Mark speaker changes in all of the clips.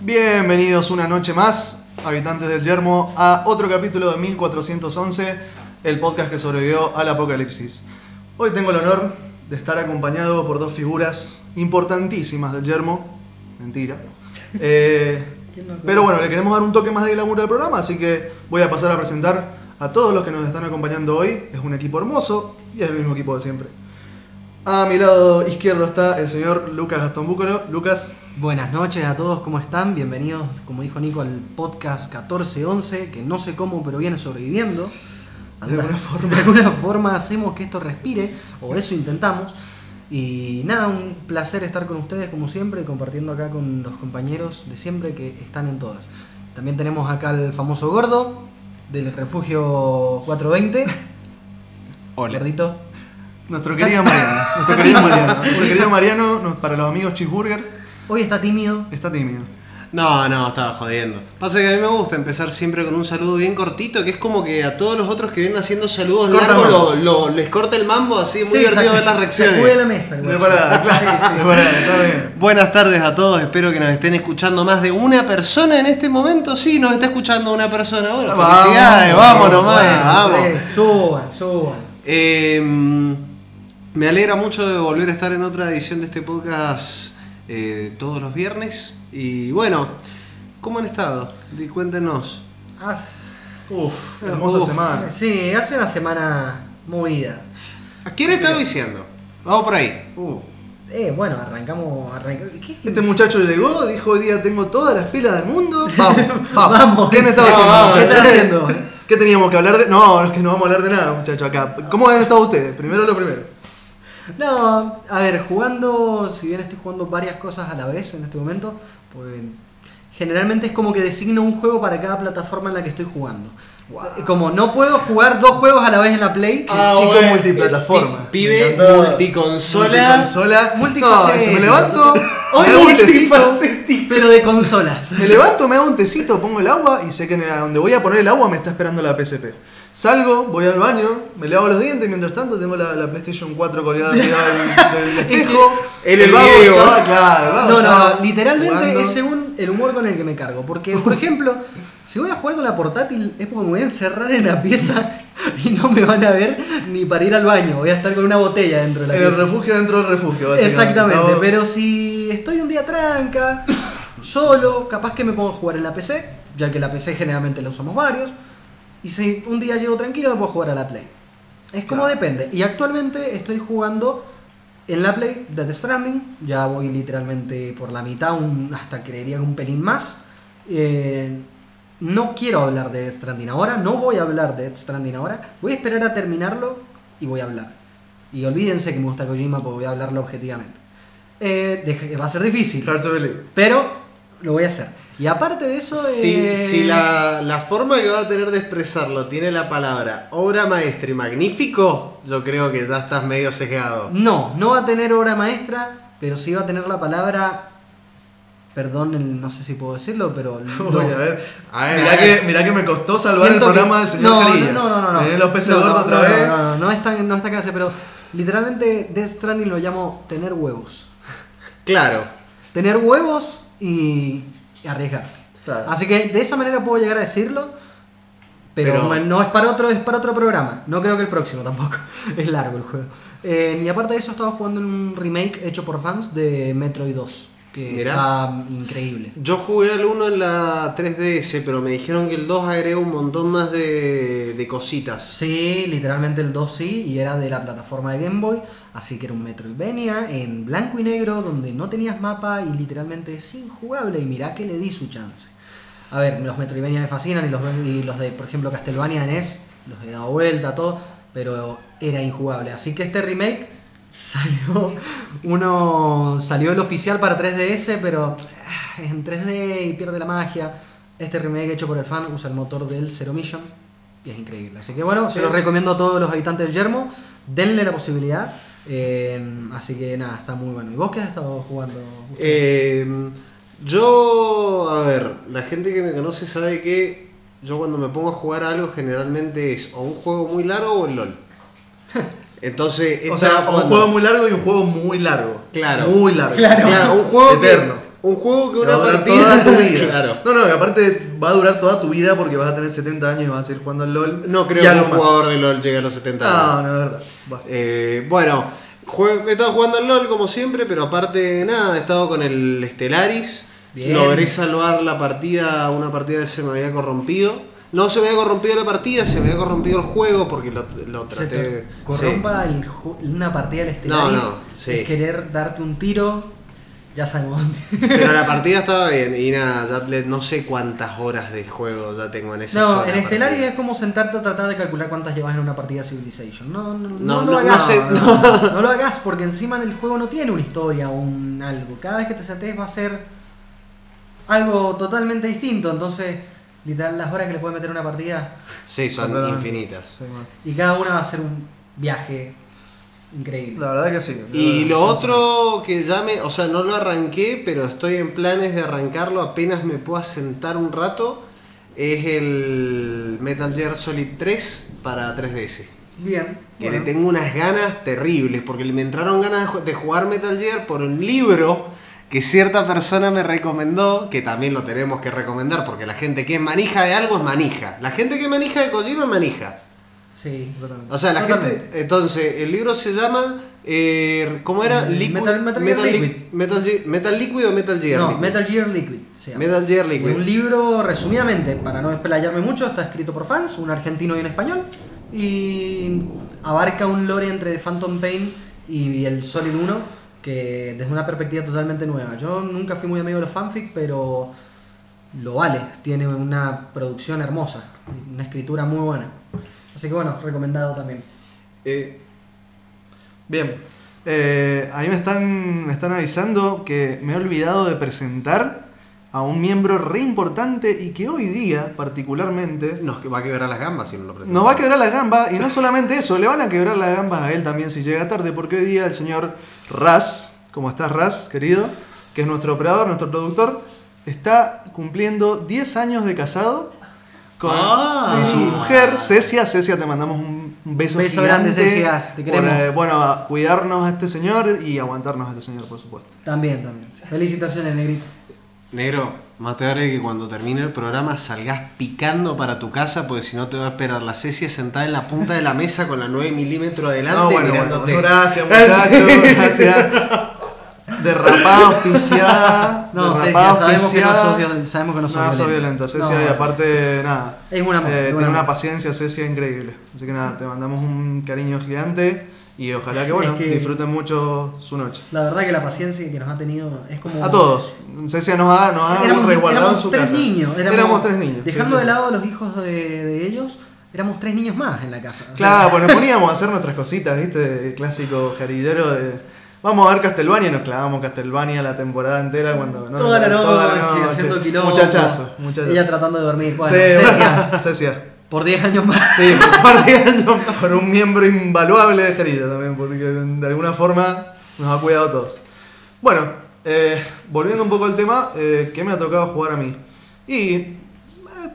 Speaker 1: Bienvenidos una noche más, habitantes del Yermo, a otro capítulo de 1411, el podcast que sobrevivió al apocalipsis. Hoy tengo el honor de estar acompañado por dos figuras importantísimas del Yermo. Mentira. Eh, pero bueno, le queremos dar un toque más de glamour al programa, así que voy a pasar a presentar a todos los que nos están acompañando hoy. Es un equipo hermoso y es el mismo equipo de siempre. A mi lado izquierdo está el señor Lucas Gastón Búcaro. Lucas,
Speaker 2: Buenas noches a todos, ¿cómo están? Bienvenidos, como dijo Nico, al podcast 1411, que no sé cómo, pero viene sobreviviendo.
Speaker 1: De alguna forma.
Speaker 2: De alguna forma hacemos que esto respire, o eso intentamos. Y nada, un placer estar con ustedes como siempre, compartiendo acá con los compañeros de siempre que están en todas. También tenemos acá al famoso gordo del refugio 420.
Speaker 3: Hola.
Speaker 2: Gordito.
Speaker 1: Nuestro querido Mariano. Nuestro querido Mariano. Nuestro querido Mariano, no- para los amigos Cheeseburger,
Speaker 2: Hoy está tímido.
Speaker 1: está tímido.
Speaker 3: No, no, estaba jodiendo. Pasa que a mí me gusta empezar siempre con un saludo bien cortito, que es como que a todos los otros que vienen haciendo saludos
Speaker 1: Corta
Speaker 3: largos lo, lo- les corta el mambo, así muy
Speaker 2: Sí,
Speaker 3: divertido ver las reacciones.
Speaker 2: Sacude la mesa. el
Speaker 1: De
Speaker 2: guacho.
Speaker 1: parada, claro. De parada, está bien.
Speaker 3: Buenas tardes a todos, espero que nos estén escuchando más de una persona en este momento. Sí, nos está escuchando una persona. Bueno,
Speaker 1: Vamos,
Speaker 3: felicidades, vamos nomás, vamos.
Speaker 2: tres, Suban, suban.
Speaker 3: Eh, me alegra mucho de volver a estar en otra edición de este podcast eh, todos los viernes. Y bueno, ¿cómo han estado? Cuéntenos.
Speaker 2: Ah,
Speaker 1: Uf, hermosa
Speaker 3: Uf.
Speaker 1: semana.
Speaker 2: Sí, hace una semana movida.
Speaker 3: ¿A quién estaba diciendo? Vamos por ahí.
Speaker 1: Uh.
Speaker 2: Eh, bueno, arrancamos. arranca- ¿Qué- qué-
Speaker 1: Este muchacho llegó, dijo hoy día tengo todas las pilas del mundo. Vamos, vamos.
Speaker 2: Vamos.
Speaker 1: ¿Qué han estado
Speaker 2: Sí,
Speaker 1: haciendo?
Speaker 2: vamos, ¿qué
Speaker 1: muchachos?
Speaker 2: están haciendo?
Speaker 1: ¿Qué teníamos que hablar de.? No, es que no vamos a hablar de nada, muchachos, acá. ¿Cómo han estado ustedes? Primero lo primero.
Speaker 2: No, a ver, jugando, si bien estoy jugando varias cosas a la vez en este momento, pues generalmente es como que designo un juego para cada plataforma en la que estoy jugando. Eh, Como no puedo jugar dos juegos a la vez en la Play,
Speaker 3: Ah,
Speaker 1: chico
Speaker 3: bueno.
Speaker 1: multiplataforma.
Speaker 3: Pi- Pibe
Speaker 1: encantó.
Speaker 3: multiconsola.
Speaker 1: Multiconsola. No, si me levanto,
Speaker 3: Hoy
Speaker 1: me hago un tecito.
Speaker 3: multifacético.
Speaker 2: pero de consolas.
Speaker 1: Me levanto, me hago un tecito, pongo el agua y sé que donde voy a poner el agua me está esperando la PSP. Salgo, voy al baño, me lavo los dientes mientras tanto tengo la, la PlayStation 4 colgada arriba del, del espejo.
Speaker 3: En el
Speaker 1: vago
Speaker 3: video.
Speaker 1: estaba, claro, el vago
Speaker 2: No, no, literalmente
Speaker 1: jugando.
Speaker 2: es según el humor con el que me cargo. Porque, por ejemplo, si voy a jugar con la portátil es porque me voy a encerrar en la pieza y no me van a ver ni para ir al baño. Voy a estar con una botella dentro de la
Speaker 1: En el refugio dentro del refugio.
Speaker 2: Exactamente,
Speaker 1: Estaba-
Speaker 2: pero si estoy un día tranca, solo, capaz que me pongo a jugar en la PC, ya que la PC generalmente la usamos varios. Y si un día llego tranquilo, me puedo jugar a la Play. Es como
Speaker 1: Claro.
Speaker 2: depende. Y actualmente estoy jugando en la Play Death Stranding. Ya voy literalmente por la mitad, un- hasta creería que un pelín más. Eh, no quiero hablar de Death Stranding ahora, no voy a hablar de Death Stranding ahora. Voy a esperar a terminarlo y voy a hablar. Y olvídense que me gusta Kojima porque voy a hablarlo objetivamente. Eh, va a ser difícil,
Speaker 1: believe.
Speaker 2: pero lo voy a hacer. Y aparte de eso,
Speaker 3: Si,
Speaker 2: eh,
Speaker 3: si la, la forma que va a tener de expresarlo tiene la palabra obra maestra y magnífico, yo creo que ya estás medio sesgado.
Speaker 2: no, no va a tener obra maestra, pero sí va a tener la palabra. Perdón, no sé si puedo decirlo, pero. lo-
Speaker 1: Uy, a ver.
Speaker 3: A ver,
Speaker 1: mirá,
Speaker 3: a ver.
Speaker 1: Que, mirá que me costó salvar
Speaker 2: Siento
Speaker 1: el
Speaker 2: que-
Speaker 1: programa del señor
Speaker 2: no. No, no, no, no.
Speaker 1: Vienen los peces
Speaker 2: No,
Speaker 1: gordos
Speaker 2: no,
Speaker 1: otra
Speaker 2: no,
Speaker 1: vez.
Speaker 2: No, no, no, está, no está casi, pero literalmente Death Stranding lo llamo tener huevos.
Speaker 3: Claro.
Speaker 2: Tener huevos y arriesgarte.
Speaker 1: Claro.
Speaker 2: Así que de esa manera puedo llegar a decirlo. Pero,
Speaker 3: Pero-
Speaker 2: no es para otro, es para otro programa. No creo que el próximo tampoco. Es largo el juego. Eh, y aparte de eso, estaba jugando en un remake hecho por fans de Metroid 2. Que
Speaker 3: Mirá.
Speaker 2: está increíble.
Speaker 3: Yo jugué al 1 en la 3DS, pero me dijeron que el 2 agrega un montón más de, de cositas.
Speaker 2: Sí, literalmente el 2 sí, y era de la plataforma de Game Boy, así que era un Metroidvania en blanco y negro, donde no tenías mapa y literalmente es injugable, y mirá que le di su chance. A ver, los Metroidvania me fascinan, y los, y los de, por ejemplo, Castlevania NES, los he dado vuelta, todo, pero era injugable. Así que este remake salió, uno salió el oficial para 3DS, pero ah, es en 3D y pierde la magia. Este remake hecho por el fan usa el motor del Zero Mission y es increíble. Así que bueno, se lo recomiendo a todos los habitantes del Yermo. Denle la posibilidad. Eh, así que nada, está muy bueno. ¿Y vos qué has estado jugando?
Speaker 3: Eh, yo, a ver, la gente que me conoce sabe que yo cuando me pongo a jugar algo generalmente es o un juego muy largo o el LOL. Entonces,
Speaker 1: O sea, un juego muy largo y un juego muy largo.
Speaker 3: Claro.
Speaker 1: Muy largo.
Speaker 3: Claro, un juego que-
Speaker 1: Eterno.
Speaker 3: Un juego que una
Speaker 1: va a durar
Speaker 3: partida.
Speaker 1: toda tu vida.
Speaker 3: claro.
Speaker 1: No, no, que aparte va a durar toda tu vida porque vas a tener 70 años y vas a seguir jugando al LOL.
Speaker 3: No creo que un
Speaker 1: más.
Speaker 3: jugador de LOL llegue a los 70
Speaker 1: No,
Speaker 3: años.
Speaker 1: no es verdad. Va.
Speaker 3: Eh, bueno, jue- he estado jugando al LOL como siempre, pero aparte nada, he estado con el Stellaris.
Speaker 2: Bien.
Speaker 3: Logré salvar la partida, una partida que se me había corrompido. No se me había corrompido la partida, se me había corrompido el juego porque lo, lo traté.
Speaker 2: corrompa el ju- una partida del
Speaker 3: No,
Speaker 2: Stellaris,
Speaker 3: no, sí.
Speaker 2: es querer darte un tiro, ya sabemos dónde.
Speaker 3: Sí. Pero la partida estaba bien y nada, ya no sé cuántas horas de juego ya tengo en esa
Speaker 2: No, el Stellaris es como sentarte a tratar de calcular cuántas llevas en una partida Civilization. No, no, no,
Speaker 3: No,
Speaker 2: lo
Speaker 3: no,
Speaker 2: hagas.
Speaker 3: no sé,
Speaker 2: no, no lo hagas porque encima el juego no tiene una historia o un algo. Cada vez que te sentes va a ser algo totalmente distinto. Entonces, literal, las horas que le puedes meter una partida
Speaker 3: Sí, son infinitas.
Speaker 1: Sí,
Speaker 2: y cada una va a ser un viaje increíble.
Speaker 1: La verdad que sí.
Speaker 3: Y lo otro que ya me, o sea, no lo arranqué, pero estoy en planes de arrancarlo apenas me pueda sentar un rato, es el Metal Gear Solid 3 para 3DS.
Speaker 2: Bien.
Speaker 3: Que
Speaker 1: Bueno.
Speaker 3: le tengo unas ganas terribles, porque me entraron ganas de jugar Metal Gear por un libro que cierta persona me recomendó, que también lo tenemos que recomendar, porque la gente que es manija de algo es manija. La gente que manija de Kojima es manija.
Speaker 2: Sí.
Speaker 1: Completamente.
Speaker 3: O sea, la
Speaker 2: Totalmente.
Speaker 3: gente. Entonces, el libro se llama. eh, ¿Cómo era?
Speaker 2: Mm,
Speaker 3: Liquid-
Speaker 2: Metal- Metal Gear
Speaker 3: Li-
Speaker 2: Liquid.
Speaker 3: Metal, Metal Liquid o Metal Gear
Speaker 2: No,
Speaker 3: Liquid?
Speaker 2: Metal Gear Liquid se llama.
Speaker 3: Metal Gear Liquid.
Speaker 2: un libro, resumidamente, para no desplayarme mucho, está escrito por fans, un argentino y un español, y abarca un lore entre Phantom Pain y el Solid 1, que desde una perspectiva totalmente nueva. Yo nunca fui muy amigo de los fanfic, pero lo vale, tiene una producción hermosa, una escritura muy buena. Así que bueno, recomendado también.
Speaker 3: Eh,
Speaker 1: Bien. Eh, a mí me están, me están avisando que me he olvidado de presentar a un miembro re importante y que hoy día, particularmente,
Speaker 3: nos va a quebrar las gambas si no lo presentamos.
Speaker 1: nos va a quebrar las gambas. Y no solamente eso, le van a quebrar las gambas a él también si llega tarde, porque hoy día el señor Raz, ¿cómo estás Raz, querido? Que es nuestro operador, nuestro productor, está cumpliendo 10 años de casado con
Speaker 3: Ah.
Speaker 1: su mujer, Cecia. Cecia, te mandamos un beso,
Speaker 2: Beso
Speaker 1: gigante
Speaker 2: grande, Cecia, te
Speaker 1: por,
Speaker 2: queremos.
Speaker 1: eh, bueno, a cuidarnos a este señor y aguantarnos a este señor, por supuesto.
Speaker 2: También, también. Felicitaciones, Negrito.
Speaker 3: Negro, más te vale que cuando termine el programa salgas picando para tu casa, porque si no te va a esperar la Cecia sentada en la punta de la mesa con la 9 milímetros adelante
Speaker 1: No, bueno,
Speaker 3: mirándote.
Speaker 1: bueno, gracias muchachos, gracias. Derrapada, auspiciada.
Speaker 2: No, Cecia,
Speaker 1: derrapada,
Speaker 2: sabemos que no
Speaker 1: auspiciada.
Speaker 2: sos sabemos que no sos
Speaker 1: No,
Speaker 2: violenta.
Speaker 1: violenta, Cecia,
Speaker 2: No,
Speaker 1: y aparte, nada.
Speaker 2: Es un amor,
Speaker 1: eh,
Speaker 2: es un
Speaker 1: tiene una paciencia, Cecia, increíble. Así que nada, te mandamos un cariño gigante y ojalá que, bueno,
Speaker 2: Es que-
Speaker 1: disfruten mucho su noche.
Speaker 2: La verdad que la paciencia que nos ha tenido es como...
Speaker 1: A todos. Cecia nos ha, nos ha
Speaker 2: Éramos,
Speaker 1: resguardado en
Speaker 2: éramos
Speaker 1: su
Speaker 2: tres
Speaker 1: casa.
Speaker 2: niños.
Speaker 1: Éramos, tres niños.
Speaker 2: Dejando
Speaker 1: sí, sí,
Speaker 2: de lado los hijos de, de ellos, éramos tres niños más en la casa.
Speaker 1: Claro, pues nos poníamos a hacer nuestras cositas, ¿viste? El clásico jarillero de. Vamos a ver Castlevania y nos clavamos Castlevania la temporada entera cuando. no,
Speaker 2: toda la
Speaker 1: no, toda la noche.
Speaker 2: haciendo quilombo.
Speaker 1: Muchachazo, muchachazo.
Speaker 2: Ella tratando de dormir. Bueno,
Speaker 1: sí,
Speaker 2: Cecia,
Speaker 1: Cecia.
Speaker 2: Por 10 años más.
Speaker 1: Sí, por un par de años por un miembro invaluable de Jarilla también, porque de alguna forma nos ha cuidado a todos. Bueno, eh, volviendo un poco al tema, eh, ¿qué me ha tocado jugar a mí? Y eh,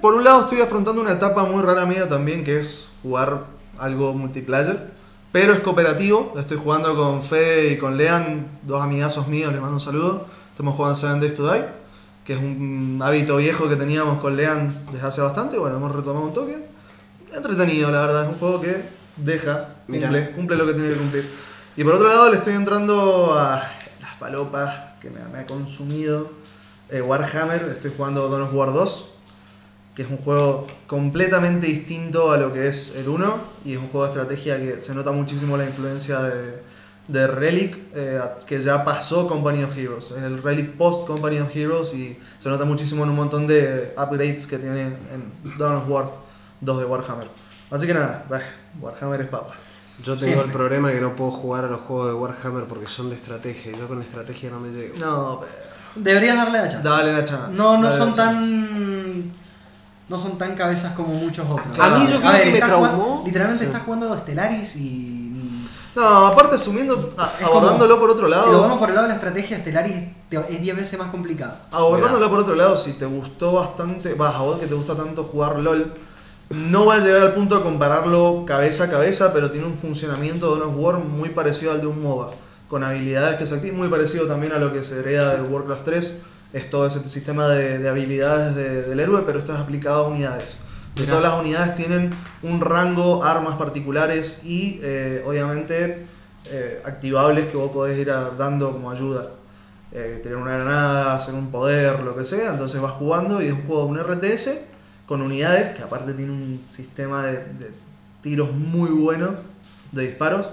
Speaker 1: por un lado estoy afrontando una etapa muy rara mía también, que es jugar algo multiplayer, pero es cooperativo. Estoy jugando con Fede y con Lean, dos amigazos míos, les mando un saludo. Estamos jugando Seven Days to Die, que es un hábito viejo que teníamos con Lean desde hace bastante. Bueno, hemos retomado un toque. Entretenido, la verdad, es un juego que deja, cumple, cumple lo que tiene que cumplir. Y por otro lado le estoy entrando a las palopas que me, me ha consumido eh, Warhammer, estoy jugando Dawn of War 2, que es un juego completamente distinto a lo que es el 1 y es un juego de estrategia que se nota muchísimo la influencia de, de Relic, eh, que ya pasó Company of Heroes. Es el Relic post Company of Heroes y se nota muchísimo en un montón de upgrades que tiene en Dawn of War 2 de Warhammer. Así que nada, bah, Warhammer es papa.
Speaker 3: Yo tengo
Speaker 2: Siempre.
Speaker 3: el problema que no puedo jugar a los juegos de Warhammer porque son de estrategia. y Yo con estrategia no me llego.
Speaker 1: No, pero
Speaker 2: Deberías darle la chance.
Speaker 1: dale la chance.
Speaker 2: No, no son tan. No son tan cabezas como muchos otros.
Speaker 1: A mí yo
Speaker 3: creo que me traumó.
Speaker 2: jugando- literalmente
Speaker 3: Sí.
Speaker 2: estás jugando Stellaris y.
Speaker 1: No, aparte asumiendo, a-
Speaker 2: es como-
Speaker 1: abordándolo por otro lado.
Speaker 2: Si lo vamos por el lado de la estrategia, Stellaris te- es 10 veces más complicado.
Speaker 1: Abordándolo por otro lado, si te gustó bastante, vas a vos que te gusta tanto jugar LOL, no va a llegar al punto de compararlo cabeza a cabeza, pero tiene un funcionamiento de of War muy parecido al de un MOBA, con habilidades que se activan, muy parecido también a lo que se hereda del Warcraft 3 es todo ese sistema de, de habilidades de- del héroe, pero esto es aplicado a unidades. De
Speaker 2: Mirá.
Speaker 1: todas las unidades tienen un rango, armas particulares y eh, obviamente eh, activables que vos podés ir a- dando como ayuda. Eh, tener una granada, hacer un poder, lo que sea. Entonces vas jugando y es un juego de un RTS con unidades que aparte tiene un sistema de, de tiros muy bueno, de disparos.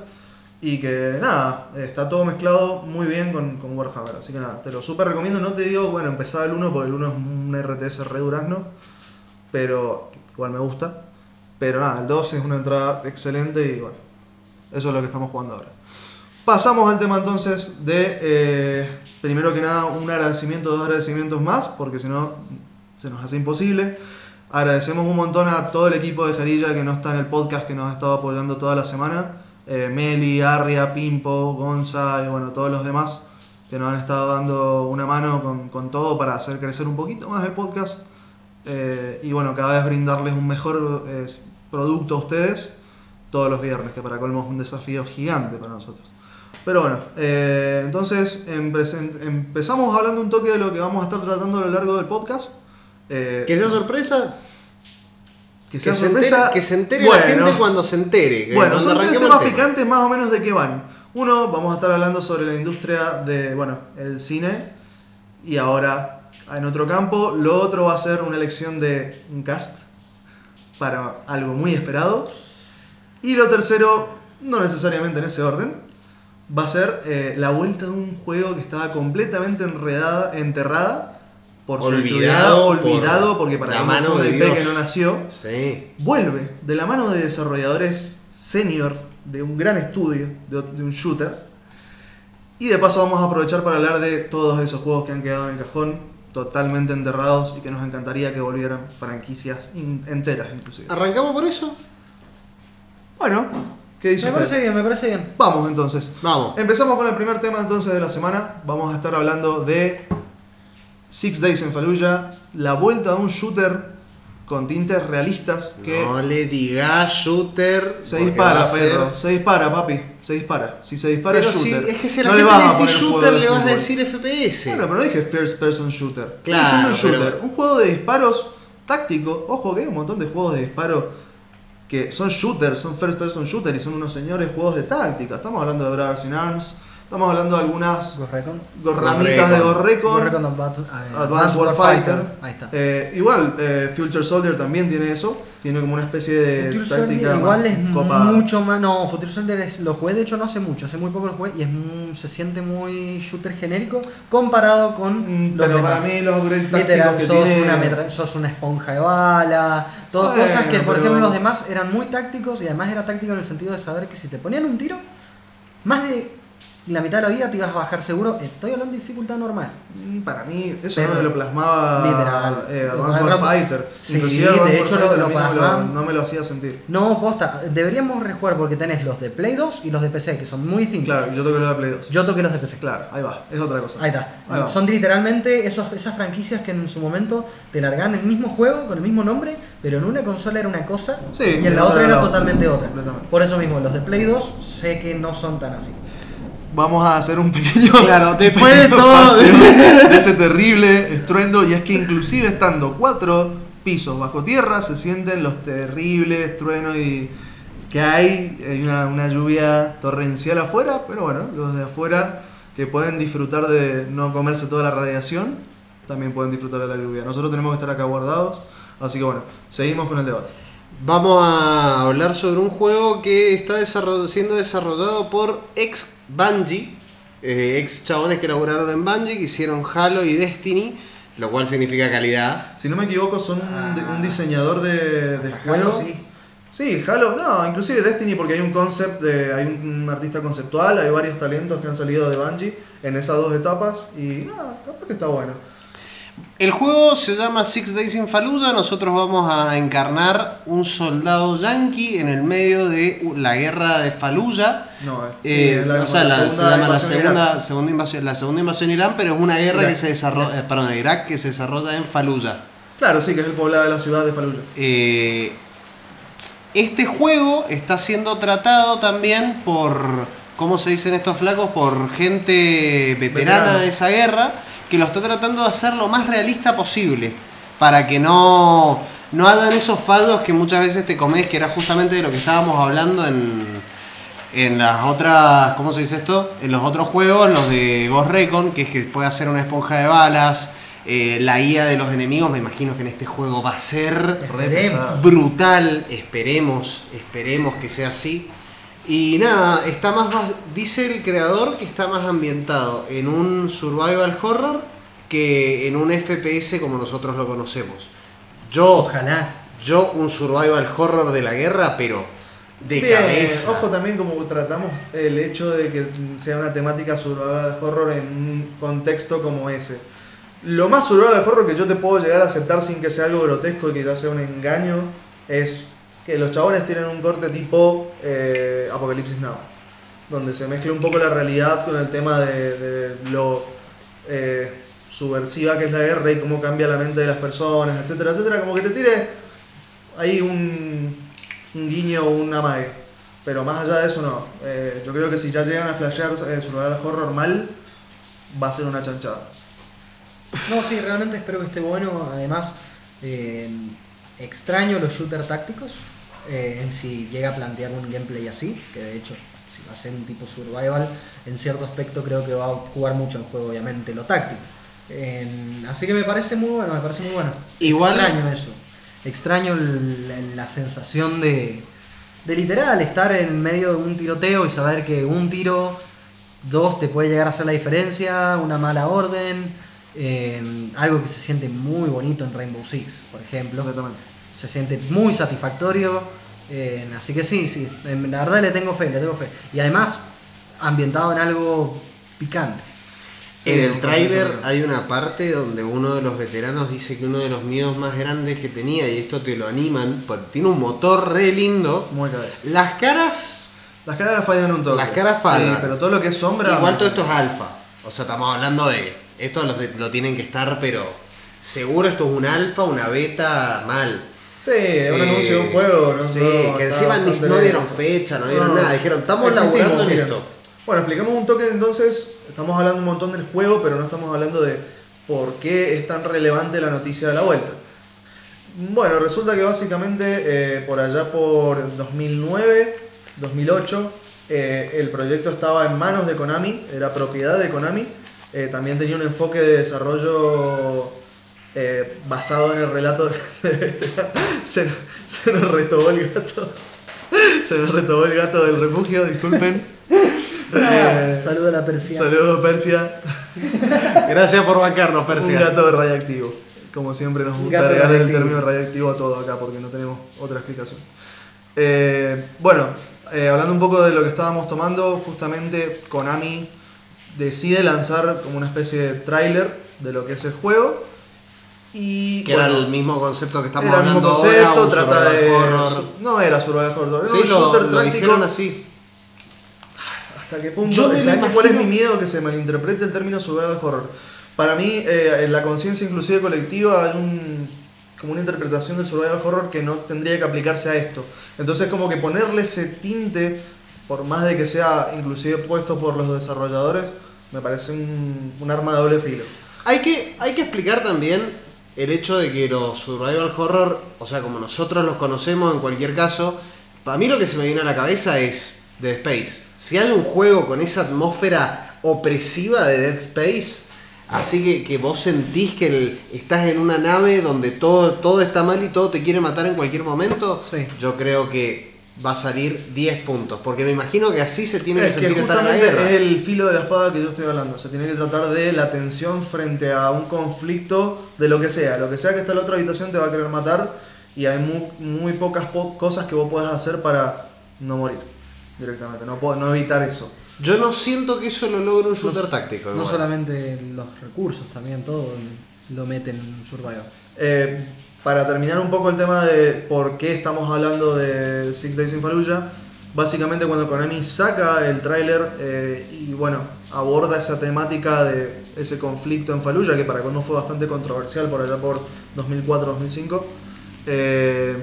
Speaker 1: Y que nada, está todo mezclado muy bien con, con Warhammer. Así que nada, te lo súper recomiendo. No te digo, bueno, empezar el 1 porque el 1 es un RTS re durazno. Pero igual me gusta. Pero nada, el 2 es una entrada excelente y bueno, eso es lo que estamos jugando ahora. Pasamos al tema entonces de, eh, primero que nada, un agradecimiento, dos agradecimientos más, porque si no se nos hace imposible. Agradecemos un montón a todo el equipo de Jarilla que no está en el podcast, que nos ha estado apoyando toda la semana. Eh, Meli, Arria, Pimpo, Gonza y bueno, todos los demás que nos han estado dando una mano con, con todo para hacer crecer un poquito más el podcast. Eh, y bueno, cada vez brindarles un mejor eh, producto a ustedes todos los viernes, que para colmo es un desafío gigante para nosotros. Pero bueno, eh, entonces empe- empezamos hablando un toque de lo que vamos a estar tratando a lo largo del podcast.
Speaker 3: Que sea sorpresa.
Speaker 1: que sea
Speaker 3: que se
Speaker 1: sorpresa.
Speaker 3: entere, que se entere la
Speaker 1: Bueno,
Speaker 3: gente cuando se entere.
Speaker 1: Bueno, son tres temas
Speaker 3: tema.
Speaker 1: picantes más o menos de qué van. Uno, vamos a estar hablando sobre la industria de, bueno, el cine. Y ahora, en otro campo. Lo otro va a ser una elección de un cast para algo muy esperado. Y lo tercero, no necesariamente en ese orden, va a ser eh, la vuelta de un juego que estaba completamente enredada, enterrada. Por su
Speaker 3: Olvidado por
Speaker 1: olvidado, porque para
Speaker 3: la mano
Speaker 1: fue
Speaker 3: de
Speaker 1: IP que no nació
Speaker 3: Sí.
Speaker 1: vuelve de la mano de desarrolladores senior de un gran estudio, de, de un shooter. Y de paso vamos a aprovechar para hablar de todos esos juegos que han quedado en el cajón, totalmente enterrados y que nos encantaría que volvieran franquicias in- enteras inclusive.
Speaker 3: ¿Arrancamos por eso?
Speaker 1: Bueno, ¿qué dice
Speaker 2: Me
Speaker 1: usted?
Speaker 2: parece bien, me parece bien.
Speaker 1: Vamos entonces.
Speaker 3: Vamos.
Speaker 1: Empezamos con el primer tema entonces de la semana. Vamos a estar hablando de Six Days in Fallujah, la vuelta de un shooter con tintes realistas que
Speaker 3: No le digas shooter.
Speaker 1: Se dispara,
Speaker 3: ser-
Speaker 1: perro. Se dispara, papi. Se dispara. Si se dispara
Speaker 3: Pero
Speaker 1: es
Speaker 3: si,
Speaker 1: shooter.
Speaker 3: es que si a la
Speaker 1: no le vas a poner juego
Speaker 3: shooter le vas a decir FPS.
Speaker 1: Bueno, pero no dije first person shooter.
Speaker 3: Claro,
Speaker 1: diciendo un shooter.
Speaker 3: pero-
Speaker 1: Un juego de disparos táctico. Ojo que hay un montón de juegos de disparo que son shooters, son first person shooter y son unos señores juegos de táctica. Estamos hablando de Brothers in Arms. Estamos hablando de algunas
Speaker 2: Ghost Recon.
Speaker 1: ramitas de
Speaker 3: Ghost
Speaker 1: Ghost
Speaker 2: Ghost
Speaker 1: Recon.
Speaker 2: Recon Advanced, eh,
Speaker 1: Advanced Warfighter.
Speaker 2: Ahí está.
Speaker 1: Eh, igual, eh, Future Soldier también tiene eso. Tiene como una especie de
Speaker 2: Future
Speaker 1: táctica.
Speaker 2: Igual es
Speaker 1: copada.
Speaker 2: mucho más. No, Future Soldier es- lo jugué de hecho no hace mucho, hace muy poco lo jugué y es se siente muy shooter genérico comparado con.
Speaker 1: Mm,
Speaker 2: los
Speaker 1: Pero para
Speaker 2: demás.
Speaker 1: mí los upgrades tácticos
Speaker 2: Literal,
Speaker 1: que
Speaker 2: sos,
Speaker 1: tiene.
Speaker 2: una metra- sos una esponja de bala, todas
Speaker 1: Bueno,
Speaker 2: cosas que por
Speaker 1: pero-
Speaker 2: ejemplo los demás eran muy tácticos y además era táctico en el sentido de saber que si te ponían un tiro, más de la mitad de la vida te ibas a bajar seguro. Estoy hablando de dificultad normal.
Speaker 1: Mm, Para mí, eso
Speaker 2: Pero-
Speaker 1: no me lo plasmaba
Speaker 2: Literal.
Speaker 1: eh, Advanced Warfighter.
Speaker 2: Sí,
Speaker 1: Inclusive
Speaker 2: de hecho lo-
Speaker 1: Warfighter
Speaker 2: lo
Speaker 1: mí no me lo, no me lo hacía sentir.
Speaker 2: No, posta, deberíamos rejugar porque tenés los de Play 2 y los de PC, que son muy distintos.
Speaker 1: Claro, yo toqué lo de Play 2.
Speaker 2: Yo toqué los de PC.
Speaker 1: Claro, ahí va, es otra cosa.
Speaker 2: Ahí está.
Speaker 1: Ahí va.
Speaker 2: Son literalmente esos, esas franquicias que en su momento te largan el mismo juego con el mismo nombre, pero en una consola era una cosa
Speaker 1: Sí,
Speaker 2: y en la otra era totalmente otra. Por eso mismo, los de Play 2 sé que no son tan así.
Speaker 1: Vamos a hacer un pequeño.
Speaker 3: Claro, después de todo-
Speaker 1: de ese terrible estruendo. Y es que, inclusive estando cuatro pisos bajo tierra, se sienten los terribles truenos y que hay. Hay una, una lluvia torrencial afuera, pero bueno, los de afuera que pueden disfrutar de no comerse toda la radiación, también pueden disfrutar de la lluvia. Nosotros tenemos que estar acá guardados. Así que bueno, seguimos con el debate.
Speaker 3: Vamos a hablar sobre un juego que está desarroll- siendo desarrollado por ex Bungie, eh, ex chabones que laburaron en Bungie, que hicieron Halo y Destiny, lo cual significa calidad.
Speaker 1: Si no me equivoco, son un, un diseñador de, juegos.
Speaker 2: sí.
Speaker 1: Sí, Halo, no, inclusive Destiny porque hay un concept, de, hay un, un artista conceptual, hay varios talentos que han salido de Bungie en esas dos etapas y nada, capaz que está bueno.
Speaker 3: El juego se llama Six Days in Fallujah. Nosotros vamos a encarnar un soldado yankee en el medio de la guerra de Fallujah.
Speaker 1: No, es, sí,
Speaker 3: Eh,
Speaker 1: es la,
Speaker 3: o sea,
Speaker 1: la
Speaker 3: se
Speaker 1: segunda
Speaker 3: llama la segunda, segunda invasión, la segunda invasión Irán, pero es una guerra
Speaker 1: Irak.
Speaker 3: que se desarrolla, eh, perdón, Irak que se desarrolla en Fallujah.
Speaker 1: Claro, sí, que es el poblado de la ciudad de Fallujah.
Speaker 3: Eh, este juego está siendo tratado también por, ¿cómo se dicen estos flacos? Por gente veterana de esa guerra que lo está tratando de hacer lo más realista posible. Para que no, no hagan esos faldos que muchas veces te comes, que era justamente de lo que estábamos hablando en, en las otras, ¿cómo se dice esto? En los otros juegos, los de Ghost Recon, que es que puede hacer una esponja de balas. eh, la IA de los enemigos, me imagino que en este juego va a ser
Speaker 2: Esperemos.
Speaker 3: brutal. Esperemos, esperemos que sea así. Y nada, está más, más- dice el creador que está más ambientado en un survival horror que en un FPS como nosotros lo conocemos. Yo,
Speaker 2: Ojalá.
Speaker 3: yo un survival horror de la guerra, pero de
Speaker 1: Bien,
Speaker 3: cabeza.
Speaker 1: ojo también como tratamos el hecho de que sea una temática survival horror en un contexto como ese. Lo más survival horror que yo te puedo llegar a aceptar sin que sea algo grotesco y que ya sea un engaño es que los chabones tienen un corte tipo eh, Apocalipsis Now, donde se mezcla un poco la realidad con el tema de, lo eh, subversiva que es la guerra y cómo cambia la mente de las personas, etcétera, etcétera, como que te tire ahí un, guiño o un amague. Pero más allá de eso no. Eh, yo creo que si ya llegan a flashear eh, survival horror mal, va a ser una chanchada.
Speaker 2: No, sí, realmente espero que esté bueno. Además, extraño los shooters tácticos. Eh, en si llega a plantear un gameplay así, que de hecho, si va a ser un tipo survival, en cierto aspecto creo que va a jugar mucho en juego, obviamente, lo táctico. En- así que me parece muy bueno, me parece muy bueno.
Speaker 3: Igual-
Speaker 2: Extraño eso. Extraño el- la, la sensación de, de literal estar en medio de un tiroteo y saber que un tiro, dos te puede llegar a hacer la diferencia, una mala orden, eh, algo que se siente muy bonito en Rainbow Six, por ejemplo. Se siente muy satisfactorio. eh, así que sí, sí, en- la verdad le tengo fe, le tengo fe. Y además, ambientado en algo picante.
Speaker 1: Sí,
Speaker 3: en el tráiler hay una parte donde uno de los veteranos dice que uno de los miedos más grandes que tenía, y esto te lo animan, porque tiene un motor re lindo.
Speaker 1: Muy cabeza.
Speaker 3: Las caras,
Speaker 1: Las caras fallan un toque.
Speaker 3: Las caras fallan.
Speaker 1: Sí, pero todo lo que es sombra.
Speaker 3: igual todo esto es alfa. O sea, estamos hablando de. Esto lo tienen que estar, pero seguro esto es un alfa, una beta mal.
Speaker 1: Sí, es un
Speaker 3: Eh,
Speaker 1: anuncio de un juego, ¿no?
Speaker 3: Sí,
Speaker 1: No,
Speaker 3: que encima ni, no dieron fecha, no dieron
Speaker 1: No,
Speaker 3: nada. Dijeron, estamos laburando en esto.
Speaker 1: Bueno, explicamos un toque entonces. Estamos hablando un montón del juego, pero no estamos hablando de por qué es tan relevante la noticia de la vuelta. Bueno, resulta que básicamente eh, por allá por 2009, 2008, eh, el proyecto estaba en manos de Konami, era propiedad de Konami. También tenía un enfoque de desarrollo eh, basado en el relato de... se, se nos retobó el gato. Se nos retobó el gato del refugio, disculpen. Eh,
Speaker 2: Saludo a la persiana.
Speaker 1: Saludos Persia.
Speaker 3: Gracias por bancarnos, Persia.
Speaker 1: Un gato radiactivo. Como siempre nos gusta
Speaker 2: gato
Speaker 1: agregar el término radiactivo a todo acá porque no tenemos otra explicación. Eh, bueno, eh, hablando un poco de lo que estábamos tomando, justamente Konami decide lanzar como una especie de tráiler de lo que es el juego. Y
Speaker 3: Que
Speaker 1: bueno,
Speaker 3: era el mismo concepto que estamos
Speaker 1: era el mismo
Speaker 3: hablando
Speaker 1: concepto,
Speaker 3: ahora, un
Speaker 1: trata de...
Speaker 3: horror.
Speaker 1: No era survival horror, era
Speaker 3: Sí,
Speaker 1: un
Speaker 3: lo,
Speaker 1: shooter
Speaker 3: lo
Speaker 1: táctico.
Speaker 3: así.
Speaker 1: ¿Hasta qué punto?
Speaker 2: Yo
Speaker 1: ¿Sabes
Speaker 2: imagino-
Speaker 1: cuál es mi miedo? Que se malinterprete el término survival horror. Para mí, eh, en la conciencia inclusive colectiva hay un, como una interpretación del survival horror que no tendría que aplicarse a esto. Entonces como que ponerle ese tinte, por más de que sea inclusive puesto por los desarrolladores, me parece un, un arma de doble filo.
Speaker 3: Hay que, hay que explicar también el hecho de que los survival horror, o sea, como nosotros los conocemos en cualquier caso, para mí lo que se me viene a la cabeza es Dead Space. Si hay un juego con esa atmósfera opresiva de Dead Space, así que, que vos sentís que el- estás en una nave donde todo, todo está mal y todo te quiere matar en cualquier momento,
Speaker 2: Sí.
Speaker 3: yo creo que va a salir 10 puntos. Porque me imagino que así se tiene que
Speaker 1: Es que
Speaker 3: sentir la
Speaker 1: justamente
Speaker 3: guerra.
Speaker 1: es el filo de la espada que yo estoy hablando. Se tiene que tratar de la tensión frente a un conflicto de lo que sea. Lo que sea que está en la otra habitación te va a querer matar y hay muy, muy pocas po- cosas que vos puedas hacer para no morir directamente. No, puedo, no evitar eso.
Speaker 3: Yo no siento que eso lo logre un shooter
Speaker 2: No-
Speaker 3: táctico.
Speaker 2: No
Speaker 3: igual.
Speaker 2: solamente los recursos, también todo lo meten en Survivor.
Speaker 1: Eh, para terminar un poco el tema de por qué estamos hablando de Six Days in Fallujah, básicamente cuando Konami saca el tráiler eh, y bueno, aborda esa temática de ese conflicto en Fallujah, que para Kono fue bastante controversial por allá por 2004-2005, eh,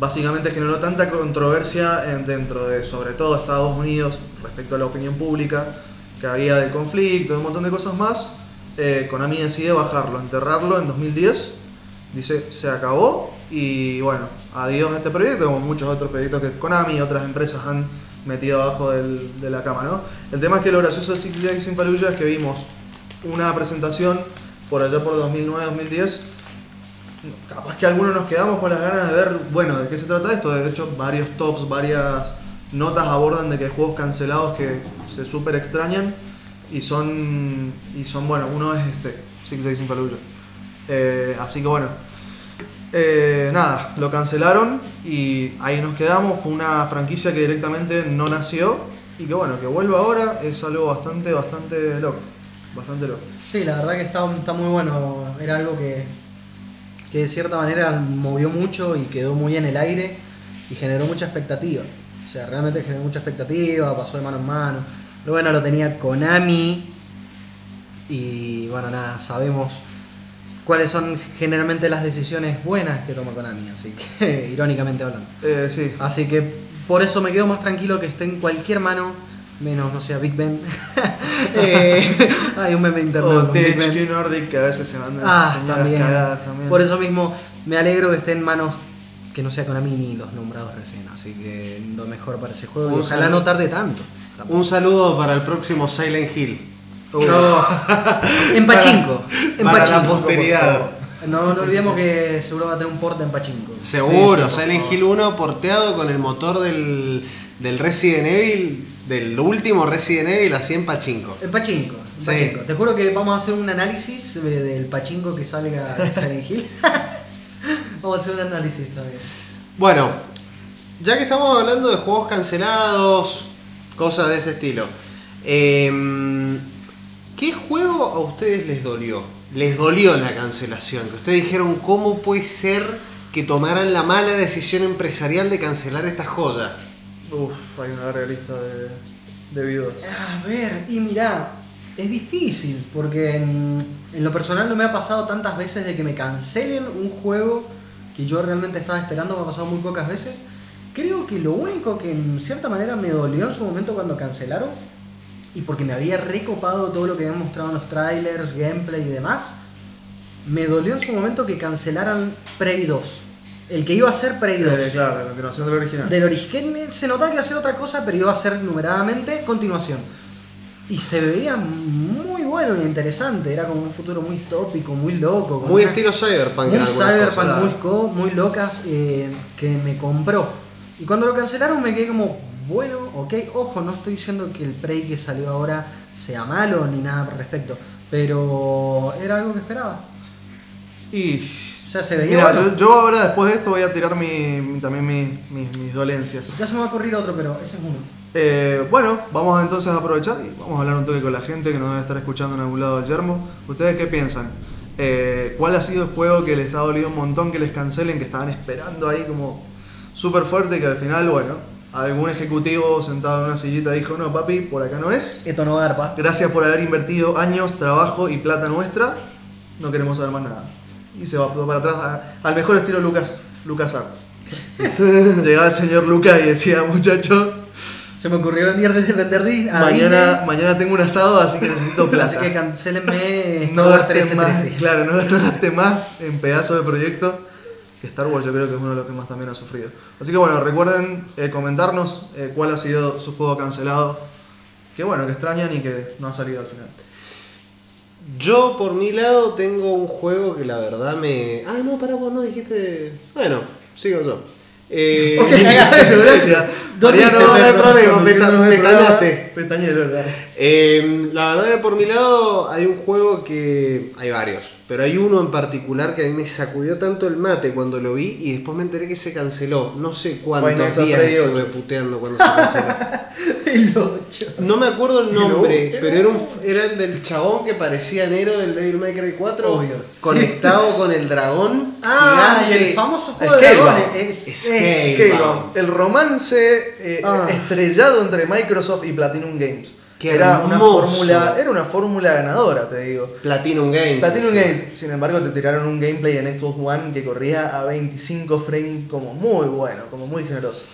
Speaker 1: básicamente generó tanta controversia en- dentro de sobre todo Estados Unidos respecto a la opinión pública, que había de conflicto, un montón de cosas más, eh, Konami decide bajarlo, enterrarlo en 2010. Dice, se acabó y bueno, adiós a este proyecto, como muchos otros proyectos que Konami y otras empresas han metido abajo de la cama, ¿no? El tema es que lo gracioso del Six Days in Fallujah es que vimos una presentación por allá por 2009-2010 capaz que algunos nos quedamos con las ganas de ver, bueno, de qué se trata esto. De hecho, varios tops, varias notas abordan de que hay juegos cancelados que se súper extrañan y son, y son, bueno, uno es este, Six Days in Fallujah. Eh, así que bueno, eh, nada, lo cancelaron y ahí nos quedamos. Fue una franquicia que directamente no nació y que bueno, que vuelva ahora es algo bastante, bastante loco. Bastante loco.
Speaker 2: Sí, la verdad que está, está muy bueno. Era algo que, que de cierta manera movió mucho y quedó muy en el aire y generó mucha expectativa. O sea, realmente generó mucha expectativa, pasó de mano en mano. Pero bueno, lo tenía Konami y bueno, nada, sabemos cuáles son generalmente las decisiones buenas que toma Konami, así que irónicamente hablando.
Speaker 1: Eh, sí,
Speaker 2: Así que por eso me quedo más tranquilo que esté en cualquier mano, menos, no sé, Big Ben. Eh, hay un meme interno.
Speaker 1: o. THQ Nordic que a veces se mandan
Speaker 2: Ah, también.
Speaker 1: cagadas también.
Speaker 2: Por eso mismo me alegro que esté en manos que no sea Konami ni los nombrados recién. Así que lo mejor para ese juego. Y
Speaker 3: Un
Speaker 2: ojalá
Speaker 3: saludo.
Speaker 2: no tarde tanto.
Speaker 3: Un saludo para el próximo Silent Hill.
Speaker 2: No. En Pachinko. En
Speaker 3: para la
Speaker 2: Pachinko.
Speaker 3: posteridad.
Speaker 2: No, no
Speaker 1: Sí,
Speaker 2: olvidemos
Speaker 1: sí.
Speaker 2: que seguro va a tener un port en Pachinko.
Speaker 3: Seguro, Silent. Hill 1 porteado con el motor del, del Resident Evil, del último Resident Evil, así en Pachinko.
Speaker 2: En Pachinko. en. Pachinko. Te juro que vamos a hacer un análisis de- del Pachinko que salga de Silent Hill. vamos a hacer un análisis también.
Speaker 3: Bueno, ya que estamos hablando de juegos cancelados, cosas de ese estilo, em, ¿qué juego a ustedes les dolió? Les dolió la cancelación, que ustedes dijeron cómo puede ser que tomaran la mala decisión empresarial de cancelar esta joya.
Speaker 1: Uf, hay una larga lista de, de viudas.
Speaker 2: A ver, y mirá, es difícil, porque en, en lo personal no me ha pasado tantas veces de que me cancelen un juego que yo realmente estaba esperando, me ha pasado muy pocas veces. Creo que lo único que en cierta manera me dolió en su momento cuando cancelaron, y porque me había recopado todo lo que habían mostrado en los trailers, gameplay y demás, me dolió en su momento que cancelaran Prey 2. El que iba a ser Prey 2.
Speaker 1: Eh, claro, la continuación del original.
Speaker 2: Del origen se notaba que iba a ser otra cosa, pero iba a ser numeradamente continuación. Y se veía muy bueno y interesante, era como un futuro muy distópico, muy loco.
Speaker 3: Muy estilo Cyberpunk.
Speaker 2: muy cyberpunk,
Speaker 3: cosas.
Speaker 2: muy, co- muy locas, eh, que me compró. Y cuando lo cancelaron me quedé como, bueno, ok, ojo, no estoy diciendo que el Prey que salió ahora sea malo ni nada al respecto, pero era algo que esperaba.
Speaker 1: Y.
Speaker 2: Sea, se veía
Speaker 1: Mira,
Speaker 2: bueno.
Speaker 1: yo, yo ahora después de esto voy a tirar mi- también mi- mis- mis dolencias.
Speaker 2: Ya se me va a ocurrir otro, pero ese es uno.
Speaker 1: Eh, bueno, vamos entonces a aprovechar y vamos a hablar un toque con la gente que nos debe estar escuchando en algún lado del yermo. ¿Ustedes qué piensan? Eh, ¿Cuál ha sido el juego que les ha dolido un montón que les cancelen, que estaban esperando ahí como súper fuerte y que al final, bueno, algún ejecutivo sentado en una sillita dijo, no papi, por acá no es.
Speaker 2: Esto no garpa.
Speaker 1: Gracias por haber invertido años, trabajo y plata nuestra. No queremos saber más nada. Y se va para atrás a- al mejor estilo Lucas, Lucas Arts. Llegaba el señor Lucas y decía, muchacho,
Speaker 2: Se me ocurrió vender desde vender
Speaker 1: mañana, mañana tengo un asado, así que necesito plata.
Speaker 2: Así que cancelenme
Speaker 1: no gasté más,
Speaker 2: 1313.
Speaker 1: claro, no gasté más en pedazos de proyecto. Que Star Wars yo creo que es uno de los que más también ha sufrido. Así que bueno, recuerden eh, comentarnos eh, cuál ha sido su juego cancelado. Que bueno, que extrañan y que no ha salido al final.
Speaker 3: Yo, por mi lado, tengo un juego que la verdad me. Ah, no, para vos no dijiste. Bueno, sigo yo. Eh,
Speaker 1: Ok, gracias.
Speaker 2: ¿Dónde
Speaker 1: Mariano,
Speaker 2: está? No hay
Speaker 3: problema, me.
Speaker 1: Pestañero.
Speaker 3: Eh, la verdad que por mi lado hay un juego que. Hay varios, pero hay uno en particular que a mí me sacudió tanto el mate cuando lo vi y después me enteré que se canceló. No sé cuántos
Speaker 1: Final
Speaker 3: días estuve puteando cuando se canceló.
Speaker 2: El 8.
Speaker 3: No me acuerdo el nombre,
Speaker 1: Pero-
Speaker 3: pero era, un, era el del chabón que parecía Nero del Devil May Cry 4,
Speaker 2: Obvio.
Speaker 3: conectado con el dragón.
Speaker 2: Ah, y el famoso juego de dragones. Es,
Speaker 1: el romance eh,
Speaker 3: Ah.
Speaker 1: estrellado entre Microsoft y Platinum Games.
Speaker 3: Qué
Speaker 1: era una fórmula, era una fórmula ganadora, te digo.
Speaker 3: Platinum Games.
Speaker 1: Platinum
Speaker 3: sí.
Speaker 1: Games, sin embargo, te tiraron un gameplay en Xbox One que corría a 25 frames como muy bueno, como muy generoso.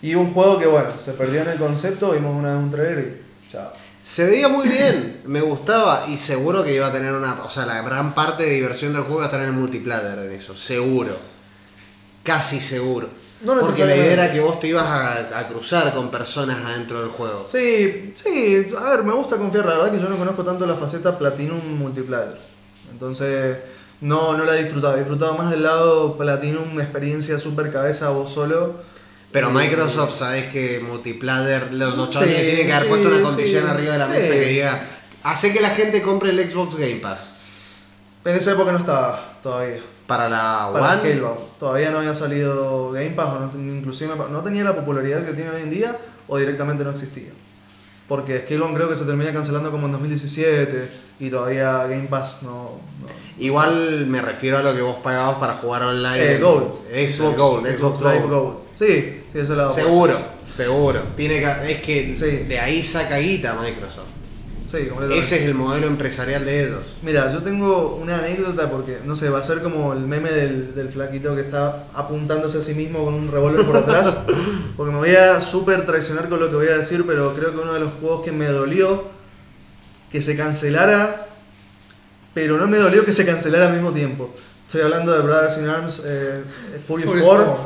Speaker 1: Y un juego que, bueno, se perdió en el concepto, vimos una, un trailer y chao.
Speaker 3: Se veía muy bien, me gustaba y seguro que iba a tener una. O sea, la gran parte de diversión del juego iba a estar en el multiplayer de eso, seguro. Casi seguro.
Speaker 1: No
Speaker 3: Porque la idea era que vos te ibas a, a cruzar con personas adentro del juego.
Speaker 1: Sí, sí, a ver, me gusta confiar. La verdad que yo no conozco tanto la faceta Platinum Multiplayer. Entonces, no, no la he disfrutado. He disfrutado más del lado Platinum, experiencia super cabeza vos solo.
Speaker 3: Pero
Speaker 1: Y-
Speaker 3: Microsoft, sabes que multiplayer, los, los chavales
Speaker 1: Sí,
Speaker 3: tienen que haber
Speaker 1: sí,
Speaker 3: puesto una condición
Speaker 1: sí,
Speaker 3: arriba de la mesa que diga, hace que la gente compre el Xbox Game Pass.
Speaker 1: En esa época no estaba todavía.
Speaker 3: Para la
Speaker 1: Para
Speaker 3: One.
Speaker 1: Todavía no había salido Game Pass, o no, inclusive no tenía la popularidad que tiene hoy en día o directamente no existía. Porque Scalebound creo que se termina cancelando como en 2017 y todavía Game Pass no... no-
Speaker 3: igual me refiero a lo que vos pagabas para jugar online.
Speaker 1: Eh, Gold.
Speaker 3: Eso,
Speaker 1: Xbox,
Speaker 3: Gold,
Speaker 1: Xbox
Speaker 3: Xbox
Speaker 1: Live
Speaker 3: Gold.
Speaker 1: Gold. Sí, sí, eso lo
Speaker 3: Seguro, seguro. Tiene que, es que
Speaker 1: Sí.
Speaker 3: de ahí saca guita Microsoft.
Speaker 1: Sí, completamente.
Speaker 3: Ese es el modelo empresarial de ellos.
Speaker 1: Mira, yo tengo una anécdota porque, no sé, va a ser como el meme del, del flaquito que está apuntándose a sí mismo con un revólver por atrás. Porque me voy a súper traicionar con lo que voy a decir, pero creo que uno de los juegos que me dolió que se cancelara, pero no me dolió que se cancelara al mismo tiempo. Estoy hablando de Brothers in Arms eh, Fury,
Speaker 2: Fury
Speaker 1: 4,
Speaker 2: Four.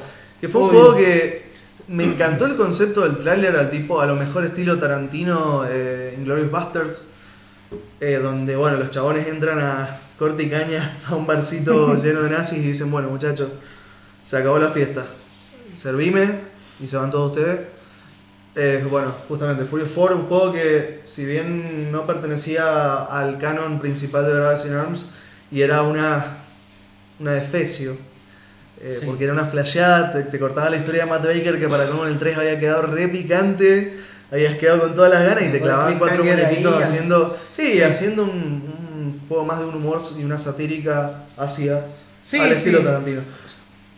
Speaker 1: que fue un
Speaker 2: Uy.
Speaker 1: juego que me encantó el concepto del tráiler al tipo, a lo mejor estilo Tarantino, eh, Inglourious Basterds, eh, donde bueno, los chabones entran a corte y caña a un barcito lleno de nazis y dicen, bueno muchachos, se acabó la fiesta, servime y se van todos ustedes. Eh, bueno, justamente Fury 4, un juego que si bien no pertenecía al canon principal de Brothers in Arms y era una, una defecio, eh,
Speaker 2: Sí.
Speaker 1: porque era una flasheada, te, te cortaba la historia de Matt Baker que para como en el 3 había quedado re picante, habías quedado con todas las ganas y te
Speaker 2: Con
Speaker 1: clavaban cuatro muñequitos haciendo, sí, haciendo un, un juego más de un humor y una satírica hacia
Speaker 2: Sí,
Speaker 1: al
Speaker 2: sí.
Speaker 1: estilo Tarantino.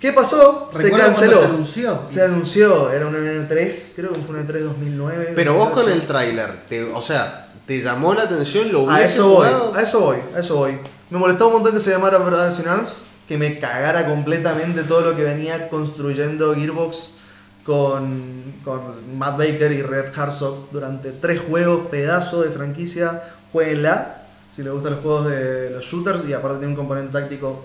Speaker 1: ¿Qué pasó? Se
Speaker 2: Recuerdo
Speaker 1: canceló.
Speaker 2: Se anunció.
Speaker 1: Se anunció, era una E3, creo que fue una E3 2009.
Speaker 3: Pero vos con
Speaker 1: 2008.
Speaker 3: el tráiler, te- o sea, ¿te llamó la atención? ¿Lo
Speaker 1: A eso voy, a eso voy, a eso voy. Me molestaba un montón que se llamara Brothers in Arms, que me cagara completamente todo lo que venía construyendo Gearbox con, con Matt Baker y Red Herzog durante tres juegos, pedazo de franquicia, jueguenla, si les gustan los juegos de los shooters, y aparte tiene un componente táctico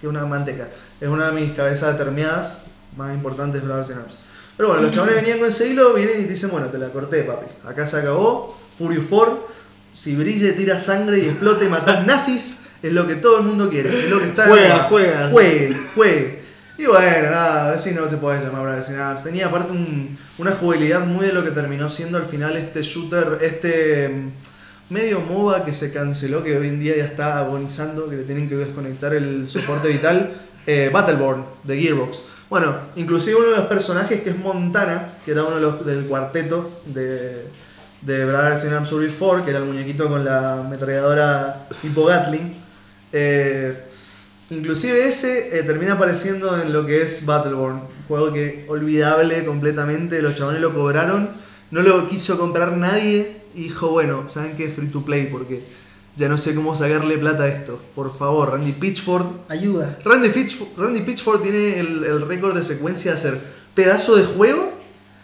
Speaker 1: que es una manteca. Es una de mis cabezas determinadas más importantes de in Arms. Pero bueno, los chavales venían con ese hilo, vienen y dicen, bueno, te la corté, papi. Acá se acabó, Fury 4, si brille, tira sangre y explote y matás nazis, es lo que todo el mundo quiere, es lo que está
Speaker 3: Juega, juega.
Speaker 1: Juegue, juegue. Y bueno, nada, a ver si no se puede llamar in Arms. Tenía aparte un- una jugabilidad muy de lo que terminó siendo al final este shooter, este mm, medio MOBA que se canceló, que hoy en día ya está agonizando, que le tienen que desconectar el soporte vital, eh, Battleborn, de Gearbox. Bueno, inclusive uno de los personajes que es Montana, que era uno de los del cuarteto de, de Brothers in Arms Survey 4, que era el muñequito con la ametralladora tipo Gatling. Eh, inclusive ese eh, termina apareciendo en lo que es Battleborn, un juego que olvidable completamente, los chabones lo cobraron, no lo quiso comprar nadie y dijo, bueno, ¿saben qué? Free to play porque ya no sé cómo sacarle plata a esto. Por favor, Randy Pitchford
Speaker 2: Ayuda.
Speaker 1: Randy, Pitchford, Randy Pitchford tiene el, el récord de secuencia de hacer pedazo de juego,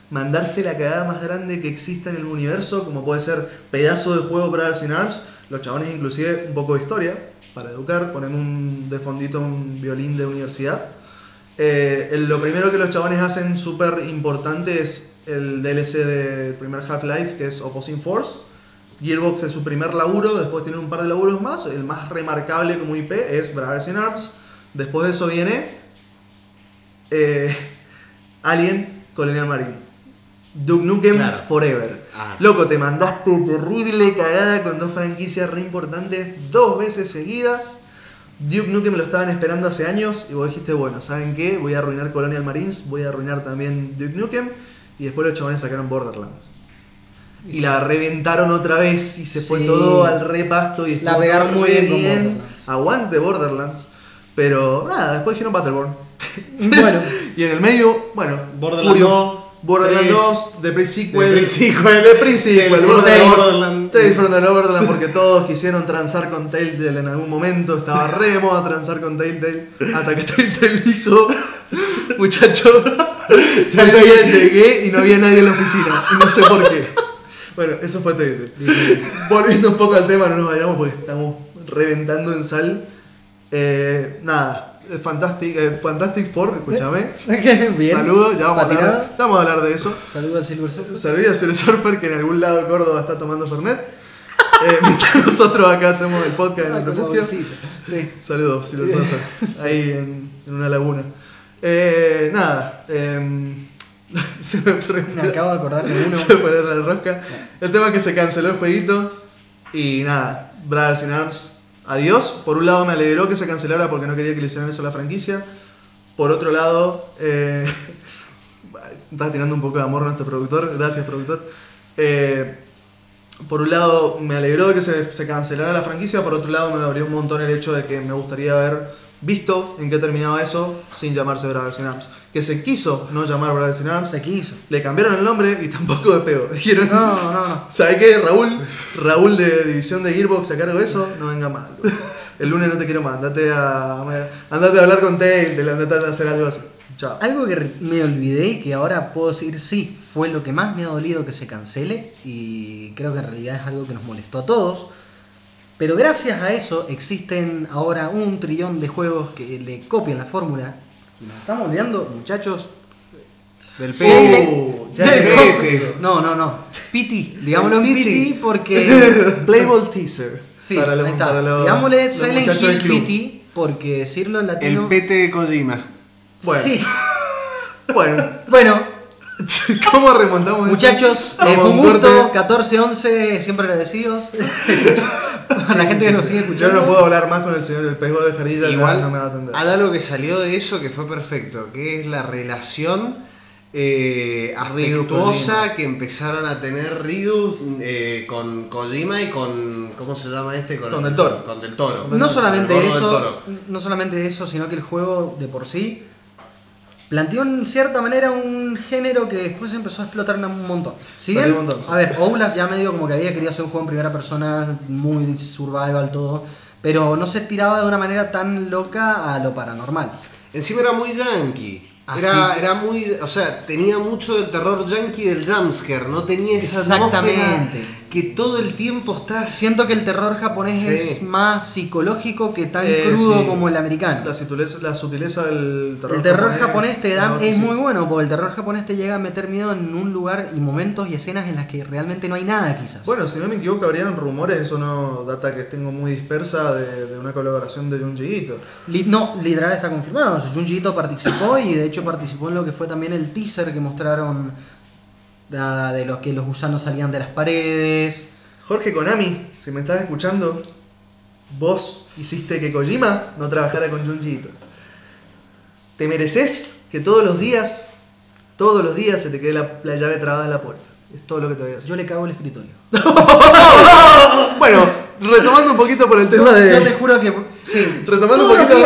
Speaker 1: mandarse la cagada más grande que exista en el universo, como puede ser pedazo de juego para Sin Arms. Los chabones, inclusive, un poco de historia para educar, ponen un, de fondito un violín de universidad. Eh, el- lo primero que los chabones hacen súper importante es el DLC del primer Half-Life, que es Opposing Force. Gearbox es su primer laburo, después tienen un par de laburos más. El más remarcable como IP es Brothers in Arms. Después de eso viene eh, Alien Colonial Marine. Duke Nukem
Speaker 3: Claro.
Speaker 1: Forever.
Speaker 3: Ah.
Speaker 1: Loco, te mandaste terrible cagada con dos franquicias re importantes dos veces seguidas. Duke Nukem lo estaban esperando hace años y vos dijiste, bueno, ¿saben qué? Voy a arruinar Colonial Marines, voy a arruinar también Duke Nukem. Y después los chabones sacaron Borderlands. Y la reventaron otra vez y se fue todo al repasto y
Speaker 2: La
Speaker 1: estuvo
Speaker 2: pegaron muy bien Borderlands.
Speaker 1: Aguante Borderlands. Pero nada, después dijeron Battleborn.
Speaker 2: Bueno.
Speaker 1: y en el medio, bueno,
Speaker 3: Borderlands
Speaker 1: Furio-
Speaker 3: 2,
Speaker 1: Borderlands
Speaker 3: 3,
Speaker 1: 2, The Pre-Sequel.
Speaker 3: The Pre-Sequel,
Speaker 1: The Pre-Sequel,
Speaker 3: el
Speaker 1: Borderlands.
Speaker 3: Borderlands.
Speaker 1: Tales from the Borderlands porque todos quisieron transar con Telltale en algún momento. Estaba re de moda transar con Telltale. Hasta que Telltale dijo, muchacho, un día llegué y no había nadie en la oficina. Y no sé por qué. Bueno, eso fue terrible. Volviendo un poco al tema, no nos vayamos porque estamos reventando en sal. Eh, nada, Fantastic, eh, Fantastic Four, escúchame.
Speaker 2: Bien.
Speaker 1: Saludos, ya vamos a, hablar, ya vamos a hablar de eso.
Speaker 2: Saludos al Silver Surfer.
Speaker 1: Saludos a Silver Surfer que en algún lado de Córdoba está tomando Fernet. Eh, mientras nosotros acá hacemos el podcast en
Speaker 2: Ah,
Speaker 1: el refugio.
Speaker 2: Sí.
Speaker 1: Saludos, Silver Surfer. Ahí en, en una laguna. Eh, nada, em, se me
Speaker 2: acabo de acordar de uno.
Speaker 1: se me la rosca. El tema es que se canceló el jueguito y nada, Brothers in Arms, adiós. Por un lado me alegró que se cancelara porque no quería que le hicieran eso a la franquicia. Por otro lado, eh, está tirando un poco de amor nuestro productor, gracias productor. Eh, por un lado me alegró que se, se cancelara la franquicia, por otro lado me dolió un montón el hecho de que me gustaría haber visto en qué terminaba eso sin llamarse Brothers in Arms. Que se quiso no llamar Brothers in Arms,
Speaker 2: Se quiso.
Speaker 1: le cambiaron el nombre y tampoco despegó. Dijeron,
Speaker 2: No, no, no.
Speaker 1: ¿sabes qué? Raúl, Raúl de División de Gearbox a cargo de eso, no venga más. El lunes no te quiero más, andate a, andate a hablar con Telltale, andate a hacer algo así. Chao.
Speaker 2: Algo que me olvidé y que ahora puedo decir sí, fue lo que más me ha dolido que se cancele y creo que en realidad es algo que nos molestó a todos. Pero gracias a eso existen ahora un trillón de juegos que le copian la fórmula. Nos estamos olvidando, muchachos.
Speaker 3: Del
Speaker 1: Uh.
Speaker 2: No, no, no. Pity, digámoslo
Speaker 1: Pity.
Speaker 2: Pity porque.
Speaker 1: Playable teaser.
Speaker 2: Sí,
Speaker 1: para los,
Speaker 2: ahí está.
Speaker 1: para los-
Speaker 2: Digámosle
Speaker 1: los
Speaker 2: Silent
Speaker 1: muchachos
Speaker 2: Hill. Pity porque decirlo en
Speaker 3: El
Speaker 2: latino.
Speaker 3: pete de Kojima.
Speaker 1: Bueno.
Speaker 2: Sí.
Speaker 1: Bueno,
Speaker 2: Bueno,
Speaker 1: ¿cómo remontamos eso?
Speaker 2: Muchachos,
Speaker 1: Vamos
Speaker 2: eh, fue un gusto, 14-11, siempre agradecidos. la gente
Speaker 1: sí,
Speaker 2: que nos sigue
Speaker 1: Yo
Speaker 2: escuchando.
Speaker 1: no puedo hablar más con el señor del pezgol de Jardilla,
Speaker 3: Igual,
Speaker 1: no me va a atender.
Speaker 3: hay algo que salió de eso que fue perfecto, que es la relación eh, afectuosa que empezaron a tener Ryu eh, con Kojima y con. ¿Cómo se llama este?
Speaker 1: Con
Speaker 3: el-
Speaker 1: Del Toro.
Speaker 3: Con Del Toro.
Speaker 2: No solamente eso,
Speaker 3: Toro.
Speaker 2: no solamente eso, sino que el juego de por sí planteó en cierta manera un género que después empezó a explotar un montón. Si
Speaker 1: Salió
Speaker 2: bien,
Speaker 1: un montón, sí.
Speaker 2: a ver, Oulas ya medio como que había querido hacer un juego en primera persona, muy survival todo, pero no se tiraba de una manera tan loca a lo paranormal.
Speaker 3: Encima era muy yankee.
Speaker 2: Ah,
Speaker 3: Era,
Speaker 2: sí.
Speaker 3: era muy. O sea, tenía mucho del terror yankee del jumpscare. No tenía esa
Speaker 2: Exactamente.
Speaker 3: atmósfera que todo el tiempo está.
Speaker 2: Siento que el terror japonés
Speaker 3: Sí.
Speaker 2: es más psicológico que tan
Speaker 1: Eh,
Speaker 2: crudo
Speaker 1: sí.
Speaker 2: como el americano.
Speaker 1: La sutileza, la sutileza del terror
Speaker 2: El terror japonés te da, es muy bueno, porque el terror japonés te llega a meter miedo en un lugar y momentos y escenas en las que realmente no hay nada quizás.
Speaker 1: Bueno, si no me equivoco, habrían rumores, eso no data que tengo muy dispersa, de, de una colaboración de Junji Ito.
Speaker 2: Li- no, literal está confirmado. Junji Ito participó y de hecho participó en lo que fue también el teaser que mostraron de los que los gusanos salían de las paredes.
Speaker 1: Jorge Konami, si me estás escuchando, vos hiciste que Kojima no trabajara con Junji Ito. Te mereces que todos los días, todos los días se te quede la, la llave trabada en la puerta. Es todo lo que te voy a decir.
Speaker 2: Yo le cago el escritorio.
Speaker 1: Bueno, retomando un poquito por el tema de...
Speaker 2: Yo te juro que. Sí.
Speaker 1: Retomando un poquito.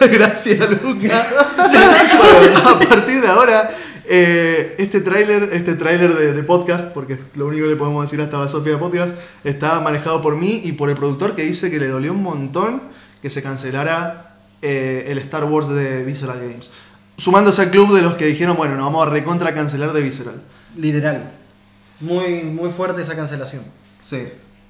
Speaker 1: Gracias, Luca. A partir de ahora, eh, este tráiler, este tráiler de, de podcast, porque lo único que le podemos decir hasta a Sofía de Podcast, está manejado por mí y por el productor que dice que le dolió un montón que se cancelara eh, el Star Wars de Visceral Games. Sumándose al club de los que dijeron, bueno, nos vamos a recontra cancelar de Visceral.
Speaker 2: Literal. Muy, muy fuerte esa cancelación.
Speaker 1: Sí.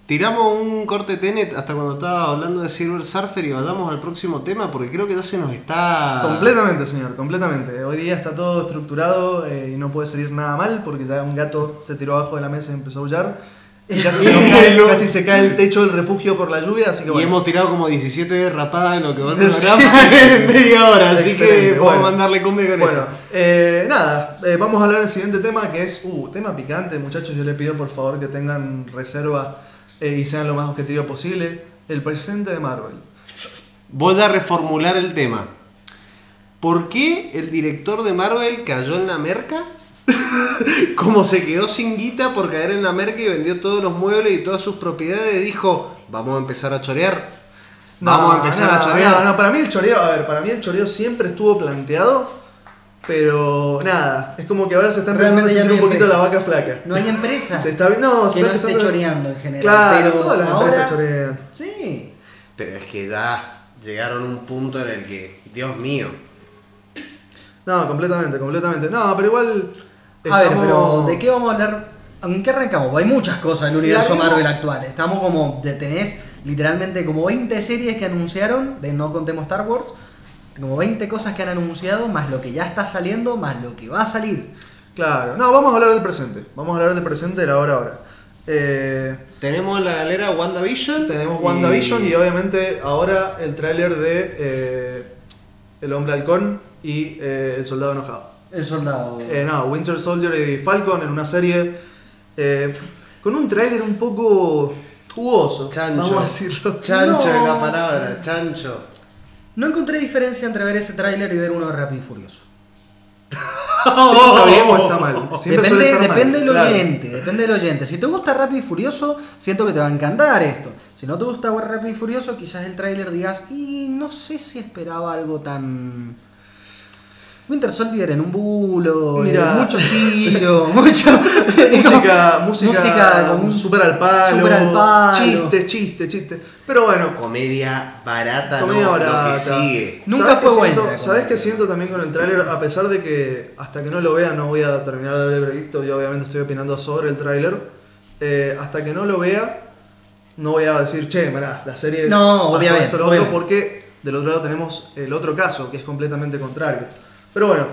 Speaker 3: Tiramos un corte Tenet hasta cuando estaba hablando de Silver Surfer y vayamos al próximo tema porque creo que ya se nos está.
Speaker 1: Completamente, señor, completamente. Hoy día está todo estructurado eh, y no puede salir nada mal porque ya un gato se tiró abajo de la mesa y empezó a aullar. Y casi, se, cae, casi se cae el techo del refugio por la lluvia, así que
Speaker 3: Y
Speaker 1: bueno.
Speaker 3: hemos tirado como 17 rapadas en lo que va el programa en media hora, así que vamos
Speaker 1: bueno.
Speaker 3: a mandarle cumbia con
Speaker 1: Bueno,
Speaker 3: eso.
Speaker 1: eh, nada, eh, vamos a hablar del siguiente tema que es, uh, tema picante, muchachos. Yo les pido por favor que tengan reserva eh, y sean lo más objetivo posible. El presente de Marvel.
Speaker 3: Voy a reformular el tema. ¿Por qué el director de Marvel cayó en la merca? Como se quedó sin guita por caer en la merca y vendió todos los muebles y todas sus propiedades, dijo, vamos a empezar a chorear. Vamos a empezar a chorear.
Speaker 1: No, no, para mí el choreo, a ver, para mí el choreo siempre estuvo planteado, pero nada, es como que a ver, se está empezando a
Speaker 2: Realmente ya
Speaker 1: sentir un
Speaker 2: no
Speaker 1: poquito la vaca flaca.
Speaker 2: No hay empresa
Speaker 1: Se está, no, se
Speaker 2: que
Speaker 1: está
Speaker 2: no esté
Speaker 1: empezando-
Speaker 2: choreando en general.
Speaker 1: Claro,
Speaker 2: pero
Speaker 1: todas las
Speaker 2: ahora-
Speaker 1: empresas chorean.
Speaker 2: Sí.
Speaker 3: Pero es que ya llegaron a un punto en el que, Dios mío,
Speaker 1: No, completamente, completamente. No, pero igual.
Speaker 2: A ver,
Speaker 1: estamos-
Speaker 2: pero ¿de qué vamos a hablar ¿En qué arrancamos? Hay muchas cosas en el universo Marvel actual. Estamos como, de- tenés literalmente como 20 series que anunciaron, de no contemos Star Wars, como 20 cosas que han anunciado, más lo que ya está saliendo, más lo que va a salir.
Speaker 1: Claro, no, vamos a hablar del presente. Vamos a hablar del presente de la hora ahora. Eh,
Speaker 3: Tenemos en la galera WandaVision.
Speaker 1: tenemos WandaVision y obviamente ahora el tráiler de eh, El Hombre Halcón y eh, El Soldado Enojado.
Speaker 2: El soldado.
Speaker 1: Eh, no, Winter Soldier y Falcon en una serie eh, con un tráiler un poco jugoso,
Speaker 3: Chancho.
Speaker 1: vamos a decirlo.
Speaker 3: Chancho
Speaker 2: No.
Speaker 3: es la palabra, chancho.
Speaker 2: No encontré diferencia entre ver ese tráiler y ver uno de Rápido y Furioso.
Speaker 1: ¿Eso está bien o está mal? Siempre suele
Speaker 2: Depende,
Speaker 1: mal,
Speaker 2: del
Speaker 1: claro.
Speaker 2: oyente, depende del oyente. Si te gusta Rápido y Furioso, siento que te va a encantar esto. Si no te gusta Rápido y Furioso, quizás el tráiler digas, y no sé si esperaba algo tan... Winter Soldier en un bulo,
Speaker 1: Mira.
Speaker 2: eh, mucho tiro, mucho...
Speaker 1: música, música,
Speaker 2: música como un-
Speaker 1: super al palo,
Speaker 2: súper al palo.
Speaker 1: chiste, chiste, chiste. Pero bueno,
Speaker 3: Comedia barata,
Speaker 1: comedia
Speaker 3: no,
Speaker 1: barata.
Speaker 3: lo que sigue.
Speaker 2: Nunca
Speaker 1: ¿Sabes
Speaker 2: fue la
Speaker 1: ¿Sabes qué siento también con el tráiler? A pesar de que hasta que no lo vea no voy a terminar de ver el veredicto, yo obviamente estoy opinando sobre el tráiler. eh, hasta que no lo vea, no voy a decir, che, mirá, la serie
Speaker 2: No,
Speaker 1: pasó
Speaker 2: obviamente,
Speaker 1: esto, lo otro,
Speaker 2: obviamente.
Speaker 1: porque del otro lado tenemos el otro caso, que es completamente contrario. Pero bueno,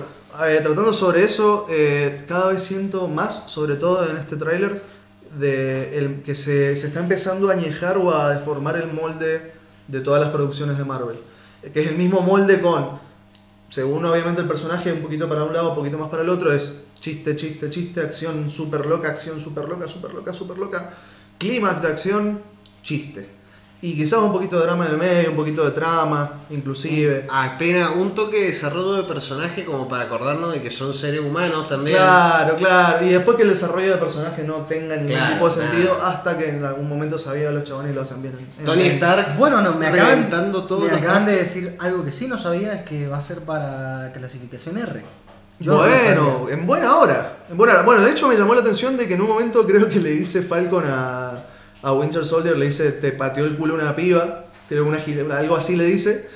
Speaker 1: eh, tratando sobre eso, eh, cada vez siento más, sobre todo en este tráiler, que se, se está empezando a añejar o a deformar el molde de todas las producciones de Marvel. Eh, Que es el mismo molde con, según obviamente el personaje, un poquito para un lado, un poquito más para el otro, es chiste, chiste, chiste, acción super loca, acción super loca, super loca, super loca, clímax de acción, chiste. Y quizás un poquito de drama en el medio, un poquito de trama, inclusive.
Speaker 3: Apenas un toque de desarrollo de personaje como para acordarnos de que son seres humanos también.
Speaker 1: Claro, claro. Y después que el desarrollo de personaje no tenga ningún
Speaker 3: Claro,
Speaker 1: tipo de sentido,
Speaker 3: nada.
Speaker 1: hasta que en algún momento sabía los chabones y lo hacen bien. en- en-
Speaker 3: Tony Stark
Speaker 2: Bueno, no, me acaban,
Speaker 3: reventando todo
Speaker 2: me acaban de decir algo que sí no sabía, es que va a ser para clasificación R. Yo
Speaker 1: Bueno, en buena hora. En buena hora. Bueno, de hecho me llamó la atención de que en un momento creo que le dice Falcon a, a Winter Soldier, le dice, te pateó el culo una piba, creo una, algo así le dice,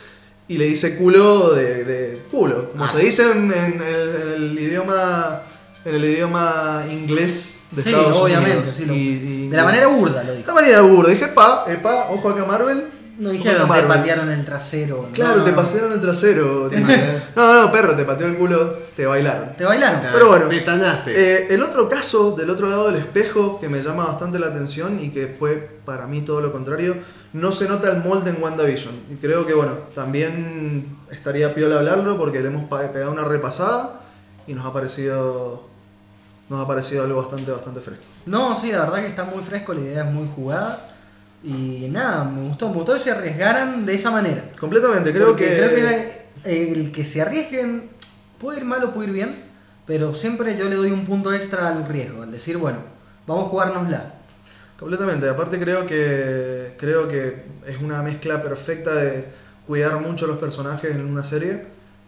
Speaker 1: y le dice culo de, de culo, como
Speaker 3: Ah,
Speaker 1: se
Speaker 3: sí.
Speaker 1: dice en, en el, en el idioma en el idioma inglés de
Speaker 2: Sí,
Speaker 1: Estados
Speaker 2: obviamente,
Speaker 1: Unidos.
Speaker 2: sí. lo-
Speaker 1: Y- y
Speaker 2: de la manera burda lo
Speaker 1: De
Speaker 2: dijo.
Speaker 1: manera burda. Dije, pa, epa, ojo acá Marvel.
Speaker 2: No dijeron, te patearon el trasero. no,
Speaker 1: Claro,
Speaker 2: no,
Speaker 1: te
Speaker 2: no.
Speaker 1: pasaron el trasero. tipo. no, no, perro, te pateó el culo, te bailaron.
Speaker 2: Te bailaron.
Speaker 1: Pero bueno.
Speaker 3: Pestañaste.
Speaker 1: Eh, el otro caso del otro lado del espejo que me llama bastante la atención y que fue para mí todo lo contrario, no se nota el molde en WandaVision. Y creo que, bueno, también estaría piola hablarlo porque le hemos pegado una repasada y nos ha parecido, nos ha parecido algo bastante, bastante fresco.
Speaker 2: No, sí, la verdad que está muy fresco, la idea es muy jugada. Y nada, me gustó, me gustó que se arriesgaran de esa manera.
Speaker 1: Completamente, creo
Speaker 2: Porque
Speaker 1: que...
Speaker 2: creo que el que se arriesguen puede ir mal o puede ir bien, pero siempre yo le doy un punto extra al riesgo, al decir, bueno, vamos a jugárnosla.
Speaker 1: Completamente, aparte creo que creo que es una mezcla perfecta de cuidar mucho los personajes en una serie.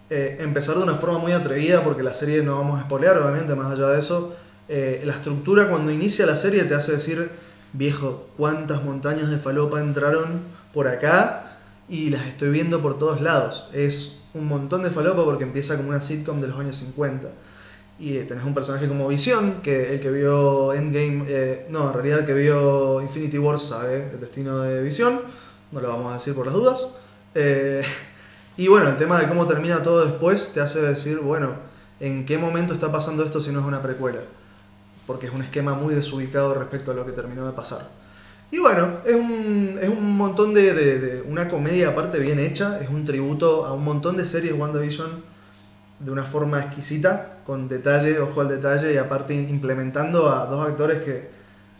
Speaker 1: Eh, empezar de una forma muy atrevida, porque la serie no vamos a spoilear, obviamente, más allá de eso. Eh, la estructura cuando inicia la serie te hace decir, viejo, cuántas montañas de falopa entraron por acá y las estoy viendo por todos lados. Es un montón de falopa porque empieza como una sitcom de los años 50. Y eh, tenés un personaje como Visión, que el que vio Endgame, eh, no, en realidad el que vio Infinity War sabe el destino de Visión, no lo vamos a decir por las dudas. Eh, y bueno, el tema de cómo termina todo después te hace decir, bueno, ¿en qué momento está pasando esto si no es una precuela? Porque es un esquema muy desubicado respecto a lo que terminó de pasar. Y bueno, es un, es un montón de, de- de- una comedia aparte bien hecha, es un tributo a un montón de series WandaVision de una forma exquisita, con detalle, ojo al detalle, y aparte implementando a dos actores que,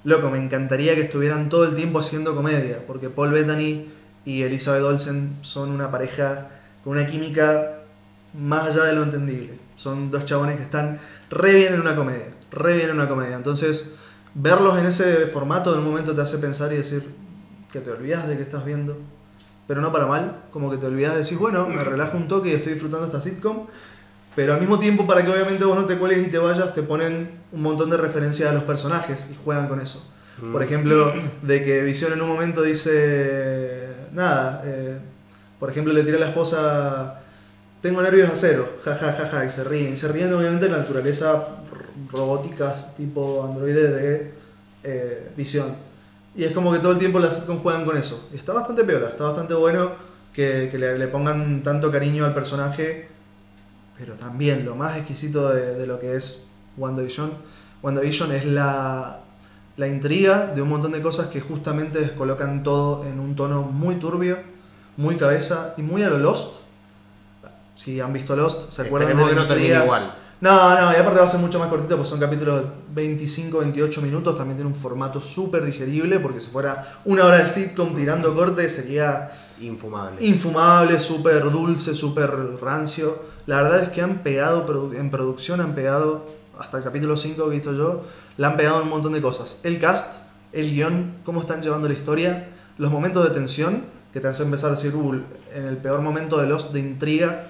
Speaker 1: loco, me encantaría que estuvieran todo el tiempo haciendo comedia, porque Paul Bettany y Elizabeth Olsen son una pareja con una química más allá de lo entendible. Son dos chabones que están re bien en una comedia, re bien en una comedia. Entonces, verlos en ese formato de un momento te hace pensar y decir que te olvidas de que estás viendo, pero no para mal, como que te olvidas de decir, bueno, me relajo un toque y estoy disfrutando esta sitcom, pero al mismo tiempo, para que obviamente vos no te cuelgues y te vayas, te ponen un montón de referencias a los personajes y juegan con eso. Por ejemplo, de que Visión en un momento dice, nada, eh, por ejemplo le tira a la esposa, tengo nervios a cero, ja ja ja ja, y se ríen. Y se ríen obviamente de la naturaleza robóticas tipo androide de eh, visión. Y es como que todo el tiempo las sitcom juegan con eso. Y está bastante peor, está bastante bueno que, que le, le pongan tanto cariño al personaje, pero también lo más exquisito de, de lo que es WandaVision, WandaVision es la, la intriga de un montón de cosas que justamente descolocan todo en un tono muy turbio, muy cabeza y muy a lo Lost. Si han visto Lost, se acuerdan de la
Speaker 3: que no
Speaker 1: intriga.
Speaker 3: igual.
Speaker 1: No, no, y aparte va a ser mucho más cortito, pues son capítulos de 25, 28 minutos, también tiene un formato súper digerible, porque si fuera una hora de sitcom tirando corte sería
Speaker 3: Infumable.
Speaker 1: infumable, súper dulce, súper rancio. La verdad es que han pegado, en producción han pegado, hasta el capítulo 5 que he visto yo, le han pegado un montón de cosas. El cast, el guion, cómo están llevando la historia, los momentos de tensión, que te hace empezar a decir, "Uh, en el peor momento de los de intriga,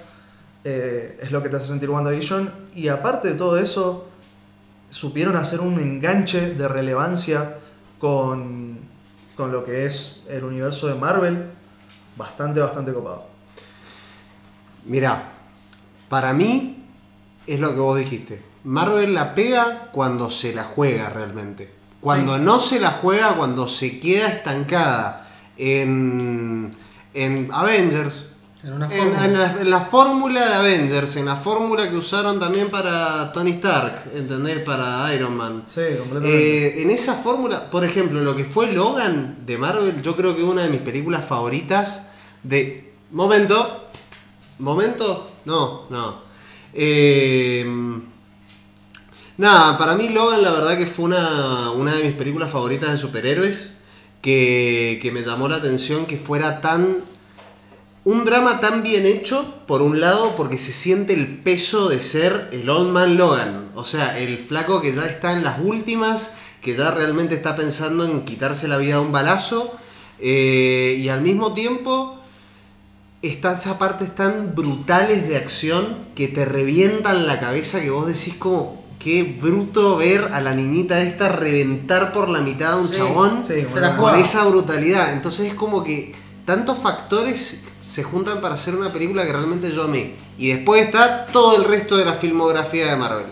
Speaker 1: eh, es lo que te hace sentir WandaVision. Y aparte de todo eso, supieron hacer un enganche de relevancia con, con lo que es el universo de Marvel bastante, bastante copado.
Speaker 3: Mirá, para mí es lo que vos dijiste. Marvel la pega cuando se la juega realmente. Cuando
Speaker 2: Sí.
Speaker 3: no se la juega, cuando se queda estancada en, en Avengers,
Speaker 2: En una
Speaker 3: en,
Speaker 2: forma.
Speaker 3: en la, en la fórmula de Avengers, en la fórmula que usaron también para Tony Stark, ¿entendés? Para Iron Man.
Speaker 1: Sí, completamente.
Speaker 3: Eh, en esa fórmula, por ejemplo, lo que fue Logan de Marvel, yo creo que es una de mis películas favoritas de... Momento. Momento. No, no. Eh, nada, para mí Logan la verdad que fue una, una de mis películas favoritas de superhéroes. Que, que me llamó la atención que fuera tan un drama tan bien hecho, por un lado, porque se siente el peso de ser el Old Man Logan. O sea, el flaco que ya está en las últimas, que ya realmente está pensando en quitarse la vida de un balazo. eh, y al mismo tiempo, están esas partes tan brutales de acción que te revientan la cabeza que vos decís como... Qué bruto ver a la niñita esta reventar por la mitad de un
Speaker 2: Sí,
Speaker 3: chabón
Speaker 1: sí, bueno,
Speaker 3: con esa brutalidad. Entonces es como que tantos factores se juntan para hacer una película que realmente yo amé. Y después está todo el resto de la filmografía de Marvel.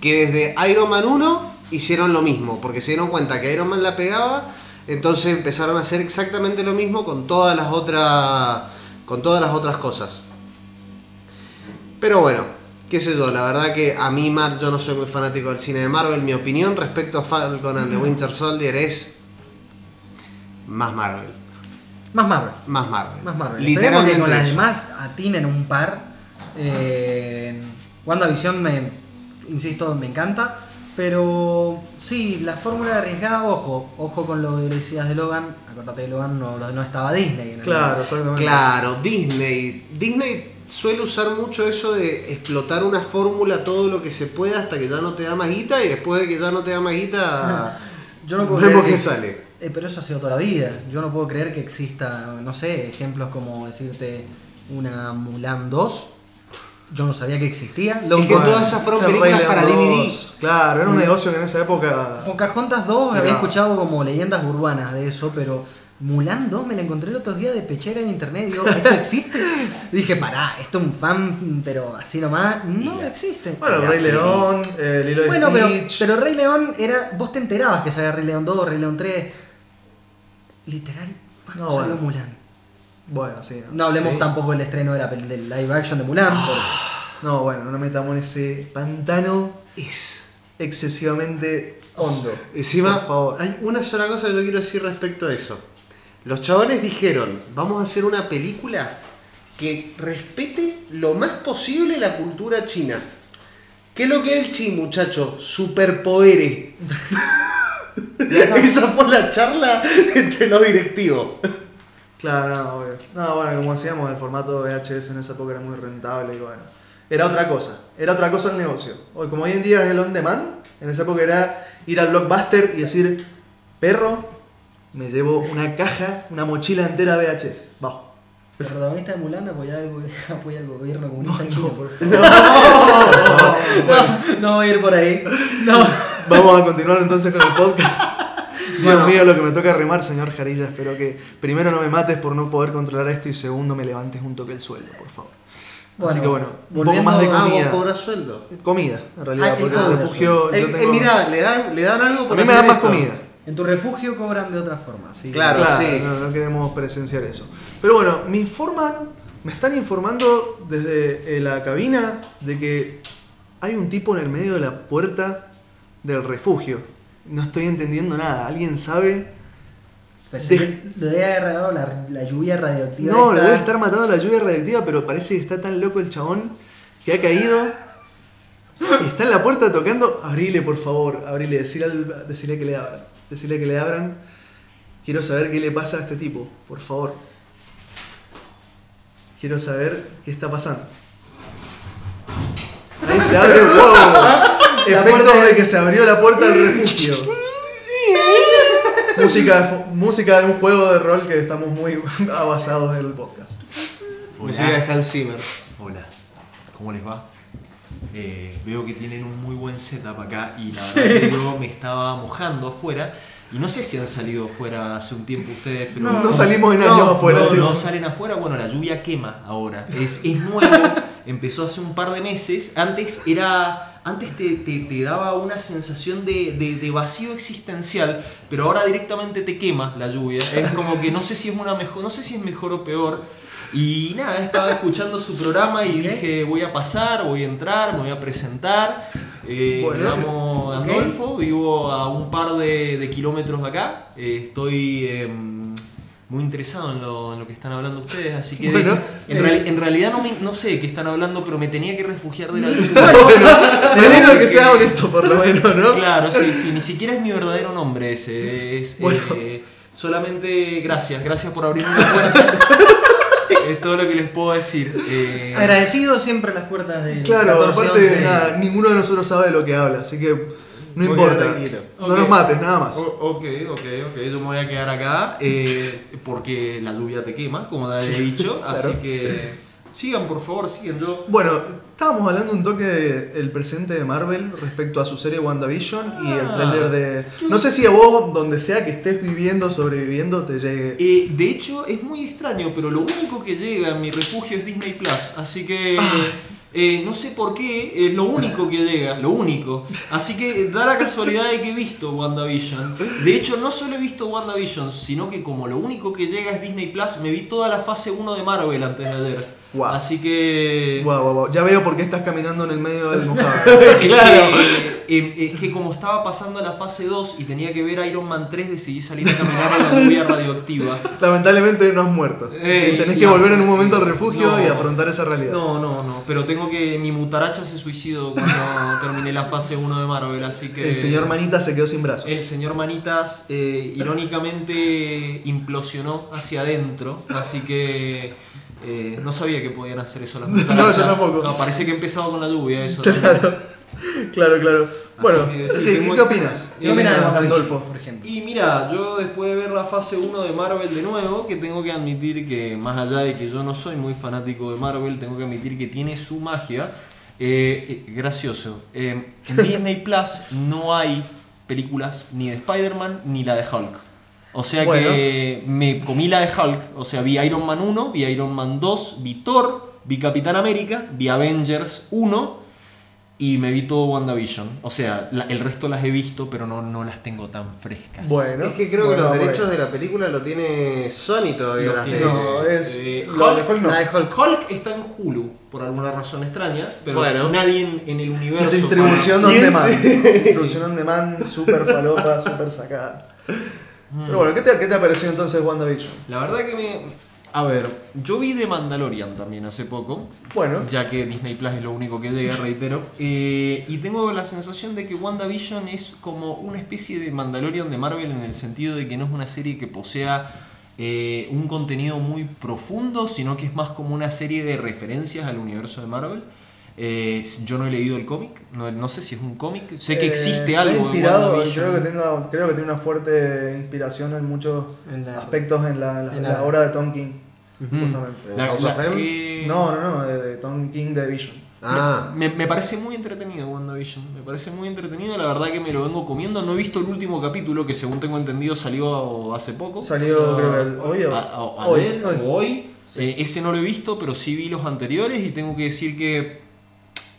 Speaker 3: Que desde Iron Man 1 hicieron lo mismo, porque se dieron cuenta que Iron Man la pegaba, entonces empezaron a hacer exactamente lo mismo con todas las otras con todas las otras cosas. Pero bueno, qué sé yo, la verdad que a mí Mar, yo no soy muy fanático del cine de Marvel, mi opinión respecto a Falcon and the Winter Soldier es más Marvel.
Speaker 2: Más Marvel.
Speaker 3: Más Marvel.
Speaker 2: Más Marvel. Esperemos que
Speaker 3: Literalmente
Speaker 2: con las
Speaker 3: eso.
Speaker 2: demás atinen un par. Eh, WandaVision me, insisto, me encanta. Pero sí, la fórmula de arriesgada, ojo, ojo con lo que decías de Logan. Acordate de Logan, no, no estaba Disney. En el-
Speaker 1: Claro, exactamente.
Speaker 3: Claro, Disney. Disney suele usar mucho eso de explotar una fórmula todo lo que se pueda hasta que ya no te da más guita y después de que ya no te da más guita
Speaker 2: Yo no puedo
Speaker 3: vemos
Speaker 2: que-
Speaker 3: sale.
Speaker 2: Eh, pero eso ha sido toda la vida. Yo no puedo creer que exista, no sé, ejemplos como decirte una Mulan 2. Yo no sabía que existía. Loco,
Speaker 3: Es que todas esas fueron
Speaker 1: El
Speaker 3: películas para
Speaker 1: 2,
Speaker 3: DVD.
Speaker 1: Claro, era un negocio que en esa época.
Speaker 2: Pocahontas 2 había escuchado como leyendas urbanas de eso, pero Mulan 2 me la encontré el otro día de pechera en internet. Digo, ¿esto existe? Dije, pará, esto es un fan, pero así nomás. No existe.
Speaker 1: Bueno, el Rey León, eh, Lilo y
Speaker 2: Bueno, pero, pero Rey León era. Vos te enterabas que salía Rey León 2, Rey León 3. Literal, ¿cuándo
Speaker 1: No,
Speaker 2: salió
Speaker 1: bueno.
Speaker 2: Mulan?
Speaker 1: Bueno, sí.
Speaker 2: No hablemos
Speaker 3: Sí.
Speaker 2: tampoco del estreno de la del live action de Mulan.
Speaker 1: No, bueno, no nos metamos en ese pantano
Speaker 3: Es.
Speaker 1: excesivamente hondo.
Speaker 3: Encima,
Speaker 1: Por favor.
Speaker 3: hay una sola cosa que yo quiero decir respecto a eso. Los chabones dijeron, vamos a hacer una película que respete lo más posible la cultura china. ¿Qué es lo que es el chi, muchacho? Superpoderes. Esa fue la charla entre los directivos.
Speaker 1: Claro, no, obvio. No, bueno, como decíamos, el formato VHS en esa época era muy rentable y bueno. Era otra cosa, era otra cosa el negocio. Hoy, como hoy en día es el on demand, en esa época era ir al blockbuster y decir, perro, me llevo una caja, una mochila entera VHS. Va.
Speaker 2: El protagonista de Mulan apoya al, apoya al gobierno comunista
Speaker 1: No,
Speaker 2: chino,
Speaker 1: no.
Speaker 2: por favor. No, no voy a ir por ahí. No.
Speaker 1: Vamos a continuar entonces con el podcast. Dios
Speaker 3: Bueno.
Speaker 1: mío, lo que me toca remar, señor Jarilla. Espero que primero no me mates por no poder controlar esto y segundo me levantes un toque el sueldo, por favor. Así que bueno, un poco más de
Speaker 3: Ah, vos
Speaker 1: comida.
Speaker 3: cobras sueldo.
Speaker 1: Comida, en realidad,
Speaker 2: Ah,
Speaker 1: porque el
Speaker 2: cobra
Speaker 1: refugio.
Speaker 3: Eh,
Speaker 1: yo
Speaker 3: eh,
Speaker 1: tengo-
Speaker 3: mirá, le dan, le dan algo
Speaker 1: a mí me dan más
Speaker 3: esto.
Speaker 1: comida.
Speaker 2: En tu refugio cobran de otra forma, sí.
Speaker 3: Claro.
Speaker 1: Claro,
Speaker 3: sí.
Speaker 1: no, no queremos presenciar eso. Pero bueno, me informan, me están informando desde eh, la cabina de que hay un tipo en el medio de la puerta del refugio. No estoy entendiendo nada. ¿Alguien sabe?
Speaker 2: Pensé
Speaker 1: De-
Speaker 2: le debe haber dado la, la lluvia radioactiva.
Speaker 1: No, debe estar matando la lluvia radiactiva, pero parece que está tan loco el chabón que ha caído. Y está en la puerta tocando. Abrile, por favor. Abrile, decirle, al- decirle que le abran. Decirle que le abran. Quiero saber qué le pasa a este tipo, por favor. Quiero saber qué está pasando. Ahí se abre, wow. Efecto de que se abrió la puerta del refugio. música, música de un juego de rol que estamos muy abasados del podcast.
Speaker 3: Música de Hans Zimmer.
Speaker 4: Hola, ¿cómo les va? Eh, veo que tienen un muy buen setup acá y la verdad que yo me estaba mojando afuera y no sé si han salido afuera hace un tiempo ustedes, pero
Speaker 1: No, salimos en años
Speaker 3: No,
Speaker 1: afuera.
Speaker 4: no, no salen afuera, bueno, la lluvia quema ahora. Es, es nuevo, empezó hace un par de meses. Antes era. Antes te, te- te daba una sensación de, de- de vacío existencial, pero ahora directamente te quema la lluvia. Es como que no sé si es una mejor, no sé si es mejor o peor. Y nada, estaba escuchando su programa y dije voy a pasar, voy a entrar, me voy a presentar. Eh,
Speaker 1: Bueno.
Speaker 4: me llamo. Andolfo, vivo a un par de, de kilómetros de acá. Eh, estoy muy interesado en lo, en lo que están hablando ustedes, así que
Speaker 1: Bueno.
Speaker 4: en, reali- en realidad no, me- no sé de qué están hablando, pero me tenía que refugiar de la luz.
Speaker 1: Me alegro que sea honesto por lo menos, ¿no?
Speaker 4: Claro, sí, sí, ni siquiera es mi verdadero nombre ese. Es,
Speaker 1: Bueno.
Speaker 4: eh, solamente gracias, gracias por abrirme la puerta. es todo lo que les puedo decir. Eh,
Speaker 2: Agradecido siempre las puertas de.
Speaker 1: Claro,
Speaker 2: 14,
Speaker 1: aparte
Speaker 2: 11.
Speaker 1: nada, ninguno de nosotros sabe de lo que habla, así que no importa. No
Speaker 4: Ok.
Speaker 1: nos mates, nada más.
Speaker 4: O- ok, ok, ok, yo me voy a quedar acá eh, porque la lluvia te quema, como te he dicho, así que sigan, por favor, sigan. Yo
Speaker 1: Bueno, estábamos hablando un toque del presente de Marvel respecto a su serie WandaVision y el
Speaker 4: Ah.
Speaker 1: trailer de... No sé si a vos, donde sea que estés viviendo, sobreviviendo, te llegue...
Speaker 4: Eh, de hecho, es muy extraño, pero lo único que llega en mi refugio es Disney Plus. Así que eh, no sé por qué, es lo único que llega, lo único. Así que da la casualidad de que he visto WandaVision. De hecho, no solo he visto WandaVision, sino que como lo único que llega es Disney Plus, me vi toda la fase 1 de Marvel antes de ayer. Así que.
Speaker 1: Guau, guau, guau. Ya veo por qué estás caminando en el medio del mojado.
Speaker 4: Es
Speaker 3: Claro.
Speaker 4: que, eh, es que como estaba pasando a la fase 2 y tenía que ver Iron Man 3, decidí salir a caminar en la lluvia radioactiva.
Speaker 1: Lamentablemente no has muerto. Sí, tenés que volver en un momento al refugio
Speaker 4: No.
Speaker 1: y afrontar esa realidad.
Speaker 4: No, no, no, pero tengo que. Mi mutaracha se suicidó cuando terminé la fase 1 de Marvel, así que.
Speaker 1: El señor Manita se quedó sin brazos.
Speaker 4: El señor Manitas eh, irónicamente implosionó hacia adentro, así que eh, no sabía que podían hacer eso las
Speaker 1: No,
Speaker 4: mutarachas.
Speaker 1: yo tampoco.
Speaker 4: No, parece que he empezado con la lluvia eso.
Speaker 1: Claro, claro. Bueno,
Speaker 4: que sí,
Speaker 1: ¿qué, qué opinas?
Speaker 2: ¿Qué opinas de
Speaker 1: Gandolfo?
Speaker 2: por ejemplo?
Speaker 4: Y mira, yo después de ver la fase 1 de Marvel de nuevo, que tengo que admitir que más allá de que yo no soy muy fanático de Marvel, tengo que admitir que tiene su magia. Eh, eh, gracioso. En Disney Plus no hay películas ni de Spider-Man ni la de Hulk. O sea
Speaker 1: Bueno.
Speaker 4: que me comí la de Hulk. O sea, vi Iron Man 1, vi Iron Man 2, vi Thor, vi Capitán América, vi Avengers 1 y me vi todo WandaVision. O sea, la- el resto las he visto, pero no, no las tengo tan frescas.
Speaker 1: Bueno.
Speaker 3: Es que creo
Speaker 1: bueno,
Speaker 3: que los derechos de la película lo tiene Sony todavía.
Speaker 4: Los
Speaker 3: las
Speaker 4: tiene-
Speaker 3: derechos.
Speaker 1: No, es.
Speaker 4: Eh, Hulk-
Speaker 1: Hulk no.
Speaker 2: La de Hulk.
Speaker 4: Hulk está en Hulu, por alguna razón extraña, pero
Speaker 3: Bueno.
Speaker 4: nadie en, en el universo...
Speaker 1: Distribución
Speaker 3: ¿Quién
Speaker 1: on demand. Distribución on demand, super falopa, super sacada. Pero bueno, ¿qué te, ¿qué te ha parecido entonces WandaVision?
Speaker 4: La verdad que me... A ver, yo vi The Mandalorian también hace poco,
Speaker 1: Bueno,
Speaker 4: ya que Disney Plus es lo único que llega, reitero. eh, y tengo la sensación de que WandaVision es como una especie de Mandalorian de Marvel en el sentido de que no es una serie que posea eh, un contenido muy profundo, sino que es más como una serie de referencias al universo de Marvel. Eh, yo no he leído el cómic, no, no sé si es un cómic, sé que
Speaker 1: eh,
Speaker 4: existe algo
Speaker 1: inspirado,
Speaker 4: de
Speaker 1: creo que, tenga, creo que tiene una fuerte inspiración en muchos
Speaker 2: En la-
Speaker 1: aspectos en la, en la-
Speaker 2: en
Speaker 1: la
Speaker 2: la-
Speaker 1: obra de Tom King, justamente.
Speaker 4: La-
Speaker 3: House
Speaker 4: la-
Speaker 3: of M?
Speaker 4: eh,
Speaker 1: No, no, no, de, de Tom King de Vision.
Speaker 3: Ah,
Speaker 4: Me, me parece muy entretenido WandaVision. Me parece muy entretenido. La verdad que me lo vengo comiendo. No he visto el último capítulo que según tengo entendido salió hace poco.
Speaker 1: Salió,
Speaker 4: O sea,
Speaker 1: creo que el- hoy o-
Speaker 4: a- a-
Speaker 1: hoy,
Speaker 4: ayer
Speaker 2: hoy.
Speaker 4: o hoy. Eh, ese no lo he visto, pero sí vi los anteriores y tengo que decir que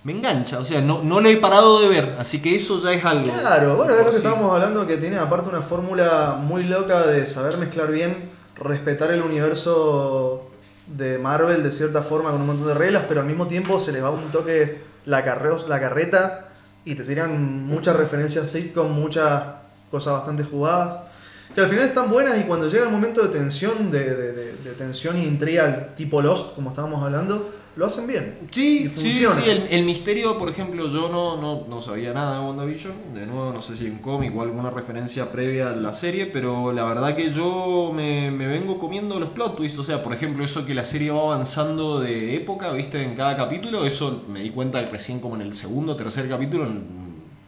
Speaker 4: me engancha. O sea, no, no lo he parado de ver, así que eso ya es algo.
Speaker 1: Claro, bueno, es lo que
Speaker 4: Sí.
Speaker 1: estábamos hablando, que tiene aparte una fórmula muy loca de saber mezclar bien, respetar el universo de Marvel de cierta forma con un montón de reglas, pero al mismo tiempo se les va un toque la, carreos, la carreta y te tiran muchas referencias sitcom, muchas cosas bastante jugadas, que al final están buenas y cuando llega el momento de tensión, de, de- de- de tensión y intriga tipo Lost, como estábamos hablando, lo hacen bien.
Speaker 4: Sí,
Speaker 1: Y
Speaker 4: sí,
Speaker 1: funciona.
Speaker 4: sí, el, el misterio, por ejemplo, yo no, no, no sabía nada de WandaVision, de nuevo no sé si en cómic o alguna referencia previa a la serie, pero la verdad que yo me, me vengo comiendo los plot twists, o sea, por ejemplo, eso que la serie va avanzando de época, viste, en cada capítulo, eso me di cuenta recién como en el segundo o tercer capítulo,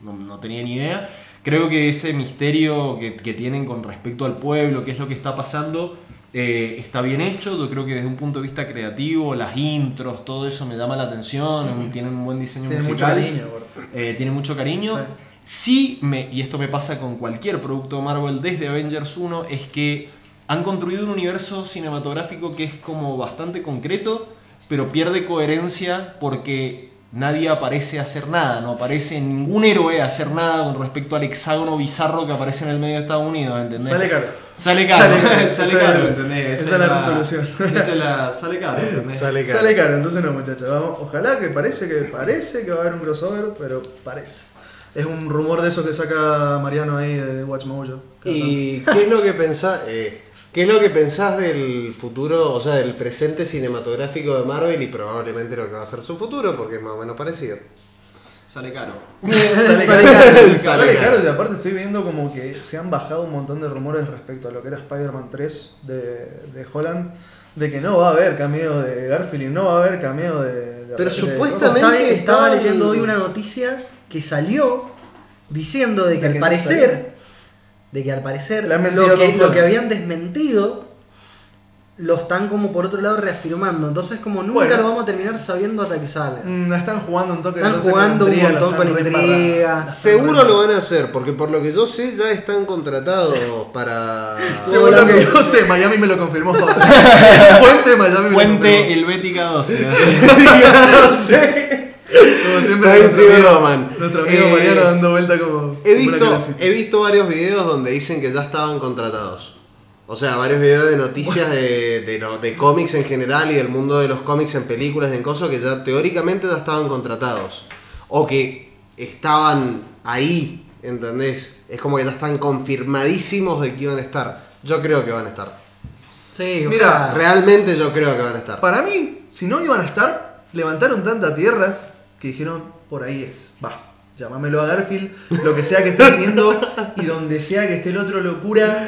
Speaker 4: no, no tenía ni idea. Creo que ese misterio que, que tienen con respecto al pueblo, qué es lo que está pasando, eh, está bien hecho, yo creo que desde un punto de vista creativo, las intros, todo eso me llama la atención, tienen un buen diseño
Speaker 1: Tiene mucho
Speaker 4: musical,
Speaker 1: cariño. aparte.
Speaker 4: eh, tiene mucho cariño.
Speaker 1: Sí.
Speaker 4: Sí, me, y esto me pasa con cualquier producto de Marvel desde Avengers 1, es que han construido un universo cinematográfico que es como bastante concreto, pero pierde coherencia porque nadie aparece a hacer nada, no aparece ningún héroe a hacer nada con respecto al hexágono bizarro que aparece en el medio de Estados Unidos, ¿entendés?
Speaker 1: Sale caro.
Speaker 4: Sale caro,
Speaker 1: Sale caro,
Speaker 4: sale,
Speaker 1: esa es
Speaker 4: caro,
Speaker 1: la-
Speaker 4: ¿entendés?
Speaker 1: esa es la resolución.
Speaker 4: esa es la- sale caro, ¿entendés?
Speaker 3: Sale caro.
Speaker 1: Sale caro, entonces no muchachos, vamos, ojalá que parece que parece que va a haber un crossover, pero parece. Es un rumor de eso que saca Mariano ahí de Watch Mojo.
Speaker 3: ¿Y qué es lo que pensás, eh, qué es lo que pensás del futuro, o sea, del presente cinematográfico de Marvel y probablemente lo que va a ser su futuro, porque es más o menos parecido?
Speaker 4: Sale caro.
Speaker 1: Sale
Speaker 2: Sale
Speaker 1: caro. Sale caro y aparte estoy viendo como que se han bajado un montón de rumores respecto a lo que era Spider-Man 3 de, de Holland, de que no va a haber cameo de Garfield y no va a haber cameo de... de
Speaker 3: Pero
Speaker 1: de-
Speaker 3: supuestamente-
Speaker 2: Estaba, leyendo hoy una noticia que salió diciendo de que
Speaker 1: De
Speaker 2: al
Speaker 1: que
Speaker 2: parecer, de que al parecer lo que, lo habían desmentido lo están como por otro lado reafirmando. Entonces como nunca
Speaker 1: Bueno.
Speaker 2: lo vamos a terminar sabiendo hasta que salga.
Speaker 1: Mm, están jugando un toque
Speaker 2: Están
Speaker 1: entonces
Speaker 2: jugando
Speaker 1: con la
Speaker 2: un
Speaker 1: intriga,
Speaker 2: montón con
Speaker 1: reembarrando.
Speaker 3: Seguro lo van a hacer, porque por lo que yo sé ya están contratados para...
Speaker 1: Según lo que yo sé, Miami me lo confirmó. Fuente Miami me lo
Speaker 4: Fuente Helvética 12. así.
Speaker 1: confirmó. Sí. Como siempre, nuestro amigo, nuestro amigo
Speaker 3: Eh,
Speaker 1: Mariano dando vuelta como.
Speaker 3: He visto, he visto varios videos donde dicen que ya estaban contratados. O sea, varios videos de noticias de, de, lo- de cómics en general y del mundo de los cómics en películas, en cosas que ya teóricamente ya estaban contratados. O que estaban ahí, ¿entendés? Es como que ya están confirmadísimos de que iban a estar. Yo creo que van a estar.
Speaker 2: Sí,
Speaker 1: Mira,
Speaker 2: ojalá.
Speaker 3: Realmente yo creo que van a estar.
Speaker 1: Para mí, si no iban a estar, levantaron tanta tierra que dijeron, por ahí es. Va, llámamelo a Garfield, lo que sea que esté haciendo y donde sea que esté el otro locura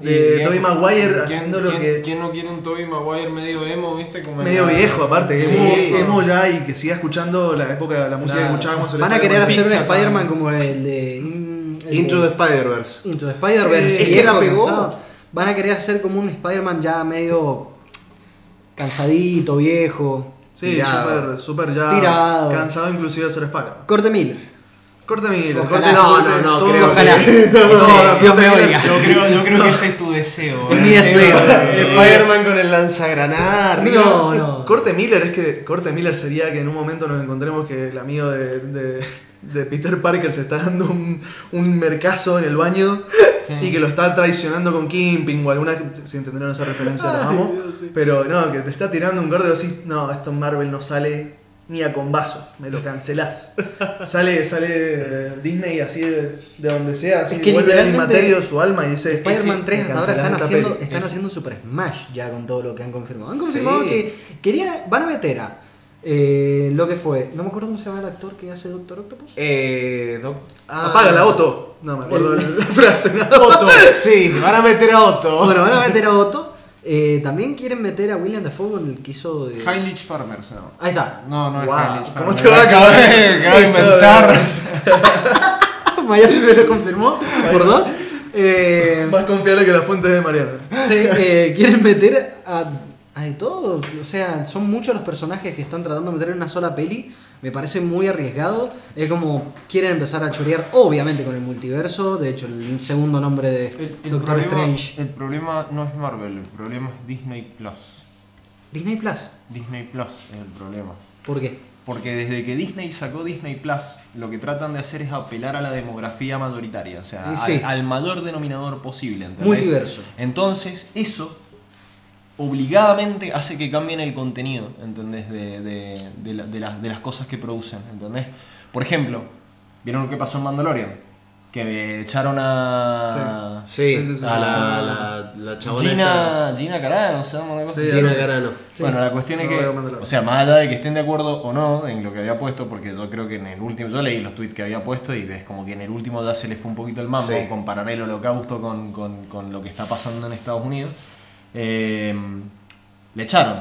Speaker 1: de Tobey Maguire
Speaker 4: quién-
Speaker 1: haciendo lo que.
Speaker 4: ¿Quién no quiere un Tobey Maguire medio emo, viste? Como
Speaker 1: Medio
Speaker 4: la-
Speaker 1: viejo, aparte,
Speaker 3: Sí,
Speaker 1: emo,
Speaker 3: no.
Speaker 1: emo ya y que siga escuchando la época, la música que
Speaker 4: Claro.
Speaker 1: escuchábamos. el
Speaker 2: Van a querer hacer un Spider-Man como el de... in- el
Speaker 3: Into
Speaker 2: de-
Speaker 3: the Spider-Verse.
Speaker 2: Into the Spider-Verse.
Speaker 1: Sí, que
Speaker 3: la pegó.
Speaker 2: cansado. Van a querer hacer como un Spider-Man ya medio cansadito, viejo.
Speaker 1: Sí, súper, súper ya
Speaker 2: Tirado.
Speaker 1: cansado inclusive de ser Spider-Man.
Speaker 2: Corte Miller.
Speaker 1: Corte Miller,
Speaker 2: Ojalá.
Speaker 1: corte
Speaker 3: No, no, no,
Speaker 1: todo
Speaker 3: creo
Speaker 1: lo
Speaker 2: que-
Speaker 1: No, no,
Speaker 2: Dios
Speaker 1: corte
Speaker 2: me
Speaker 1: Miller-
Speaker 2: oiga.
Speaker 4: Yo creo, yo creo que ese es tu deseo.
Speaker 2: Es mi
Speaker 4: ¿eh?
Speaker 2: deseo.
Speaker 3: Spider-Man con el lanzagranadas. arriba.
Speaker 2: No, no.
Speaker 1: Corte Miller es que Corte Miller sería que en un momento nos encontremos que el amigo de, de- de Peter Parker se está dando un, un mercazo en el baño
Speaker 4: Sí.
Speaker 1: y que lo está traicionando con Kimping o alguna. Si entendieron esa referencia, la amo. Pero no, que te está tirando un gordo y decís, no, esto en Marvel no sale ni a combazo, me lo cancelás. sale sale eh, Disney así de, de donde sea, así
Speaker 2: Es que
Speaker 1: vuelve al inmaterio de su alma y dice.
Speaker 2: Spider-Man 3
Speaker 1: "Me
Speaker 2: hasta ahora están haciendo,
Speaker 1: peli".
Speaker 2: están
Speaker 4: Es-
Speaker 2: haciendo Super Smash ya con todo lo que han confirmado. Han confirmado
Speaker 3: Sí.
Speaker 2: que quería, van a meter a eh, lo que fue, no me acuerdo cómo se llama el actor que hace Doctor Octopus.
Speaker 3: Eh, doc- ah.
Speaker 1: Apaga la Otto. No me acuerdo
Speaker 2: El-
Speaker 1: la, frase.
Speaker 3: Otto. Sí, van a meter a Otto.
Speaker 2: Bueno, van a meter a Otto. Eh, también quieren meter a William Dafoe en el que hizo de...
Speaker 4: Highlich Farmers, no.
Speaker 2: Ahí está.
Speaker 4: No, no es
Speaker 1: Guau,
Speaker 4: Highlich
Speaker 1: ¿cómo te va a acabar
Speaker 4: Acabo
Speaker 1: eso?
Speaker 4: de- acabo de inventar.
Speaker 2: Miami me lo confirmó por dos. Eh,
Speaker 1: Más confiable que la fuente de Mariano.
Speaker 2: sí, eh, quieren meter a, a de todo. O sea, son muchos los personajes que están tratando de meter en una sola peli. Me parece muy arriesgado. Es como quieren empezar a chorear, obviamente, con el multiverso. De hecho, el segundo nombre de
Speaker 4: El, el
Speaker 2: Doctor
Speaker 4: problema,
Speaker 2: Strange.
Speaker 4: el problema no es Marvel, el problema es Disney Plus.
Speaker 2: Disney Plus.
Speaker 4: Disney Plus es el problema.
Speaker 2: ¿Por qué?
Speaker 4: Porque desde que Disney sacó Disney Plus, lo que tratan de hacer es apelar a la demografía mayoritaria, o sea,
Speaker 2: sí.
Speaker 4: al, al mayor denominador posible. ¿entendés?
Speaker 2: Muy diverso.
Speaker 4: Entonces, eso obligadamente hace que cambien el contenido, ¿entendés? De, de- de la- de las, de las cosas que producen, ¿entendés? Por ejemplo, ¿vieron lo que pasó en Mandalorian? Que echaron a...
Speaker 3: Sí,
Speaker 1: Sí, sí, sí,
Speaker 3: a la, la, la chabona
Speaker 4: Gina, Gina Carano, se llama
Speaker 1: Sí,
Speaker 3: Gina. Carano.
Speaker 2: Sí.
Speaker 4: bueno, la cuestión es
Speaker 1: No
Speaker 4: que, o sea, más allá de que estén de acuerdo o no en lo que había puesto, porque yo creo que en el último, yo leí los tweets que había puesto y es como que en el último ya se les fue un poquito el mambo,
Speaker 3: Sí.
Speaker 4: comparar el holocausto con, con- con lo que está pasando en Estados Unidos. Eh, le echaron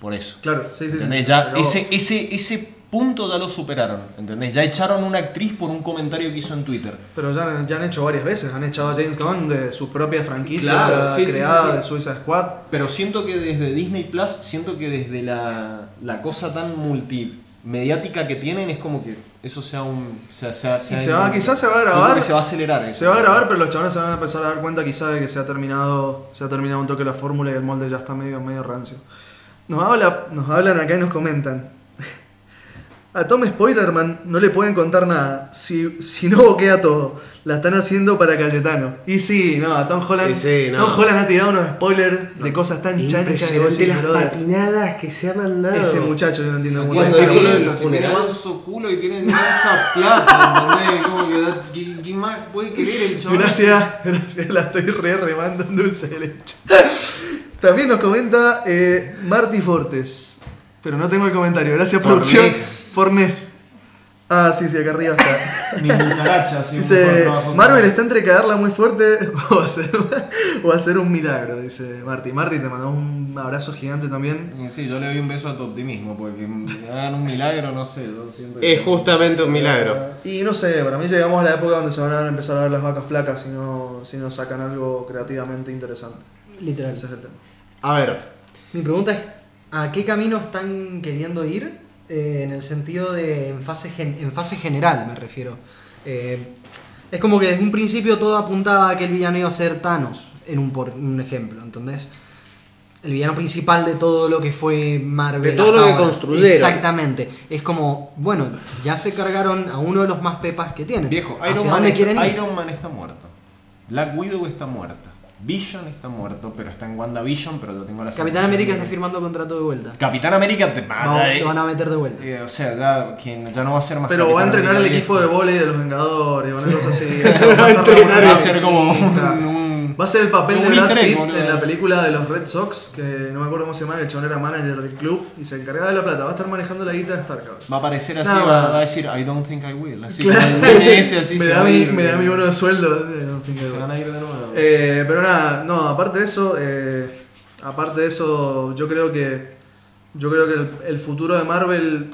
Speaker 4: por eso.
Speaker 1: Claro, sí, sí, sí.
Speaker 4: Ese, ese, ese punto ya lo superaron, ¿entendés? Ya echaron a una actriz por un comentario que hizo en Twitter.
Speaker 1: Pero ya, ya han hecho varias veces. Han echado a James Gunn de su propia franquicia
Speaker 3: Claro,
Speaker 4: sí, sí,
Speaker 1: creada
Speaker 4: sí, sí.
Speaker 1: de Suicide Squad.
Speaker 4: Pero siento que desde Disney Plus, siento que desde la, la cosa tan multimediática que tienen es como que eso sea un. Sea, sea, sea
Speaker 1: Y se va- quizás se va a grabar.
Speaker 4: se va a acelerar. eso.
Speaker 1: Se va a grabar, pero los chavales se van a empezar a dar cuenta quizás de que se ha terminado, se ha terminado un toque la fórmula y el molde ya está medio, medio rancio. Nos, habla, nos hablan acá y nos comentan. A Tom Spoilerman no le pueden contar nada. Si, si no boquea todo. La están haciendo para Cayetano. Y sí, no, a Tom Holland.
Speaker 3: Sí, no.
Speaker 1: Tom Holland ha tirado unos spoilers de cosas tan chanchas decís,
Speaker 3: las
Speaker 1: brother,
Speaker 3: patinadas que se ha mandado.
Speaker 1: Ese muchacho yo no entiendo
Speaker 3: Cuando de
Speaker 4: que tiene
Speaker 3: funerales.
Speaker 4: manso culo y tiene esa plata, ¿entendés? ¿quién, más puede querer el chaval?
Speaker 1: Gracias, gracias, la estoy re remando en dulce de leche. También nos comenta eh, Marty Fortes, pero no tengo el comentario. Gracias, producción.
Speaker 3: Fornés.
Speaker 1: Ah, sí, sí, acá arriba está.
Speaker 4: Ni cucaracha, sí,
Speaker 1: Dice. Marvel está entre cagarla muy fuerte o hacer, o hacer un milagro, dice Marty. Marty, te mandamos un abrazo gigante también.
Speaker 4: Sí, yo le doy un beso a tu optimismo, porque me hagan un milagro, no sé.
Speaker 3: Es justamente un milagro.
Speaker 1: Y no sé, para mí llegamos a la época donde se van a empezar a ver las vacas flacas si no, si no sacan algo creativamente interesante.
Speaker 2: Literal.
Speaker 1: Ese es el tema.
Speaker 3: A ver,
Speaker 2: Mi pregunta es, ¿a qué camino están queriendo ir? Eh, en el sentido de, en fase, gen- en fase general me refiero. Eh, es como que desde un principio todo apuntaba a que el villano iba a ser Thanos, en un, por un ejemplo, ¿entendés? El villano principal de todo lo que fue Marvel.
Speaker 3: De todo lo que
Speaker 2: ahora.
Speaker 3: construyeron.
Speaker 2: Exactamente. Es como, bueno, ya se cargaron a uno de los más pepas que tienen.
Speaker 4: Viejo,
Speaker 2: ¿Hacia
Speaker 4: Iron Man,
Speaker 2: dónde
Speaker 4: está,
Speaker 2: quieren ir?
Speaker 4: Iron Man está muerto. Black Widow está muerta. Vision está muerto, pero está en WandaVision, pero lo tengo la
Speaker 2: Capitán América
Speaker 4: de
Speaker 2: está firmando contrato de vuelta.
Speaker 4: Capitán América te
Speaker 2: No,
Speaker 4: mata,
Speaker 2: lo van a meter de vuelta.
Speaker 4: eh, O sea, ya, quien ya no va a ser más
Speaker 1: Pero va a entrenar el
Speaker 4: América
Speaker 1: equipo de
Speaker 4: viejo.
Speaker 1: volei de los Vengadores, una cosa así. el va a
Speaker 3: entrenar,
Speaker 4: Va a ser como
Speaker 1: cosita.
Speaker 4: un, un-
Speaker 1: Va a ser el papel de Brad Pitt
Speaker 4: boludo.
Speaker 1: en la película de los Red Sox, que no me acuerdo cómo se llama, el chabón era manager del club y se encargaba de la plata. Va a estar manejando la guita de Stark. ahora.
Speaker 4: Va a aparecer así,
Speaker 1: Nada
Speaker 4: va, va a decir I don't think I will. Así
Speaker 1: Claro.
Speaker 4: DNS, así
Speaker 1: me, da mi,
Speaker 4: ir,
Speaker 1: me da mi bono de sueldo.
Speaker 4: Se
Speaker 1: bueno.
Speaker 4: van a ir de nuevo.
Speaker 1: Eh, pero nada, no, aparte de eso, eh, aparte de eso, yo creo que yo creo que el, el futuro de Marvel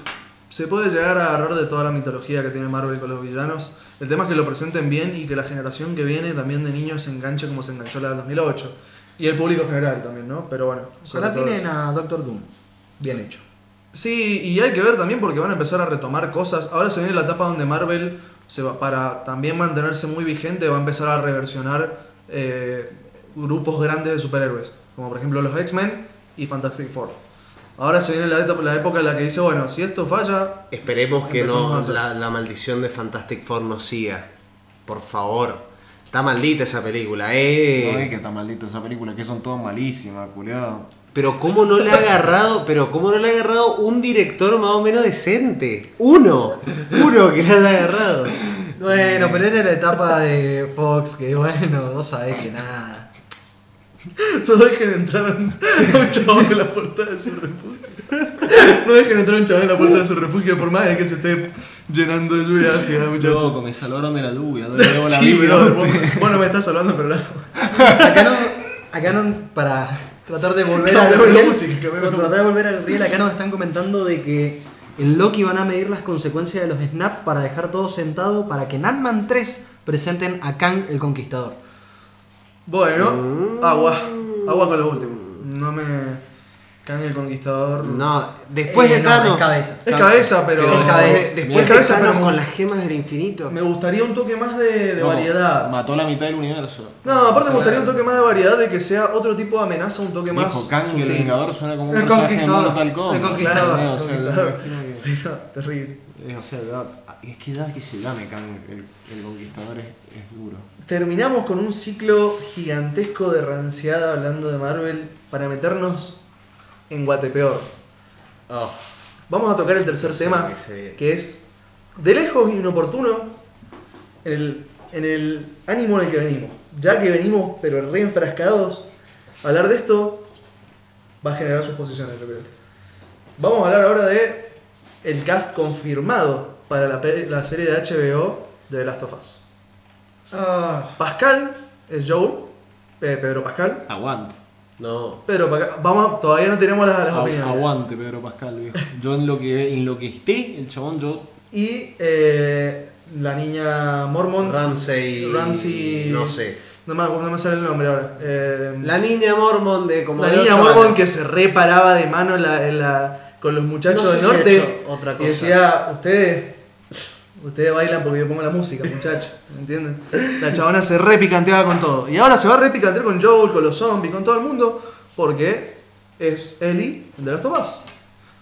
Speaker 1: se puede llegar a agarrar de toda la mitología que tiene Marvel con los villanos. El tema es que lo presenten bien y que la generación que viene también de niños se enganche como se enganchó la del 2008. Y el público general también, ¿no? Pero bueno.
Speaker 2: Ojalá tienen
Speaker 1: eso.
Speaker 2: a Doctor Doom. Bien hecho.
Speaker 1: Sí, y hay que ver también porque van a empezar a retomar cosas. Ahora se viene la etapa donde Marvel, se va, para también mantenerse muy vigente, va a empezar a reversionar eh, grupos grandes de superhéroes, como por ejemplo los X-Men y Fantastic Four. Ahora se viene la, época en la que dice, bueno, si esto falla,
Speaker 3: esperemos que no la, la maldición de Fantastic Four no siga. Por favor. Está maldita esa película, eh.
Speaker 4: No es que está maldita esa película, que son todas malísimas, culiado.
Speaker 3: Pero cómo no le ha agarrado, pero cómo no le ha agarrado un director más o menos decente. Uno, uno que le haya agarrado.
Speaker 2: Bueno, pero era la etapa de Fox, que bueno, vos sabés que nada.
Speaker 1: no dejen entrar a un, chabón en la puerta de su refugio. No dejen entrar a un chabón en la puerta de su refugio por más de que se esté llenando de lluvia ácida, muchachos.
Speaker 4: Loco, me salvaron de la lluvia, no le debo la
Speaker 1: Sí,
Speaker 4: vida.
Speaker 1: pero vos, vos no me estás salvando, pero no.
Speaker 2: Acá no, acá no, para tratar de volver al riel,
Speaker 1: música,
Speaker 2: para tratar de volver al riel, acá nos están comentando de que en Loki van a medir las consecuencias de los snaps para dejar todo sentado para que en Ant-Man 3 presenten a Kang el Conquistador.
Speaker 1: Bueno, agua. Agua con lo último. No me. Kang el Conquistador.
Speaker 3: No, después
Speaker 2: Eh,
Speaker 3: de
Speaker 2: no,
Speaker 3: Thanos.
Speaker 2: es cabeza.
Speaker 1: Es cabeza, pero.
Speaker 3: Pero
Speaker 2: Es
Speaker 3: después,
Speaker 2: cabeza.
Speaker 3: después
Speaker 1: Es
Speaker 3: de
Speaker 1: cabeza,
Speaker 3: Thanos
Speaker 1: pero
Speaker 3: con las gemas del infinito.
Speaker 1: Me gustaría un toque más de, de
Speaker 4: No,
Speaker 1: variedad.
Speaker 4: Mató la mitad del universo.
Speaker 1: No, aparte me gustaría un toque más de variedad, de que sea otro tipo de amenaza, un toque más.
Speaker 4: Kang el
Speaker 1: sutil.
Speaker 4: Vengador suena como un
Speaker 2: El
Speaker 4: personaje de
Speaker 2: Conquistador.
Speaker 4: Mortal Kombat.
Speaker 2: El Conquistador.
Speaker 4: O sea,
Speaker 1: Conquistador.
Speaker 4: me imagino que-
Speaker 1: Sí, no, terrible.
Speaker 4: eh, o sea, da- es que da que se llame Kang el, el Conquistador es, es duro.
Speaker 1: Terminamos con un ciclo gigantesco de ranciada hablando de Marvel para meternos en Guatepeor.
Speaker 3: Oh,
Speaker 1: Vamos a tocar el tercer tema,
Speaker 3: que
Speaker 1: es de lejos inoportuno en el, en el ánimo en el que venimos. Ya que venimos, pero re enfrascados, hablar de esto va a generar sus posiciones, yo creo. Vamos a hablar ahora de el cast confirmado para la, serie de HBO de The Last of Us.
Speaker 2: Ah,
Speaker 1: Pascal es Joel, eh, Pedro Pascal.
Speaker 4: Aguante.
Speaker 3: no.
Speaker 1: Pedro Pascal, vamos, todavía no tenemos las, las
Speaker 4: Agu-
Speaker 1: opiniones.
Speaker 4: aguante, Pedro Pascal, viejo. Yo en lo que en lo que esté, el chabón, yo.
Speaker 1: Y eh, la niña Mormont.
Speaker 3: Ramsey.
Speaker 1: Ramsey.
Speaker 3: No sé.
Speaker 1: No me, no me sale el nombre ahora. Eh,
Speaker 3: La niña Mormon de como.
Speaker 1: la
Speaker 3: de
Speaker 1: niña
Speaker 3: años.
Speaker 1: que se reparaba de mano en la, en la- con los muchachos
Speaker 3: No sé
Speaker 1: del
Speaker 3: si
Speaker 1: norte.
Speaker 3: otra
Speaker 1: Y
Speaker 3: cosa.
Speaker 1: decía, ustedes. Ustedes bailan porque yo pongo la música, muchachos. ¿Me entienden? La chabona se repicanteaba con todo. Y ahora se va a repicantear con Joel, con los zombies, con todo el mundo. Porque es Ellie de Last of Us.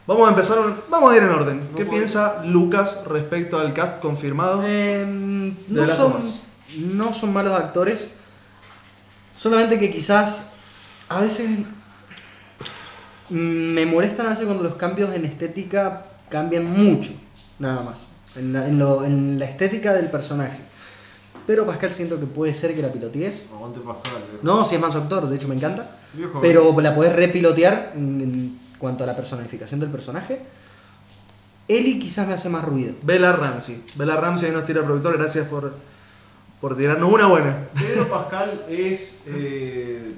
Speaker 1: Vamos a empezar, un- vamos a ir en orden. ¿Qué
Speaker 4: puedo-
Speaker 1: piensa Lucas respecto al cast confirmado?
Speaker 2: em,
Speaker 1: De
Speaker 2: no,
Speaker 1: las
Speaker 2: son, no son malos actores. Solamente que quizás a veces me molestan a veces cuando los cambios en estética cambian mucho, nada más. En la, en lo- en la estética del personaje. Pero Pascal siento que puede ser que la pilotees.
Speaker 4: Aguante Pascal, viejo.
Speaker 2: No, si es más actor, de hecho me encanta.
Speaker 4: Viejo.
Speaker 2: Pero la podés repilotear en, en cuanto a la personificación del personaje. Eli quizás me hace más ruido.
Speaker 1: Bella Ramsey. Bella Ramsey ahí nos tira el productor, gracias por, por tirarnos una buena.
Speaker 4: Pedro Pascal es. eh,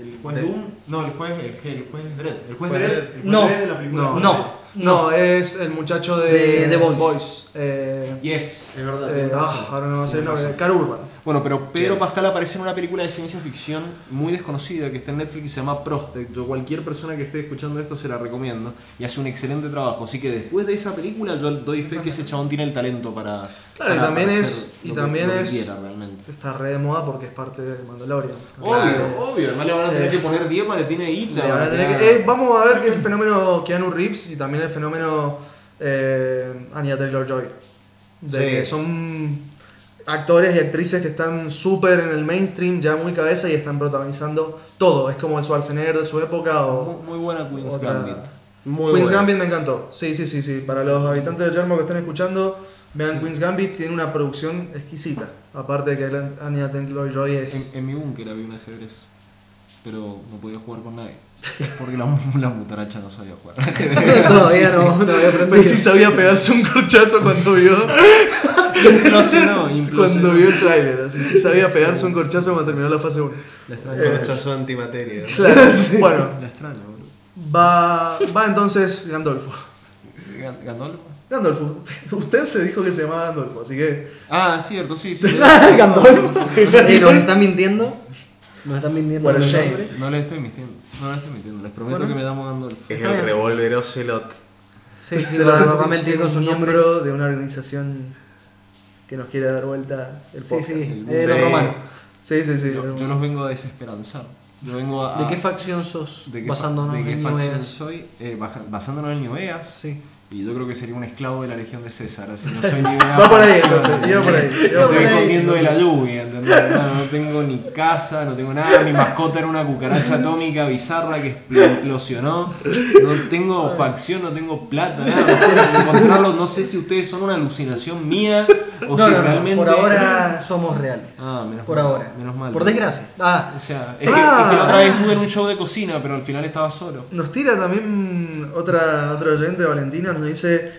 Speaker 4: el juez
Speaker 1: De-
Speaker 4: Doom. No, el juez, el, el juez Dredd. El juez
Speaker 1: Juez
Speaker 4: Dredd.
Speaker 1: Dredd.
Speaker 4: El juez
Speaker 2: No.
Speaker 4: Dredd de la película.
Speaker 1: No,
Speaker 2: No.
Speaker 1: No, es el muchacho de,
Speaker 2: De The Boys.
Speaker 1: Eh,
Speaker 4: Yes, es verdad.
Speaker 1: eh, ah, ahora no va a ser nombre. Car Urban.
Speaker 4: Bueno, pero Pedro Pascal aparece en una película de ciencia ficción muy desconocida que está en Netflix y se llama Prospect. Yo cualquier persona que esté escuchando esto se la recomiendo y hace un excelente trabajo. Así que después de esa película yo doy fe que ese chabón tiene el talento para.
Speaker 1: Claro, y también es- y también
Speaker 4: que
Speaker 1: es-
Speaker 4: quiera realmente.
Speaker 1: Está re de moda porque es parte de Mandalorian.
Speaker 4: Obvio, obvio. Además le van a tener
Speaker 1: eh,
Speaker 4: que poner 10 maletines de guita.
Speaker 1: le van a tener
Speaker 4: que
Speaker 1: que- eh, vamos a ver que el fenómeno Keanu Reeves y también el fenómeno eh, Anya Taylor Joy.
Speaker 3: Sí.
Speaker 1: Son actores y actrices que están súper en el mainstream, ya muy cabeza y están protagonizando todo. Es como el Schwarzenegger de su época o.
Speaker 4: Muy, muy buena Queen's
Speaker 1: otra-
Speaker 4: Gambit.
Speaker 3: Muy
Speaker 1: Queen's
Speaker 3: bueno.
Speaker 1: Gambit me encantó. Sí, sí, sí, sí. Para los habitantes de Yermo que estén escuchando, vean Queen's Gambit, tiene una producción exquisita. Aparte de que Anya Taylor Joy es.
Speaker 4: En, en mi búnker había un ajedrez, pero no podía jugar con nadie. Porque la, la mutaracha no sabía jugar.
Speaker 2: Todavía no, no había
Speaker 1: Pero
Speaker 2: aprendido.
Speaker 1: sí sabía pegarse un corchazo cuando vio,
Speaker 4: Implosionó,
Speaker 1: cuando vio el tráiler. Así sí sabía pegarse un corchazo cuando terminó la fase 1.
Speaker 4: La extraño.
Speaker 1: Eh,
Speaker 3: Rechazo antimateria.
Speaker 1: Claro, bueno,
Speaker 4: La extraño, bro.
Speaker 1: va, va entonces Gandolfo.
Speaker 4: Gan- ¿Gandolfo?
Speaker 1: Gandolfo, usted se dijo que se llamaba Gandolfo, así que.
Speaker 4: Ah, cierto, sí, sí.
Speaker 2: Gandolfo. Eh, nos están mintiendo. Nos están mintiendo.
Speaker 1: Bueno, Shane.
Speaker 4: No les estoy mintiendo. No les estoy mintiendo. Les prometo
Speaker 2: Bueno.
Speaker 4: que me llamo Gandolfo.
Speaker 3: Es
Speaker 2: Está
Speaker 3: el revólver Ocelot.
Speaker 2: Sí, sí,
Speaker 1: de
Speaker 2: va,
Speaker 1: lo que
Speaker 2: va a mentir con
Speaker 1: un
Speaker 2: su nombre.
Speaker 1: miembro de una organización que nos quiere dar vuelta el
Speaker 2: Sí,
Speaker 1: podcast.
Speaker 2: sí,
Speaker 4: El-
Speaker 2: eh, los
Speaker 3: Sí.
Speaker 2: romanos.
Speaker 1: Sí, sí, sí.
Speaker 4: Yo, yo los vengo a desesperanzar. Yo vengo a.
Speaker 2: ¿De qué facción sos?
Speaker 4: de qué
Speaker 2: Basándonos
Speaker 4: de qué
Speaker 2: en
Speaker 4: facción
Speaker 2: New
Speaker 4: soy? Eh, basándonos en New Vegas.
Speaker 2: Sí.
Speaker 4: Y yo creo que sería un esclavo de la legión de César. Así no soy ni una
Speaker 1: Va por ahí, entonces, iba por ahí, iba
Speaker 4: Estoy
Speaker 1: por ahí.
Speaker 4: escondiendo de la lluvia, ¿entendés? No, no tengo ni casa, no tengo nada. Mi mascota era una cucaracha atómica bizarra que expl- implosionó. No tengo facción, no tengo plata, nada. No puedo encontrarlo. No sé si ustedes son una alucinación mía o
Speaker 2: No,
Speaker 4: si
Speaker 2: no, no,
Speaker 4: realmente.
Speaker 2: por ahora somos reales.
Speaker 4: Ah, menos
Speaker 2: por
Speaker 4: mal,
Speaker 2: ahora.
Speaker 4: Menos mal.
Speaker 2: Por desgracia. Ah,
Speaker 4: O sea, es,
Speaker 1: Sí.
Speaker 4: que, es que la otra
Speaker 1: Ah.
Speaker 4: vez estuve en un show de cocina, pero al final estaba solo.
Speaker 1: Nos tira también otra, otra oyente, Valentina, nos dice.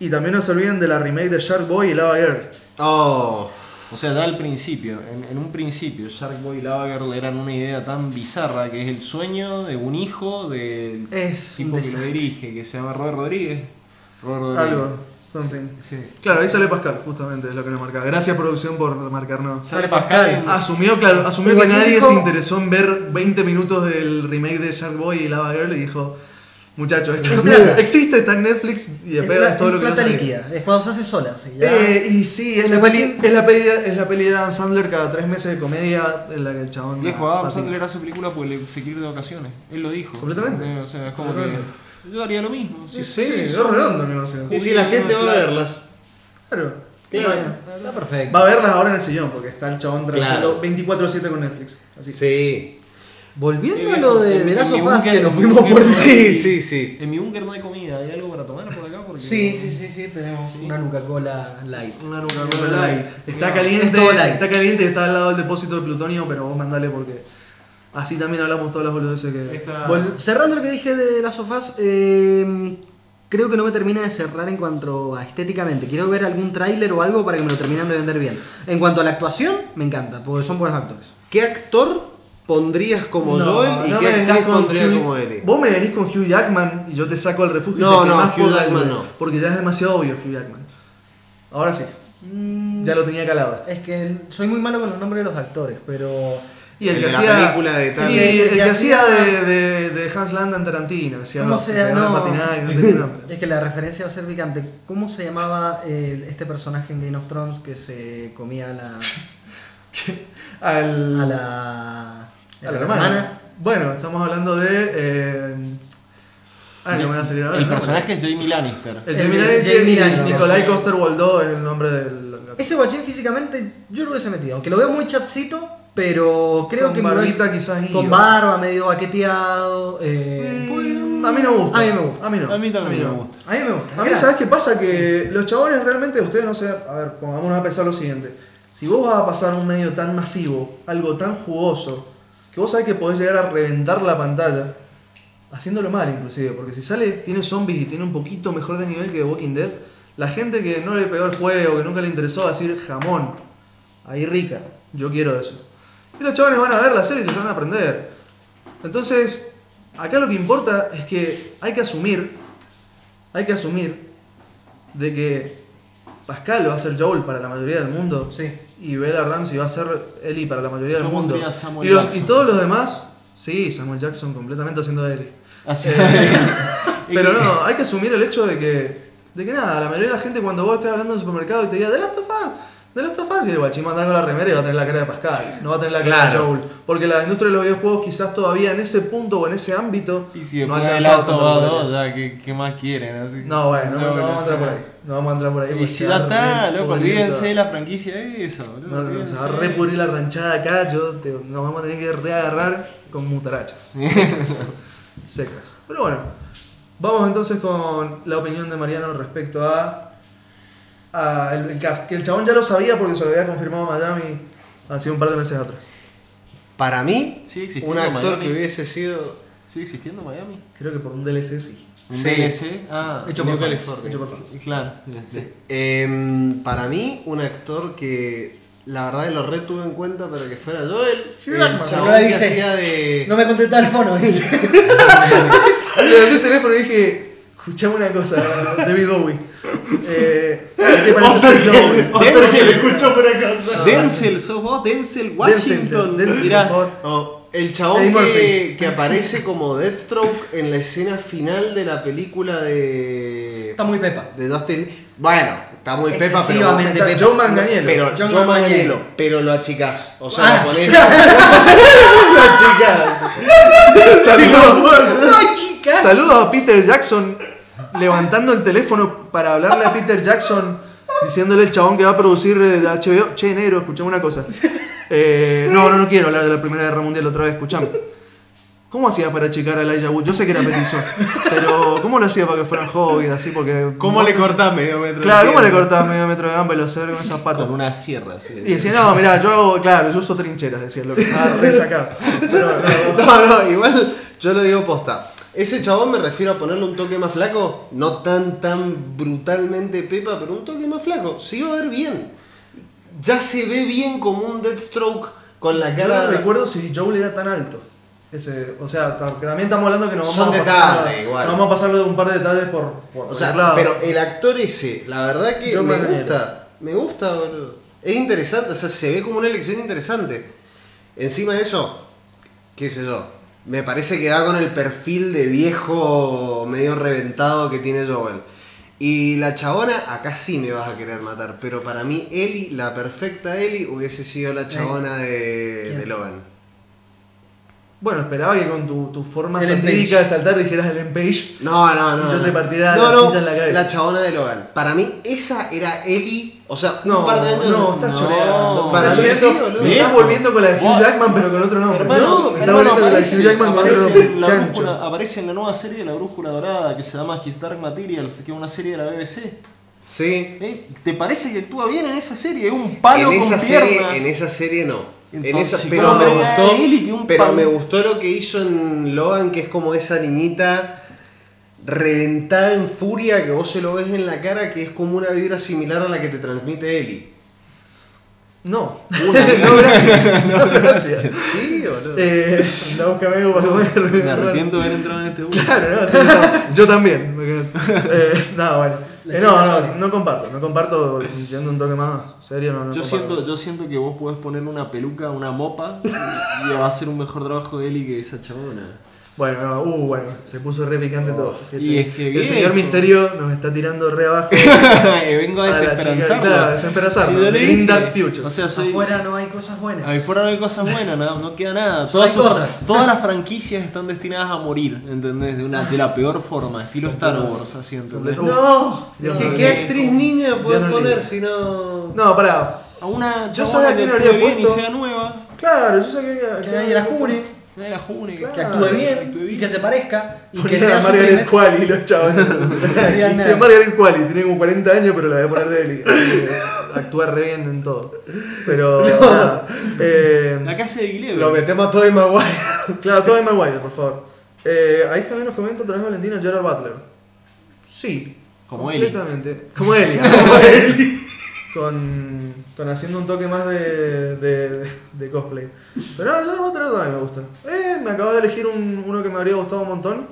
Speaker 1: Y también no se olviden de la remake de Shark Boy y Lava Girl.
Speaker 3: Oh,
Speaker 4: O sea, ya al principio, en, en un principio, Shark Boy y Lava Girl eran una idea tan bizarra que es el sueño de un hijo del
Speaker 2: Es
Speaker 4: tipo que lo dirige, que se llama Robert Rodríguez. Robert Rodríguez.
Speaker 1: Algo. Something.
Speaker 4: Sí.
Speaker 1: Claro, ahí sale Pascal, justamente, es lo que nos marcaba. Gracias, producción, por marcarnos.
Speaker 2: Sale Pascal.
Speaker 1: Asumió, claro, asumió que nadie
Speaker 2: dijo-
Speaker 1: se interesó en ver 20 minutos del remake de Shark Boy y Lava Girl y dijo, muchachos, existe, está en Netflix y de
Speaker 2: Es
Speaker 1: pedo es todo
Speaker 2: es
Speaker 1: lo que
Speaker 2: plata líquida. Es cuando se hace sola. sí, ya.
Speaker 1: Eh, y sí, es la,
Speaker 2: El
Speaker 1: peli, es, la peli, es la peli de Adam Sandler cada tres meses de comedia en la que el chabón...
Speaker 4: Viejo, Adam
Speaker 1: patina.
Speaker 4: Sandler hace película porque le se quiere de vacaciones. Él lo dijo.
Speaker 1: Completamente.
Speaker 4: Eh, O sea, es como
Speaker 1: Completamente.
Speaker 4: que. Yo haría lo mismo.
Speaker 1: Sí, sí, es redondo.
Speaker 3: Y si la gente va a verlas.
Speaker 1: Claro.
Speaker 3: Claro.
Speaker 2: Está perfecto.
Speaker 1: Va a verlas ahora en el sillón porque está el chabón
Speaker 3: Claro.
Speaker 1: trabajando 24-7 con Netflix. Así.
Speaker 3: Sí.
Speaker 2: Volviendo a lo de, Us,
Speaker 4: búnker-
Speaker 2: que nos fuimos por
Speaker 4: búnker-
Speaker 3: Sí, sí, sí.
Speaker 4: En mi búnker no hay comida. ¿Hay algo para tomar por acá? Porque
Speaker 2: Sí, sí, sí, sí, tenemos una Nuca-Cola light.
Speaker 1: Una Coca-Cola Light. Está
Speaker 2: Es
Speaker 1: caliente, está caliente y está al lado del depósito de plutonio, pero vos mandale porque así también hablamos todas las boludeces que.
Speaker 4: Esta-
Speaker 2: Vol- cerrando lo que dije de las sofás, eh, creo que no me termina de cerrar en cuanto a estéticamente. Quiero ver algún tráiler o algo para que me lo terminen de vender bien. En cuanto a la actuación, me encanta, porque son buenos actores.
Speaker 3: ¿Qué actor pondrías como
Speaker 1: No,
Speaker 3: Joel y
Speaker 1: no
Speaker 3: qué
Speaker 1: me
Speaker 3: actriz pondrías
Speaker 1: Hugh-
Speaker 3: como Ellie?
Speaker 1: Vos me venís con Hugh Jackman y yo te saco al refugio
Speaker 3: No,
Speaker 1: y te
Speaker 3: no, Hugh
Speaker 1: por
Speaker 3: Jackman no.
Speaker 1: Porque ya es demasiado obvio Hugh Jackman. Ahora sí,
Speaker 2: Mm,
Speaker 1: ya lo tenía calado.
Speaker 2: Es que soy muy malo con los nombres de los actores, pero...
Speaker 1: Y el
Speaker 3: El
Speaker 1: que
Speaker 3: la
Speaker 1: hacía.
Speaker 3: película de tal-
Speaker 1: y
Speaker 2: Y el
Speaker 1: el
Speaker 2: que
Speaker 1: hacía
Speaker 2: hacía-
Speaker 1: de, de, de Hans Landa en Tarantino. Hacía
Speaker 2: ¿Cómo
Speaker 1: los
Speaker 2: se no.
Speaker 1: patinar.
Speaker 2: Es que la referencia va a ser picante. ¿Cómo se llamaba el- este personaje en Game of Thrones que se comía a la...
Speaker 1: Al,
Speaker 2: a la...
Speaker 1: a la hermana. Bueno, estamos hablando de. Eh, ah, no me va a salir ahora
Speaker 4: El personaje es Jamie Lannister.
Speaker 1: El
Speaker 2: El
Speaker 1: Jamie Lannister y
Speaker 2: Lannister.
Speaker 1: Nicolai Coster Waldau es el nombre del.
Speaker 2: Ese guachín físicamente yo lo hubiese metido, aunque lo veo muy chatcito, pero creo
Speaker 1: Con
Speaker 2: que me lo
Speaker 1: barbita
Speaker 2: hubiese-
Speaker 1: quizás
Speaker 2: Con barba, medio baqueteado. eh,
Speaker 1: Mm, a mí no me gusta.
Speaker 2: A mí me gusta.
Speaker 1: A mí no.
Speaker 4: A mí también
Speaker 1: no.
Speaker 4: me gusta.
Speaker 2: A mí me gusta.
Speaker 1: A mí. ¿sabes qué pasa? Que los chabones realmente, ustedes no sé, a ver, pongámonos a pensar lo siguiente. Si vos vas a pasar un medio tan masivo, algo tan jugoso, que vos sabés que podés llegar a reventar la pantalla, haciéndolo mal inclusive, porque si sale, tiene zombies y tiene un poquito mejor de nivel que Walking Dead, la gente que no le pegó el juego, que nunca le interesó, va a decir, jamón, ahí rica, yo quiero eso. Y los chavales van a ver la serie y les van a aprender. Entonces, acá lo que importa es que hay que asumir, hay que asumir de que Pascal va a ser Joel para la mayoría del mundo
Speaker 2: Sí.
Speaker 1: y Bella Ramsey va a ser Ellie para la mayoría
Speaker 4: Yo
Speaker 1: del mundo. Y, los- y
Speaker 4: Jackson.
Speaker 1: todos los demás, sí, Samuel Jackson completamente haciendo de Ellie.
Speaker 4: Así-
Speaker 1: Eh, Pero no, hay que asumir el hecho de que, de que nada, la mayoría de la gente cuando vos estés hablando en el supermercado y te diga, de Last of Us, de Last of Us, y el guachín va a andar con la remera y va a tener la cara de Pascal, no va a tener la cara de. Joel. Porque la industria de los videojuegos quizás todavía en ese punto o en ese ámbito
Speaker 4: Y si
Speaker 1: no ha alcanzado
Speaker 4: Last
Speaker 1: tanta
Speaker 4: of Us
Speaker 1: popularidad.
Speaker 4: 2, ya, ¿qué, qué más quieren? Así.
Speaker 1: No, bueno, no, no vamos a entrar por ahí. No vamos a entrar por ahí.
Speaker 4: Y si ya está, loco, olvídense de la franquicia esa, boludo.
Speaker 1: No, no, se va a repudrir la ranchada acá, yo te- nos vamos a tener que reagarrar con mutarachas. Secas. Pero bueno, vamos entonces con la opinión de Mariano respecto a, a el, el cast. Que el chabón ya lo sabía porque se lo había confirmado Miami hace un par de meses atrás.
Speaker 3: Para mí, un actor
Speaker 4: Miami.
Speaker 3: que hubiese sido.
Speaker 4: ¿Sigue existiendo Miami?
Speaker 1: Creo que por un DLC sí.
Speaker 4: ¿Un
Speaker 3: Sí.
Speaker 4: DLC? Ah,
Speaker 2: Hecho por fans.
Speaker 3: California.
Speaker 1: Hecho por fans.
Speaker 4: sí, claro.
Speaker 1: Sí.
Speaker 3: Em, para mí, un actor que la verdad que lo retuve en cuenta para que fuera Joel. El
Speaker 1: Jackman,
Speaker 3: chabón
Speaker 2: acá
Speaker 3: que
Speaker 2: dice.
Speaker 3: hacía de.
Speaker 2: No me contesta el fono, dice.
Speaker 1: Levanté el teléfono y dije, escuchame una cosa, David Bowie. Eh, ¿Qué te parece ser Joel?
Speaker 4: Denzel,
Speaker 3: escuchó.
Speaker 4: Denzel, sos vos, Denzel Washington.
Speaker 1: Denzel, por favor.
Speaker 3: Oh, el chabón
Speaker 1: Eddie
Speaker 3: que, que aparece como Deathstroke en la escena final de la película de.
Speaker 2: Está muy pepa.
Speaker 3: de Dustin. Bueno, está muy pepa, pero.
Speaker 2: Excesivamente
Speaker 1: Está
Speaker 2: pepa.
Speaker 1: John Manganiello.
Speaker 3: Pero
Speaker 2: John
Speaker 3: John
Speaker 2: Manganiello.
Speaker 3: Manganiello, pero lo achicás. O sea,
Speaker 2: Ah.
Speaker 3: lo ponés. lo achicás.
Speaker 1: Saludos.
Speaker 2: ¡No, chica!
Speaker 1: Saludos a Peter Jackson levantando el teléfono para hablarle a Peter Jackson diciéndole el chabón que va a producir eh, HBO. Che, negro, escuchame una cosa. Eh, no, no, no quiero hablar de la Primera Guerra Mundial otra vez, escuchame. ¿Cómo hacías para achicar a Elijah Wood? Yo sé que era petizo, pero ¿cómo lo hacías para que fueran hobbits así? Porque
Speaker 3: ¿Cómo le cortás medio metro? de
Speaker 1: Claro, ¿cómo le cortás medio metro de gamba y lo haces con esas patas?
Speaker 4: Con una sierra, sí.
Speaker 1: Y decía, no, mirá, yo hago, claro, yo uso trincheras, decía, lo que estaba re sacado. Pero, no, no.
Speaker 3: No, no, igual yo lo digo posta. Ese chabón me refiero a ponerle un toque más flaco, no tan tan brutalmente pepa, pero un toque más flaco. Sí va a ver bien. Ya se ve bien como un Deathstroke con la
Speaker 1: Yo
Speaker 3: cara.
Speaker 1: no recuerdo si Joel era tan alto. que se, o sea, también estamos hablando que nos
Speaker 3: Son
Speaker 1: vamos a pasar,
Speaker 3: detalles,
Speaker 1: nos vamos a pasarlo de un par de detalles por, por
Speaker 3: O sea, pero el actor ese, la verdad que
Speaker 1: Yo
Speaker 3: me
Speaker 1: me
Speaker 3: gusta. Me gusta, boludo. Es interesante, o sea, se ve como una elección interesante. Encima de eso, qué sé yo, me parece que da con el perfil de viejo medio reventado que tiene Joel. Y la chabona, acá sí me vas a querer matar, pero para mí Ellie, la perfecta Ellie, hubiese sido la chabona de, de Logan.
Speaker 1: Bueno, esperaba que con tu, tu forma
Speaker 2: Ellen
Speaker 1: satírica de saltar dijeras Ellen Page.
Speaker 3: No, no, no.
Speaker 1: Y yo
Speaker 3: no.
Speaker 1: te partiera
Speaker 3: no,
Speaker 1: la
Speaker 3: no,
Speaker 1: silla en la cabeza.
Speaker 3: La chabona de Logan. Para mí, esa era Ellie. O sea,
Speaker 1: No,
Speaker 3: un par de años.
Speaker 1: no, estás
Speaker 4: No,
Speaker 1: choreando.
Speaker 3: para
Speaker 1: Estás
Speaker 3: mí
Speaker 1: choreando.
Speaker 3: sí,
Speaker 1: me estás volviendo con la de Hugh Jackman, pero con otro nombre.
Speaker 4: Hermano,
Speaker 1: ¿no? Estás
Speaker 4: hermano,
Speaker 1: volviendo con la de
Speaker 4: aparece,
Speaker 1: Hugh Jackman con otro
Speaker 4: en la
Speaker 1: chancho.
Speaker 4: brújula- aparece en la nueva serie de la Brújula Dorada que se llama His Dark Materials, que es una serie de la BBC.
Speaker 3: Sí.
Speaker 4: ¿Eh? ¿Te parece que actúa bien en esa serie? Es un palo
Speaker 3: En
Speaker 4: con
Speaker 3: esa,
Speaker 4: pierna.
Speaker 3: serie, en esa serie no. En esa, pero
Speaker 4: ¿cómo
Speaker 3: me gustó. Pero
Speaker 4: pan-
Speaker 3: me gustó lo que hizo en Logan, que es como esa niñita reventada en furia que vos se lo ves en la cara, que es como una vibra similar a la que te transmite Ellie.
Speaker 1: No. no, gracias. No, gracias.
Speaker 3: Sí, boludo.
Speaker 1: Eh, anda, búscame algo para comer.
Speaker 4: Me arrepiento de haber entrado en este bus.
Speaker 1: Claro, no, sí, no, yo también. Eh, no, bueno. Eh, no, no, no comparto. No comparto, yendo un toque más serio, no, no
Speaker 4: Yo
Speaker 1: comparto.
Speaker 4: siento, yo siento que vos podés poner una peluca, una mopa y, y va a hacer un mejor trabajo de Eli que esa chabona.
Speaker 1: Bueno, no, uh, bueno, se puso re picante todo. Sí,
Speaker 4: Y
Speaker 1: sí.
Speaker 4: es que
Speaker 1: el
Speaker 4: viejo.
Speaker 1: señor Misterio nos está tirando re abajo.
Speaker 4: Vengo a
Speaker 1: A Green
Speaker 4: viste.
Speaker 1: Dark Future.
Speaker 4: O sea, soy...
Speaker 2: Afuera no hay cosas buenas.
Speaker 4: Ahí fuera no hay cosas buenas, no, no queda nada. Todas,
Speaker 2: hay
Speaker 4: sus-
Speaker 2: cosas.
Speaker 4: todas las franquicias están destinadas a morir, ¿entendés? De, una, de la peor forma, estilo Star Wars, así, ¿entendés?
Speaker 2: No,
Speaker 1: Dios
Speaker 3: ¿Qué,
Speaker 1: no,
Speaker 3: qué
Speaker 1: no.
Speaker 3: actriz niña
Speaker 1: no
Speaker 3: poner si no.?
Speaker 1: No, pará.
Speaker 4: A una
Speaker 1: Yo sabía
Speaker 4: que
Speaker 1: habría
Speaker 4: actúe bien y
Speaker 1: puesto.
Speaker 4: sea nueva.
Speaker 1: Claro, yo sé que.
Speaker 2: que nadie la jure,
Speaker 4: La june. que-
Speaker 1: Claro.
Speaker 2: que actúe bien
Speaker 4: actúe bien.
Speaker 2: y que se parezca y que sea
Speaker 1: Margaret
Speaker 2: primer-
Speaker 1: Qualley, los chavales.
Speaker 2: Digan
Speaker 1: sí. Margaret Qualley, tiene como 40 años, pero la voy a poner de Eli. Eh, Actúa re bien en todo. Pero, nada. Eh,
Speaker 4: La casa de Guilherme.
Speaker 3: Lo metemos a Tobey Maguire.
Speaker 1: claro, Tobey Maguire, por favor. Eh, ahí también nos comenta otra vez Valentina Gerard Butler. Sí.
Speaker 4: Como Eli.
Speaker 1: completamente. Como Eli. Como Eli. Con, con haciendo un toque más de, de, de cosplay. Pero no, Gerard Butler también me gusta. Eh, me acabo de elegir un- uno que me habría gustado un montón.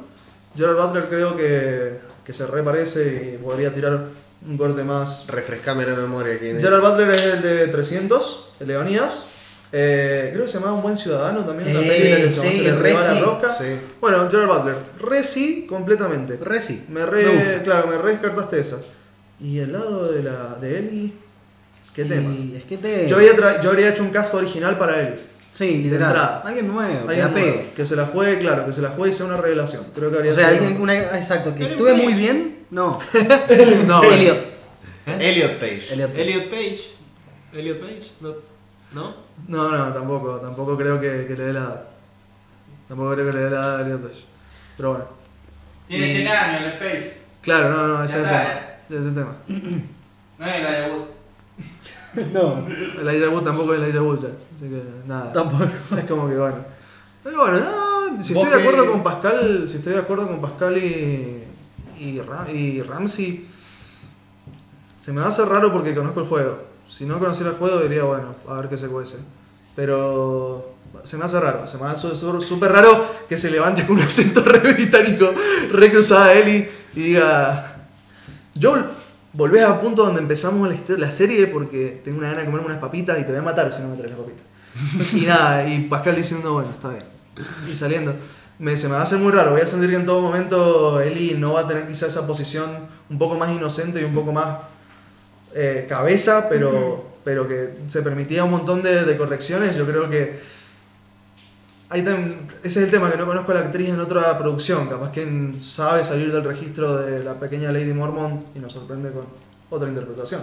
Speaker 1: Gerard Butler creo que, que se reparece y podría tirar un corte más.
Speaker 3: Refrescame la memoria. ¿quién es?
Speaker 1: Gerard Butler es el de 300, el Leonías. Eh, creo que se llamaba Un Buen Ciudadano también, una
Speaker 2: Eh,
Speaker 1: película que se,
Speaker 2: sí,
Speaker 1: se le
Speaker 2: re
Speaker 1: reba la
Speaker 2: sí.
Speaker 1: rosca.
Speaker 3: Sí.
Speaker 1: Bueno, Gerard Butler, re sí, completamente.
Speaker 2: Re sí.
Speaker 1: Me re, claro, me re descartaste esa. Y el lado de la de Ellie, qué tema.
Speaker 2: Y es que te.
Speaker 1: Yo había, tra- yo habría hecho un cast original para Ellie.
Speaker 2: Sí, literal.
Speaker 1: entrada.
Speaker 2: Alguien nuevo, que la pegue.
Speaker 1: que se la juegue, claro, que se la juegue y sea una revelación. Creo que habría
Speaker 2: O sea,
Speaker 1: sido-
Speaker 2: alguien, una, exacto, que
Speaker 4: Page.
Speaker 2: muy bien. No.
Speaker 1: No,
Speaker 2: Elliot.
Speaker 3: Elliot Page.
Speaker 2: Elliot.
Speaker 4: Elliot Page. Elliot Page. ¿No? ¿No?
Speaker 1: No, no, tampoco, tampoco creo que, que le dé la edad. Tampoco creo que le dé la edad a Elliot Page. Pero bueno.
Speaker 5: Tiene 100 años el Space.
Speaker 1: Claro, no, no, ese es el tema. Ese es el tema.
Speaker 5: No es la de Wood.
Speaker 2: No.
Speaker 1: El Elijah Wood tampoco es el Elijah Wood ya. Así que nada.
Speaker 2: Tampoco.
Speaker 1: Es como que bueno. Pero bueno, no, si estoy de acuerdo
Speaker 3: que-
Speaker 1: con Pascal, si estoy de acuerdo con Pascal y, y, Ra- y Ramsey, se me va a hacer raro porque conozco el juego. Si no conociera el juego diría, bueno, a ver qué se cuece. Pero se me hace raro, se me hace súper raro que se levante con un acento re británico, re cruzada Eli y diga, Joel, volvés a punto donde empezamos la, serie porque tengo una gana de comerme unas papitas y te voy a matar si no me traes las papitas. Y nada, y Pascal diciendo, bueno, está bien. Y saliendo. Me, se me va a hacer muy raro, voy a sentir que en todo momento Eli no va a tener quizá esa posición un poco más inocente y un poco más eh, cabeza, pero, pero que se permitía un montón de, de correcciones. Yo creo que ahí tam- ese es el tema, que no conozco a la actriz en otra producción. Capaz que en- sabe salir del registro de la pequeña Lady Mormon y nos sorprende con otra interpretación.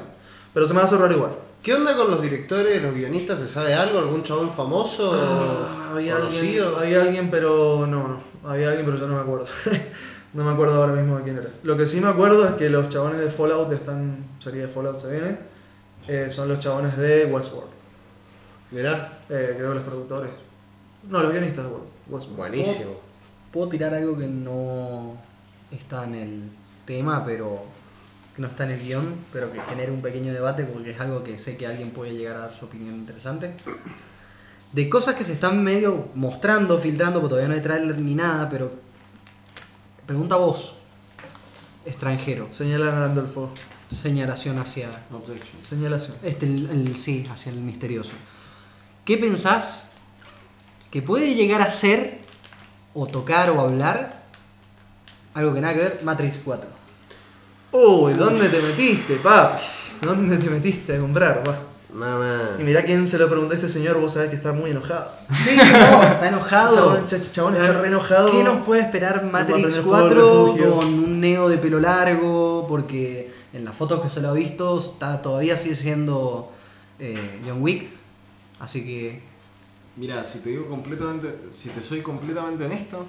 Speaker 1: Pero se me va a igual.
Speaker 3: ¿Qué onda con los directores, los guionistas? ¿Se sabe algo? ¿Algún chabón famoso?
Speaker 1: Ah, había, alguien, había alguien, pero no, no. Había alguien, pero yo no me acuerdo. no me acuerdo ahora mismo de quién era. Lo que sí me acuerdo es que los chabones de Fallout están. Serie de Fallout se viene. eh, son los chabones de Westworld.
Speaker 3: Mirá,
Speaker 1: Eh, creo que los productores. No, los guionistas de Westworld.
Speaker 3: buenísimo.
Speaker 2: Puedo tirar algo que no está en el tema, pero que no está en el guion, pero que genere un pequeño debate porque es algo que sé que alguien puede llegar a dar su opinión interesante. de cosas que se están medio mostrando, filtrando, porque todavía no hay trailer ni nada, pero pregunta vos, extranjero,
Speaker 1: Señala Gandolfo.
Speaker 2: señalación hacia
Speaker 4: Objection.
Speaker 1: Señalación.
Speaker 2: este el, el- sí, hacia el misterioso. ¿Qué pensás que puede llegar a ser o tocar o hablar algo que nada que ver Matrix 4?
Speaker 1: Uy, ¿dónde te metiste, papi? ¿Dónde te metiste a comprar, pa?
Speaker 3: Mamá.
Speaker 1: Y mirá quién se lo preguntó a este señor, vos sabés que está muy enojado.
Speaker 2: Sí, no, está enojado.
Speaker 1: Chabón, ch- chabón está re enojado.
Speaker 2: ¿Qué nos puede esperar Matrix
Speaker 1: prender fuego al
Speaker 2: 4
Speaker 1: refugio.
Speaker 2: con un neo de pelo largo? Porque en las fotos que se lo ha visto está, todavía sigue siendo eh, John Wick. Así que
Speaker 4: Mira, si te digo completamente, si te soy completamente honesto,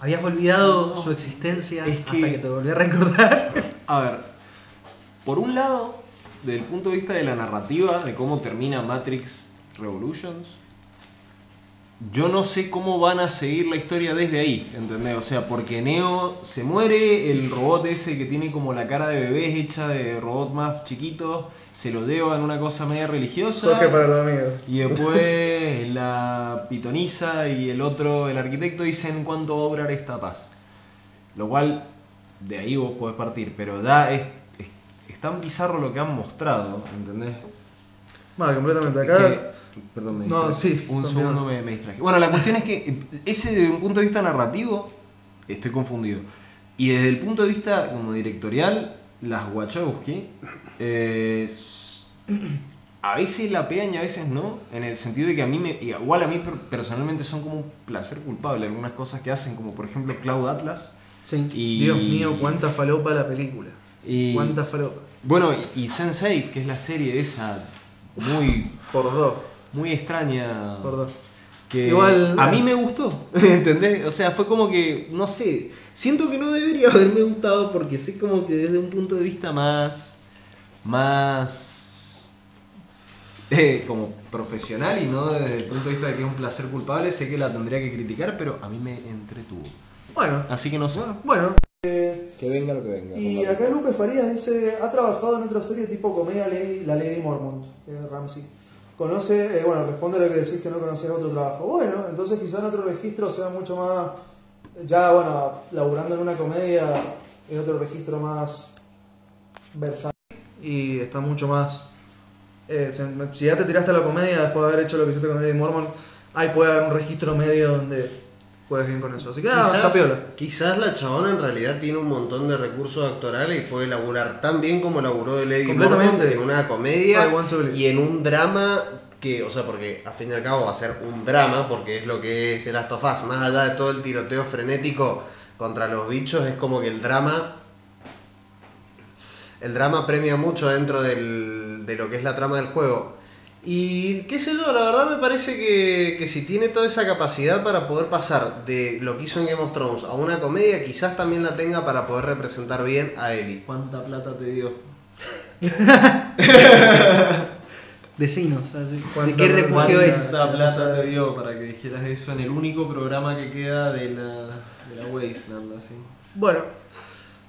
Speaker 2: habías olvidado
Speaker 4: No.
Speaker 2: su existencia
Speaker 4: Es
Speaker 2: hasta
Speaker 4: que-
Speaker 2: que te volví a recordar.
Speaker 4: a ver, por un lado, desde el punto de vista de la narrativa, de cómo termina Matrix Revolutions, yo no sé cómo van a seguir la historia desde ahí, ¿entendés? O sea, porque Neo se muere, el robot ese que tiene como la cara de bebé es hecha de robot más chiquito, se lo lleva en una cosa media religiosa.
Speaker 1: Jorge para los amigos.
Speaker 4: Y después la pitonisa y el otro, el arquitecto, dicen cuánto va a durar esta paz. Lo cual, de ahí vos podés partir, pero da, es, es, es tan bizarro lo que han mostrado, ¿entendés?
Speaker 1: Vale, completamente.
Speaker 4: Es
Speaker 1: Acá.
Speaker 4: que- perdón, me
Speaker 1: No,
Speaker 4: distraje.
Speaker 1: sí,
Speaker 4: Un segundo me, me distraje. Bueno, la cuestión es que ese desde un punto de vista narrativo, estoy confundido. Y desde el punto de vista como directorial, las Wachowski, eh, a veces la pegan y a veces no, en el sentido de que a mí, me, igual a mí per- personalmente son como un placer culpable algunas cosas que hacen, como por ejemplo Cloud Atlas.
Speaker 2: Sí.
Speaker 4: Y,
Speaker 1: Dios mío, cuánta falopa la película.
Speaker 4: Y-
Speaker 1: Cuánta falopa.
Speaker 4: Bueno, y, y Sense8, que es la serie esa muy,
Speaker 1: Por dos.
Speaker 4: Muy extraña.
Speaker 1: Por dos.
Speaker 4: Que
Speaker 1: Igual,
Speaker 4: a
Speaker 1: eh.
Speaker 4: mí me gustó, ¿entendés? O sea, fue como que, no sé, siento que no debería haberme gustado porque sé como que desde un punto de vista más, más, eh, como profesional y no desde el punto de vista de que es un placer culpable, sé que la tendría que criticar, pero a mí me entretuvo.
Speaker 1: Bueno,
Speaker 4: Así que no sé.
Speaker 1: bueno.
Speaker 4: Que venga lo que venga.
Speaker 1: Y acá Lupe Farías dice, ha trabajado en otra serie tipo comedia La Lady Mormont, de Ramsey. Conoce, eh, bueno, responde a lo que decís que no conoces otro trabajo. Bueno, entonces quizá en otro registro sea mucho más, ya bueno, laburando en una comedia, en otro registro más versátil. Y está mucho más... eh, si ya te tiraste a la comedia después de haber hecho lo que hiciste con Lady Mormont, ahí puede haber un registro medio donde puedes bien con eso. Así que nada, está piola.
Speaker 3: quizás la chabona en realidad tiene un montón de recursos actorales y puede laburar tan bien como laburó de Lady
Speaker 1: Completamente.
Speaker 3: En una comedia y en un drama que, o sea, porque a fin y al cabo va a ser un drama, porque es lo que es The Last of Us, más allá de todo el tiroteo frenético contra los bichos, es como que el drama el drama premia mucho dentro del- de lo que es la trama del juego. Y qué sé yo, la verdad me parece que, que si tiene toda esa capacidad para poder pasar de lo que hizo en Game of Thrones a una comedia, quizás también la tenga para poder representar bien a Ellie.
Speaker 4: ¿Cuánta plata te dio?
Speaker 2: Vecinos, así. ¿de
Speaker 1: ¿Cuánta-
Speaker 2: qué refugio es?
Speaker 4: ¿Cuánta plata te dio para que dijeras eso en el único programa que queda de la, de la Wasteland? Así?
Speaker 1: Bueno,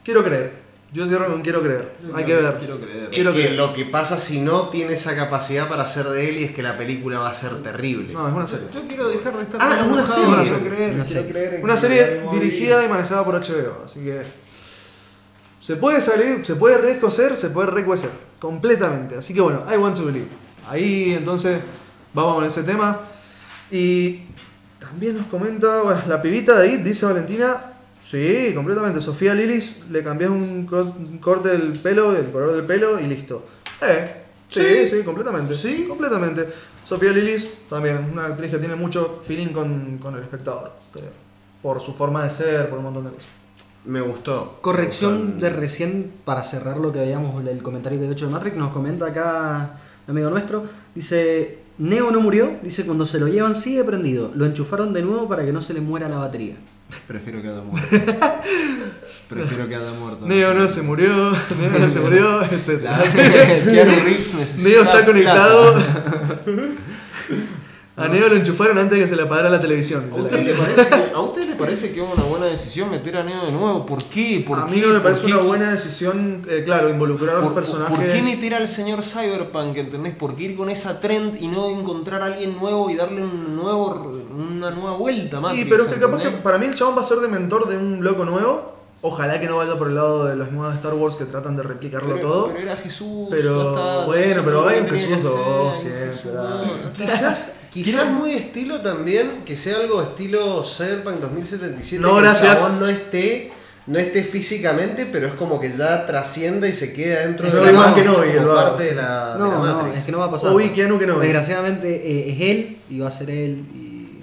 Speaker 1: quiero creer. Yo cierro con quiero creer. Hay que ver.
Speaker 4: Quiero creer.
Speaker 1: Quiero
Speaker 3: es que
Speaker 1: creer.
Speaker 3: lo que pasa si no tiene esa capacidad para ser de Ellie es que la película va a ser terrible.
Speaker 1: No, es una serie.
Speaker 4: Yo quiero dejar de estar
Speaker 3: Ah, es una serie.
Speaker 1: Una
Speaker 4: quiero
Speaker 1: serie.
Speaker 4: creer,
Speaker 2: Una
Speaker 4: quiero
Speaker 2: serie.
Speaker 4: creer en
Speaker 1: Una
Speaker 4: que
Speaker 1: serie
Speaker 4: David Bowie-
Speaker 1: dirigida y manejada por HBO, así que se puede salir, se puede recocer, se puede recuecer, completamente. Así que bueno, I want to believe. Ahí entonces vamos con ese tema. Y también nos comenta, bueno, la pibita de ahí, dice Valentina, sí, completamente. Sofía Lilis, le cambias un, cor- un corte del pelo, el color del pelo y listo. Eh, sí, sí, completamente. Sí, completamente. Sofía Lilis también, una actriz que tiene mucho feeling con, con el espectador. creo. Por su forma de ser, por un montón de cosas.
Speaker 3: Me gustó.
Speaker 2: Corrección
Speaker 3: Me
Speaker 2: de recién para cerrar lo que veíamos el comentario que he hecho de Matrix, nos comenta acá un amigo nuestro, dice, Neo no murió, dice cuando se lo llevan sigue prendido, lo enchufaron de nuevo para que no se le muera la batería.
Speaker 4: Prefiero que haya muerto. Prefiero que haya muerto.
Speaker 1: Neo no se murió, Neo no se murió, etc. Neo está conectado. A Neo lo enchufaron antes de que se le apagara la televisión.
Speaker 4: ¿A
Speaker 1: dice la
Speaker 4: usted, le
Speaker 1: canción.
Speaker 4: parece que, ¿A usted le parece que es una buena decisión meter a Neo de nuevo? ¿Por qué? ¿Por
Speaker 1: A
Speaker 4: qué?
Speaker 1: mí no me
Speaker 4: ¿Por
Speaker 1: parece
Speaker 4: qué?
Speaker 1: una buena decisión, eh, claro, involucrar a
Speaker 4: ¿Por,
Speaker 1: los personajes.
Speaker 4: ¿Por qué meter al señor Cyberpunk, entendés? ¿Por qué ir con esa trend y no encontrar a alguien nuevo y darle un nuevo, una nueva vuelta más?
Speaker 1: Y pero es que capaz que para mí el chabón va a ser de mentor de un loco nuevo. Ojalá que no vaya por el lado de las nuevas Star Wars que tratan de replicarlo
Speaker 4: pero,
Speaker 1: todo.
Speaker 4: Pero era Jesús.
Speaker 1: Pero,
Speaker 4: ya está,
Speaker 1: bueno, pero hay un Jesús
Speaker 4: que
Speaker 1: dos,
Speaker 4: ser,
Speaker 1: siempre.
Speaker 3: Quizás, quizás muy estilo también, que sea algo estilo Cyberpunk 2077.
Speaker 1: No,
Speaker 3: que el
Speaker 1: gracias.
Speaker 3: chabón no esté, no esté físicamente, pero es como que ya trascienda y se queda dentro
Speaker 1: Es
Speaker 3: de la Matrix
Speaker 1: el
Speaker 3: como
Speaker 1: vago,
Speaker 3: parte de la, de
Speaker 2: No,
Speaker 3: la
Speaker 2: no,
Speaker 3: Matrix.
Speaker 2: es que no va a pasar.
Speaker 1: Obi Keanu Kenobi.
Speaker 2: Desgraciadamente eh, es él y va a ser él y.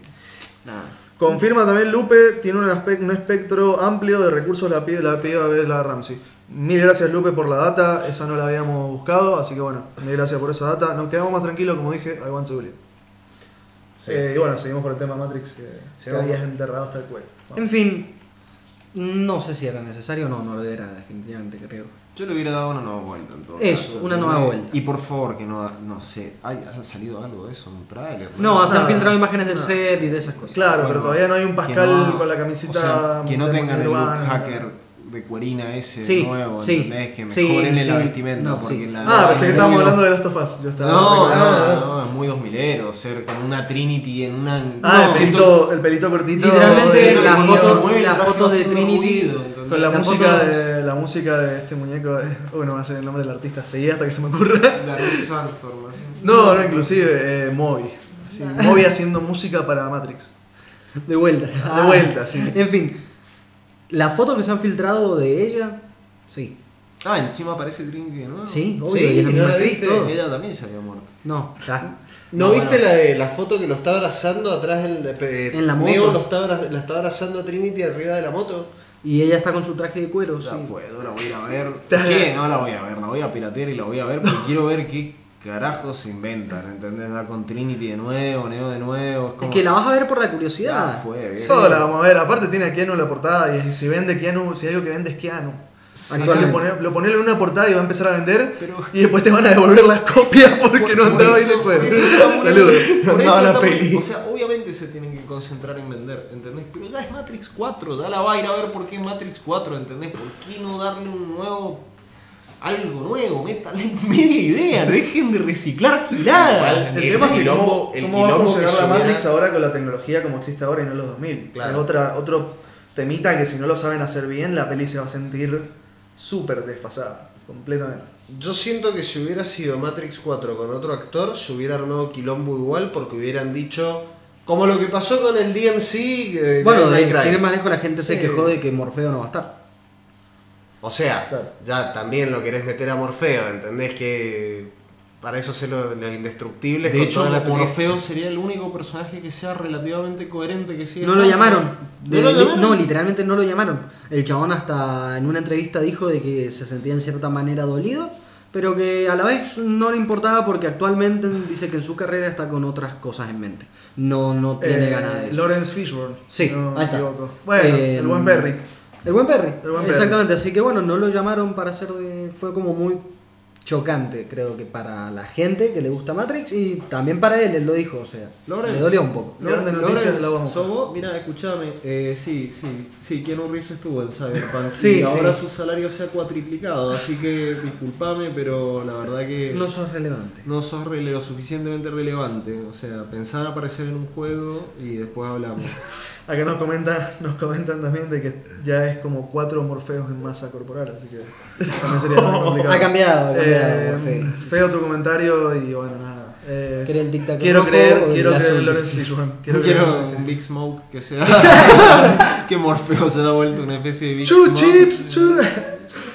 Speaker 2: Nada.
Speaker 1: Confirma también Lupe, tiene un, aspe- un espectro amplio de recursos la piba, la piba Bella Ramsey. Mil gracias Lupe por la data, esa no la habíamos buscado, así que bueno, mil gracias por esa data. Nos quedamos más tranquilos, como dije, I want to believe.
Speaker 3: Sí.
Speaker 1: Eh, y bueno, seguimos por el tema Matrix, que,
Speaker 3: Sigamos.
Speaker 1: habías enterrado hasta el cuello. Vamos.
Speaker 2: En fin, no sé si era necesario o no, no lo era, definitivamente creo.
Speaker 4: Yo le hubiera dado una nueva vuelta en todo
Speaker 2: Eso,
Speaker 4: caso.
Speaker 2: una nueva vuelta.
Speaker 4: Y por favor, que no, no sé, ¿hay, ¿ha salido algo de eso? ¿Un trailer?
Speaker 2: No, se han filtrado imágenes del
Speaker 1: Nada.
Speaker 2: set y de esas cosas.
Speaker 1: Claro,
Speaker 4: Bueno,
Speaker 1: pero todavía no hay un Pascal
Speaker 4: no-
Speaker 1: con la
Speaker 4: o sea, que no tengan el look hacker de cuerina ese
Speaker 2: Sí,
Speaker 4: nuevo,
Speaker 2: sí,
Speaker 4: ¿entendés? Que
Speaker 2: sí,
Speaker 4: mejoren
Speaker 2: sí.
Speaker 4: la vestimenta.
Speaker 2: No,
Speaker 4: porque
Speaker 2: sí.
Speaker 4: la
Speaker 1: Ah, pensé que estábamos hablando de Last of Us. Yo estaba
Speaker 4: No, no, no, es muy 2000ero, ser con una Trinity en una...
Speaker 1: Ah,
Speaker 2: No,
Speaker 1: el, pelito, el pelito cortito.
Speaker 2: Literalmente
Speaker 1: eh,
Speaker 2: la
Speaker 1: con-
Speaker 2: foto-
Speaker 4: se mueve, el
Speaker 2: la foto de Trinity
Speaker 4: ruido.
Speaker 1: Con la,
Speaker 2: La
Speaker 1: música de la música de este muñeco, de, oh, no va a ser el nombre del artista, seguí hasta que se me ocurra.
Speaker 4: La Sandstorm, así.
Speaker 1: No, no, inclusive eh, Moby. Así, Moby haciendo música para Matrix.
Speaker 2: De vuelta.
Speaker 1: De vuelta, sí.
Speaker 2: En fin, la foto que se han filtrado de ella, sí.
Speaker 4: Ah, encima aparece Trinity de nuevo.
Speaker 2: Sí, obvio,
Speaker 3: Sí,
Speaker 2: y
Speaker 3: ¿no la viste?
Speaker 2: todo.
Speaker 4: Ella también se había muerto.
Speaker 2: No,
Speaker 3: ¿No,
Speaker 4: No,
Speaker 3: viste
Speaker 4: bueno.
Speaker 3: la, de, la foto que lo está abrazando atrás? El, eh,
Speaker 2: En la
Speaker 3: Neo
Speaker 2: moto.
Speaker 3: lo está, la está abrazando a Trinity arriba de la moto.
Speaker 2: y ella está con su traje de cuero, sí.
Speaker 4: Ya fue, no la voy a ir a ver. ¿Qué? No la voy a ver, la voy a piratear y la voy a ver porque quiero ver qué carajos se inventan, ¿entendés? Dar con Trinity de nuevo, Neo de nuevo. Es, como...
Speaker 2: Es que la vas a ver por la
Speaker 4: Ya
Speaker 2: curiosidad.
Speaker 4: fue, bien.
Speaker 1: Todo la vamos a ver. Aparte tiene a Keanu en la portada y si vende Keanu, si algo que vende es Keanu. Pone- lo ponele en una portada y va a empezar a vender
Speaker 4: Pero-
Speaker 1: y después te van a devolver las copias porque no andaba ahí el juego. Saludos.
Speaker 3: No
Speaker 4: por
Speaker 3: andaba
Speaker 4: eso
Speaker 3: la peli.
Speaker 4: O sea, obviamente se tienen que concentrar en vender, ¿entendés? Pero ya es Matrix 4, ya la va a ir a ver por qué Matrix 4, ¿entendés? ¿Por qué no darle un nuevo. Algo nuevo? Métanle media idea, dejen de reciclar giradas.
Speaker 1: El
Speaker 3: El
Speaker 1: tema es que cómo,
Speaker 3: el
Speaker 1: cómo va a funcionar la Matrix ahora con la tecnología como existe ahora y no en los 2000.
Speaker 3: Claro.
Speaker 1: Es otra, otro temita que si no lo saben hacer bien, la peli se va a sentir súper desfasada, completamente.
Speaker 3: Yo siento que si hubiera sido Matrix 4 con otro actor, se hubiera armado quilombo igual porque hubieran dicho. Como lo que pasó con el DMC. eh,
Speaker 2: Bueno, de, sin ir más lejos, la gente se quejó de que Morfeo no va a estar.
Speaker 3: O sea,
Speaker 1: Claro.
Speaker 3: ya también lo querés meter a Morfeo, ¿entendés? Que para eso sé lo- los indestructibles.
Speaker 4: De
Speaker 3: con
Speaker 4: hecho,
Speaker 3: toda la peli-
Speaker 4: Morfeo sería el único personaje que sea relativamente coherente que siga
Speaker 2: No lo llamaron.
Speaker 4: ¿No
Speaker 2: De-
Speaker 4: lo
Speaker 2: li-
Speaker 4: llamaron?
Speaker 2: no, literalmente no lo llamaron. El chabón hasta en una entrevista dijo de que se sentía en cierta manera dolido, pero que a la vez no le importaba porque actualmente dice que en su carrera está con otras cosas en mente. No, no tiene
Speaker 1: Eh,
Speaker 2: ganas de eso.
Speaker 1: Lawrence Fishburne.
Speaker 2: Sí,
Speaker 1: no
Speaker 2: ahí está.
Speaker 1: equivoco. Bueno,
Speaker 2: Eh,
Speaker 1: el buen Berry.
Speaker 2: El buen Perry.
Speaker 1: El buen Perry.
Speaker 2: Exactamente, así que bueno, no lo llamaron para hacer de... Fue como muy chocante, creo que para la gente que le gusta Matrix y también para él, él lo dijo, o sea,
Speaker 4: Lawrence.
Speaker 2: le dolió un poco.
Speaker 1: Grande noticia, la vamos a
Speaker 4: ¿sos vos? Mira, escúchame. Eh, sí, sí, sí, Keanu Reeves estuvo en Cyberpunk.
Speaker 2: Sí,
Speaker 4: y ahora
Speaker 2: sí.
Speaker 4: su salario se ha cuatriplicado, así que discúlpame, pero la verdad que
Speaker 2: No sos relevante.
Speaker 4: no sos rele- lo suficientemente relevante. O sea, pensar aparecer en un juego y después hablamos.
Speaker 1: Acá nos, comenta, nos comentan también de que ya es como cuatro morfeos en masa corporal, así que también sería más complicado.
Speaker 2: Ha cambiado, ha cambiado,
Speaker 1: Eh,
Speaker 2: Morfeo.
Speaker 1: feo tu comentario y bueno, nada. Eh,
Speaker 2: ¿Querés el tic-tac
Speaker 1: quiero creer, quiero creer en Lawrence Fishburne.
Speaker 4: Quiero,
Speaker 1: Quiero,
Speaker 4: un Big Smoke que sea. que Morfeo se ha vuelto una especie de Big
Speaker 1: Chu
Speaker 4: Smoke.
Speaker 1: chips, chu.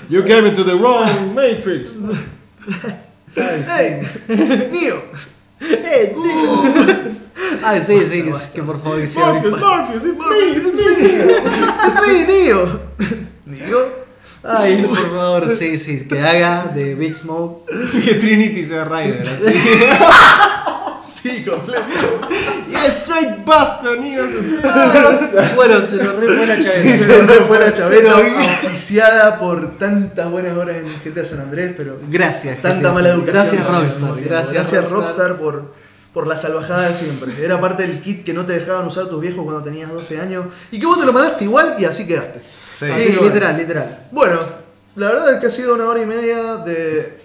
Speaker 4: You came into the wrong Matrix.
Speaker 1: Hey, Neo.
Speaker 2: Ah, sí, sí, que, que por favor que sea
Speaker 4: Morpheus, Morpheus, it's me, it's me.
Speaker 1: It's me, Neo. Neo.
Speaker 2: Ay, por favor, sí, sí, que haga de Big Smoke.
Speaker 4: que Trinity sea Ryder, así.
Speaker 1: Sí, completo.
Speaker 4: yeah, straight buster, niggas.
Speaker 2: Bueno, se lo re fue la
Speaker 1: Sí,
Speaker 2: chaveta.
Speaker 1: se me fue la chaveta auspiciada por tantas buenas horas en GTA San Andrés, pero
Speaker 2: Gracias.
Speaker 1: tanta mala educación.
Speaker 2: Gracias Rockstar. Gracias,
Speaker 1: Gracias Rockstar por, por la salvajada de siempre. Era parte del kit que no te dejaban usar tus viejos cuando tenías 12 años y que vos te lo mandaste igual y así quedaste.
Speaker 3: Sí.
Speaker 1: Así que bueno.
Speaker 2: literal, literal.
Speaker 1: Bueno, la verdad es que ha sido una hora y media de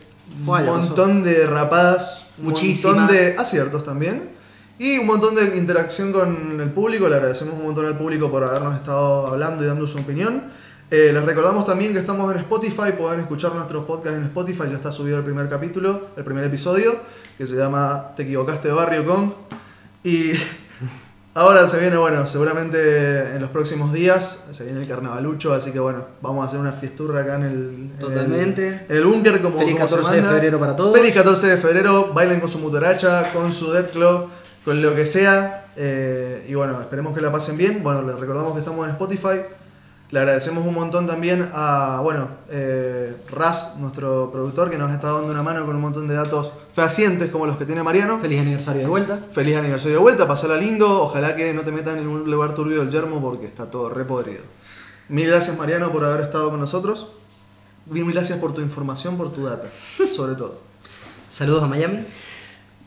Speaker 1: un montón de rapadas, un montón de aciertos también y un montón de interacción con el público. Le agradecemos un montón al público por habernos estado hablando y dando su opinión. Eh, les recordamos también que estamos en Spotify, pueden escuchar nuestros podcasts en Spotify, ya está subido el primer capítulo, el primer episodio, que se llama Te equivocaste de barrio con. Y ahora se viene, bueno, seguramente en los próximos días se viene el carnavalucho, así que bueno, vamos a hacer una fiesturra acá en el, en el-
Speaker 2: Totalmente.
Speaker 1: en el búnker como,
Speaker 2: Feliz
Speaker 1: como se
Speaker 2: 14 de febrero para todos.
Speaker 1: Feliz 14 de febrero, bailen con su mutaracha, con su Death Club, con lo que sea. eh, y bueno, esperemos que la pasen bien. Bueno, les recordamos que estamos en Spotify. Le agradecemos un montón también a, bueno, eh, Raz, nuestro productor, que nos está dando una mano con un montón de datos fehacientes como los que tiene Mariano.
Speaker 2: Feliz aniversario de vuelta.
Speaker 1: Feliz aniversario de vuelta, pasala lindo. Ojalá que no te metas en ningún lugar turbio del yermo porque está todo repodrido. Mil gracias, Mariano, por haber estado con nosotros. Mil gracias por tu información, por tu data, sobre todo.
Speaker 2: Saludos a Miami.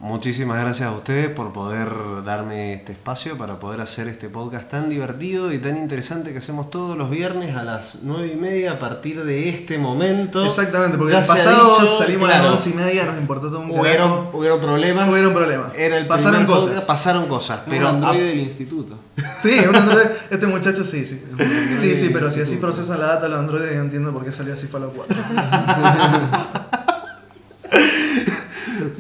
Speaker 3: Muchísimas gracias a ustedes por poder darme este espacio para poder hacer este podcast tan divertido y tan interesante que hacemos todos los viernes a las 9 y media a partir de este momento.
Speaker 1: Exactamente, porque
Speaker 3: Ya
Speaker 1: el pasado
Speaker 3: dicho,
Speaker 1: salimos a las once y media, nos importó todo un
Speaker 3: Hubieron, hubieron problemas.
Speaker 1: Hubieron problemas.
Speaker 3: Era el
Speaker 1: Pasaron cosas.
Speaker 3: podcast, pasaron cosas.
Speaker 4: Pero
Speaker 3: Pero
Speaker 4: androide
Speaker 3: a-
Speaker 4: del instituto.
Speaker 1: Sí, un. Este muchacho sí, sí. Sí, sí, pero si así procesan la data los androides, yo entiendo por qué salió así Fallout 4.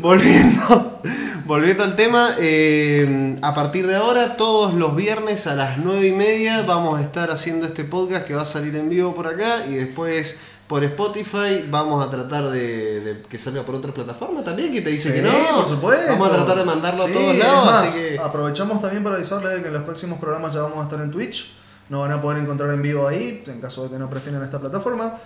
Speaker 3: Volviendo, volviendo al tema, eh, a partir de ahora, todos los viernes a las 9 y media vamos a estar haciendo este podcast que va a salir en vivo por acá y después por Spotify vamos a tratar de, de que salga por otra plataforma también, que te dice que no.
Speaker 1: por supuesto.
Speaker 3: Vamos a tratar de mandarlo
Speaker 1: Sí,
Speaker 3: a todos lados,
Speaker 1: más,
Speaker 3: así que...
Speaker 1: Aprovechamos también para avisarles de que en los próximos programas ya vamos a estar en Twitch. Nos van a poder encontrar en vivo ahí, en caso de que no prefieran esta plataforma.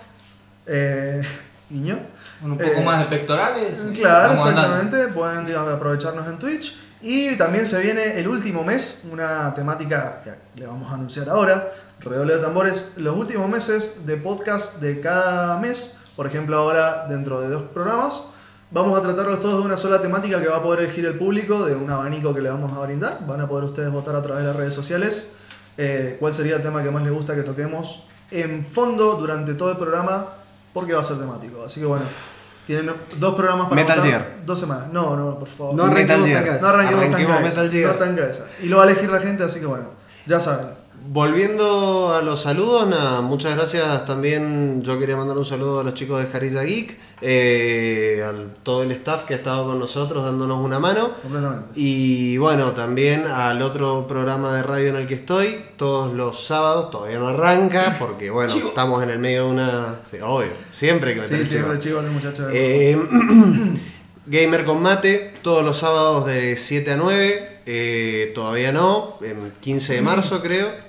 Speaker 1: Eh, niño.
Speaker 5: Un poco
Speaker 1: Eh,
Speaker 5: más de pectorales.
Speaker 1: Claro,
Speaker 5: andando.
Speaker 1: exactamente. Pueden digamos, aprovecharnos en Twitch. Y también se viene el último mes, una temática que le vamos a anunciar ahora. Redoble de tambores, los últimos meses de podcast de cada mes. Por ejemplo, ahora dentro de dos programas. Vamos a tratarlos todos de una sola temática que va a poder elegir el público, de un abanico que le vamos a brindar. Van a poder ustedes votar a través de las redes sociales eh, cuál sería el tema que más les gusta que toquemos en fondo durante todo el programa, porque va a ser temático. Así que bueno, tienen dos programas para
Speaker 3: Metal
Speaker 1: votar,
Speaker 3: Gear.
Speaker 1: Dos semanas. No, no, por favor.
Speaker 2: No
Speaker 3: Metal
Speaker 2: arranquemos
Speaker 3: Gear.
Speaker 2: tan cabeza.
Speaker 1: No arranquemos, tan
Speaker 3: Arranquemos
Speaker 1: cabeza,
Speaker 3: Metal Gear.
Speaker 1: No tan cabeza. Y lo va a elegir la gente, así que bueno, ya saben.
Speaker 3: Volviendo a los saludos, nada, muchas gracias también. Yo quería mandar un saludo a los chicos de Jarilla Geek, eh, a todo el staff que ha estado con nosotros dándonos una mano.
Speaker 1: Completamente.
Speaker 3: Y bueno, también al otro programa de radio en el que estoy, todos los sábados, todavía no arranca, porque bueno, estamos en el medio de una. Sí, obvio, siempre que meter
Speaker 1: Sí,
Speaker 3: el chivo.
Speaker 1: siempre chicos, los muchachos.
Speaker 3: Eh, Gamer con Mate, todos los sábados de 7 a 9, eh, todavía no, en 15 de marzo creo.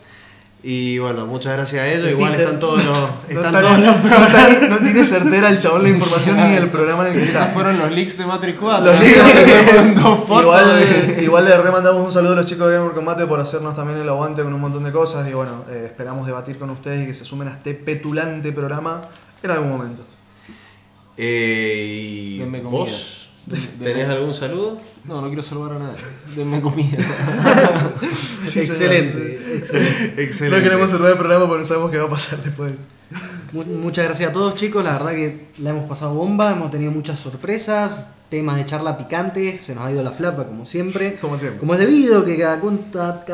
Speaker 3: Y bueno, muchas gracias a ellos.
Speaker 2: El
Speaker 3: Igual están todos los.
Speaker 1: no,
Speaker 3: Están
Speaker 1: está
Speaker 3: todos
Speaker 1: ni-
Speaker 3: los
Speaker 1: no tiene certera el chabón la información ni el programa en el que
Speaker 4: Esos
Speaker 1: está.
Speaker 4: fueron los leaks de Matrix 4.
Speaker 1: Los
Speaker 4: Sí,
Speaker 1: leaks.
Speaker 4: mandando fotos
Speaker 1: Igual, igual le remandamos un saludo a los chicos de Gamer Combate por hacernos también el aguante con un montón de cosas y bueno, eh, esperamos debatir con ustedes y que se sumen a este petulante programa en algún momento.
Speaker 3: Eh, y. ¿Vos tenés algún saludo?
Speaker 4: No, no quiero saludar a nadie. Denme comida.
Speaker 1: Sí,
Speaker 2: excelente, excelente.
Speaker 3: Excelente.
Speaker 1: No queremos cerrar el programa porque no sabemos qué va a pasar después.
Speaker 2: Mu- Muchas gracias a todos chicos, la verdad que la hemos pasado bomba, hemos tenido muchas sorpresas, temas de charla picante, se nos ha ido la flapa como siempre.
Speaker 1: Como siempre.
Speaker 2: Como es debido, que cada,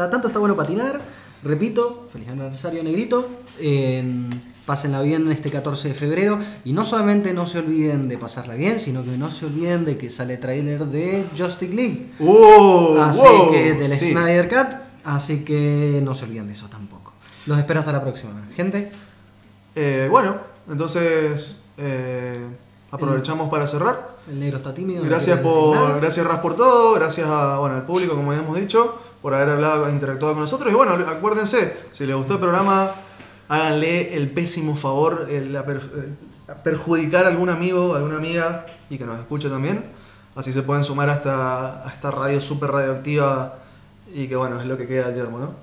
Speaker 2: tanto está bueno patinar. Repito, feliz aniversario Negrito. en- pásenla bien este 14 de febrero. Y no solamente no se olviden de pasarla bien, sino que no se olviden de que sale tráiler de Justice League.
Speaker 1: ¡Uh!
Speaker 2: Así
Speaker 1: wow,
Speaker 2: que del
Speaker 1: sí.
Speaker 2: Snyder Cut. Así que no se olviden de eso tampoco. Los espero hasta la próxima. Gente,
Speaker 1: Eh, bueno, entonces eh, aprovechamos para cerrar.
Speaker 2: el negro está tímido.
Speaker 1: Gracias por, gracias Ras por todo, gracias a, bueno, al público, como habíamos dicho, por haber hablado, interactuado con nosotros. Y bueno, acuérdense, si les gustó el programa, háganle el pésimo favor, el, per- eh, a perjudicar a algún amigo, alguna amiga y que nos escuche también. Así se pueden sumar a esta, a esta radio súper radioactiva y que bueno, es lo que queda del yermo, ¿no?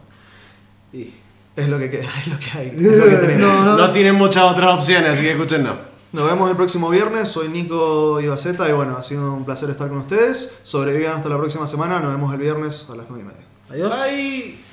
Speaker 3: Y
Speaker 1: Es lo que queda, es lo que hay, es lo que tenemos.
Speaker 2: No, no.
Speaker 3: no tienen muchas otras opciones, así que escúchenos.
Speaker 1: Nos vemos el próximo viernes. Soy Nico Ibaceta y bueno, ha sido un placer estar con ustedes. Sobrevivan hasta la próxima semana. Nos vemos el viernes a las 9 y media.
Speaker 2: Adiós.
Speaker 3: Bye.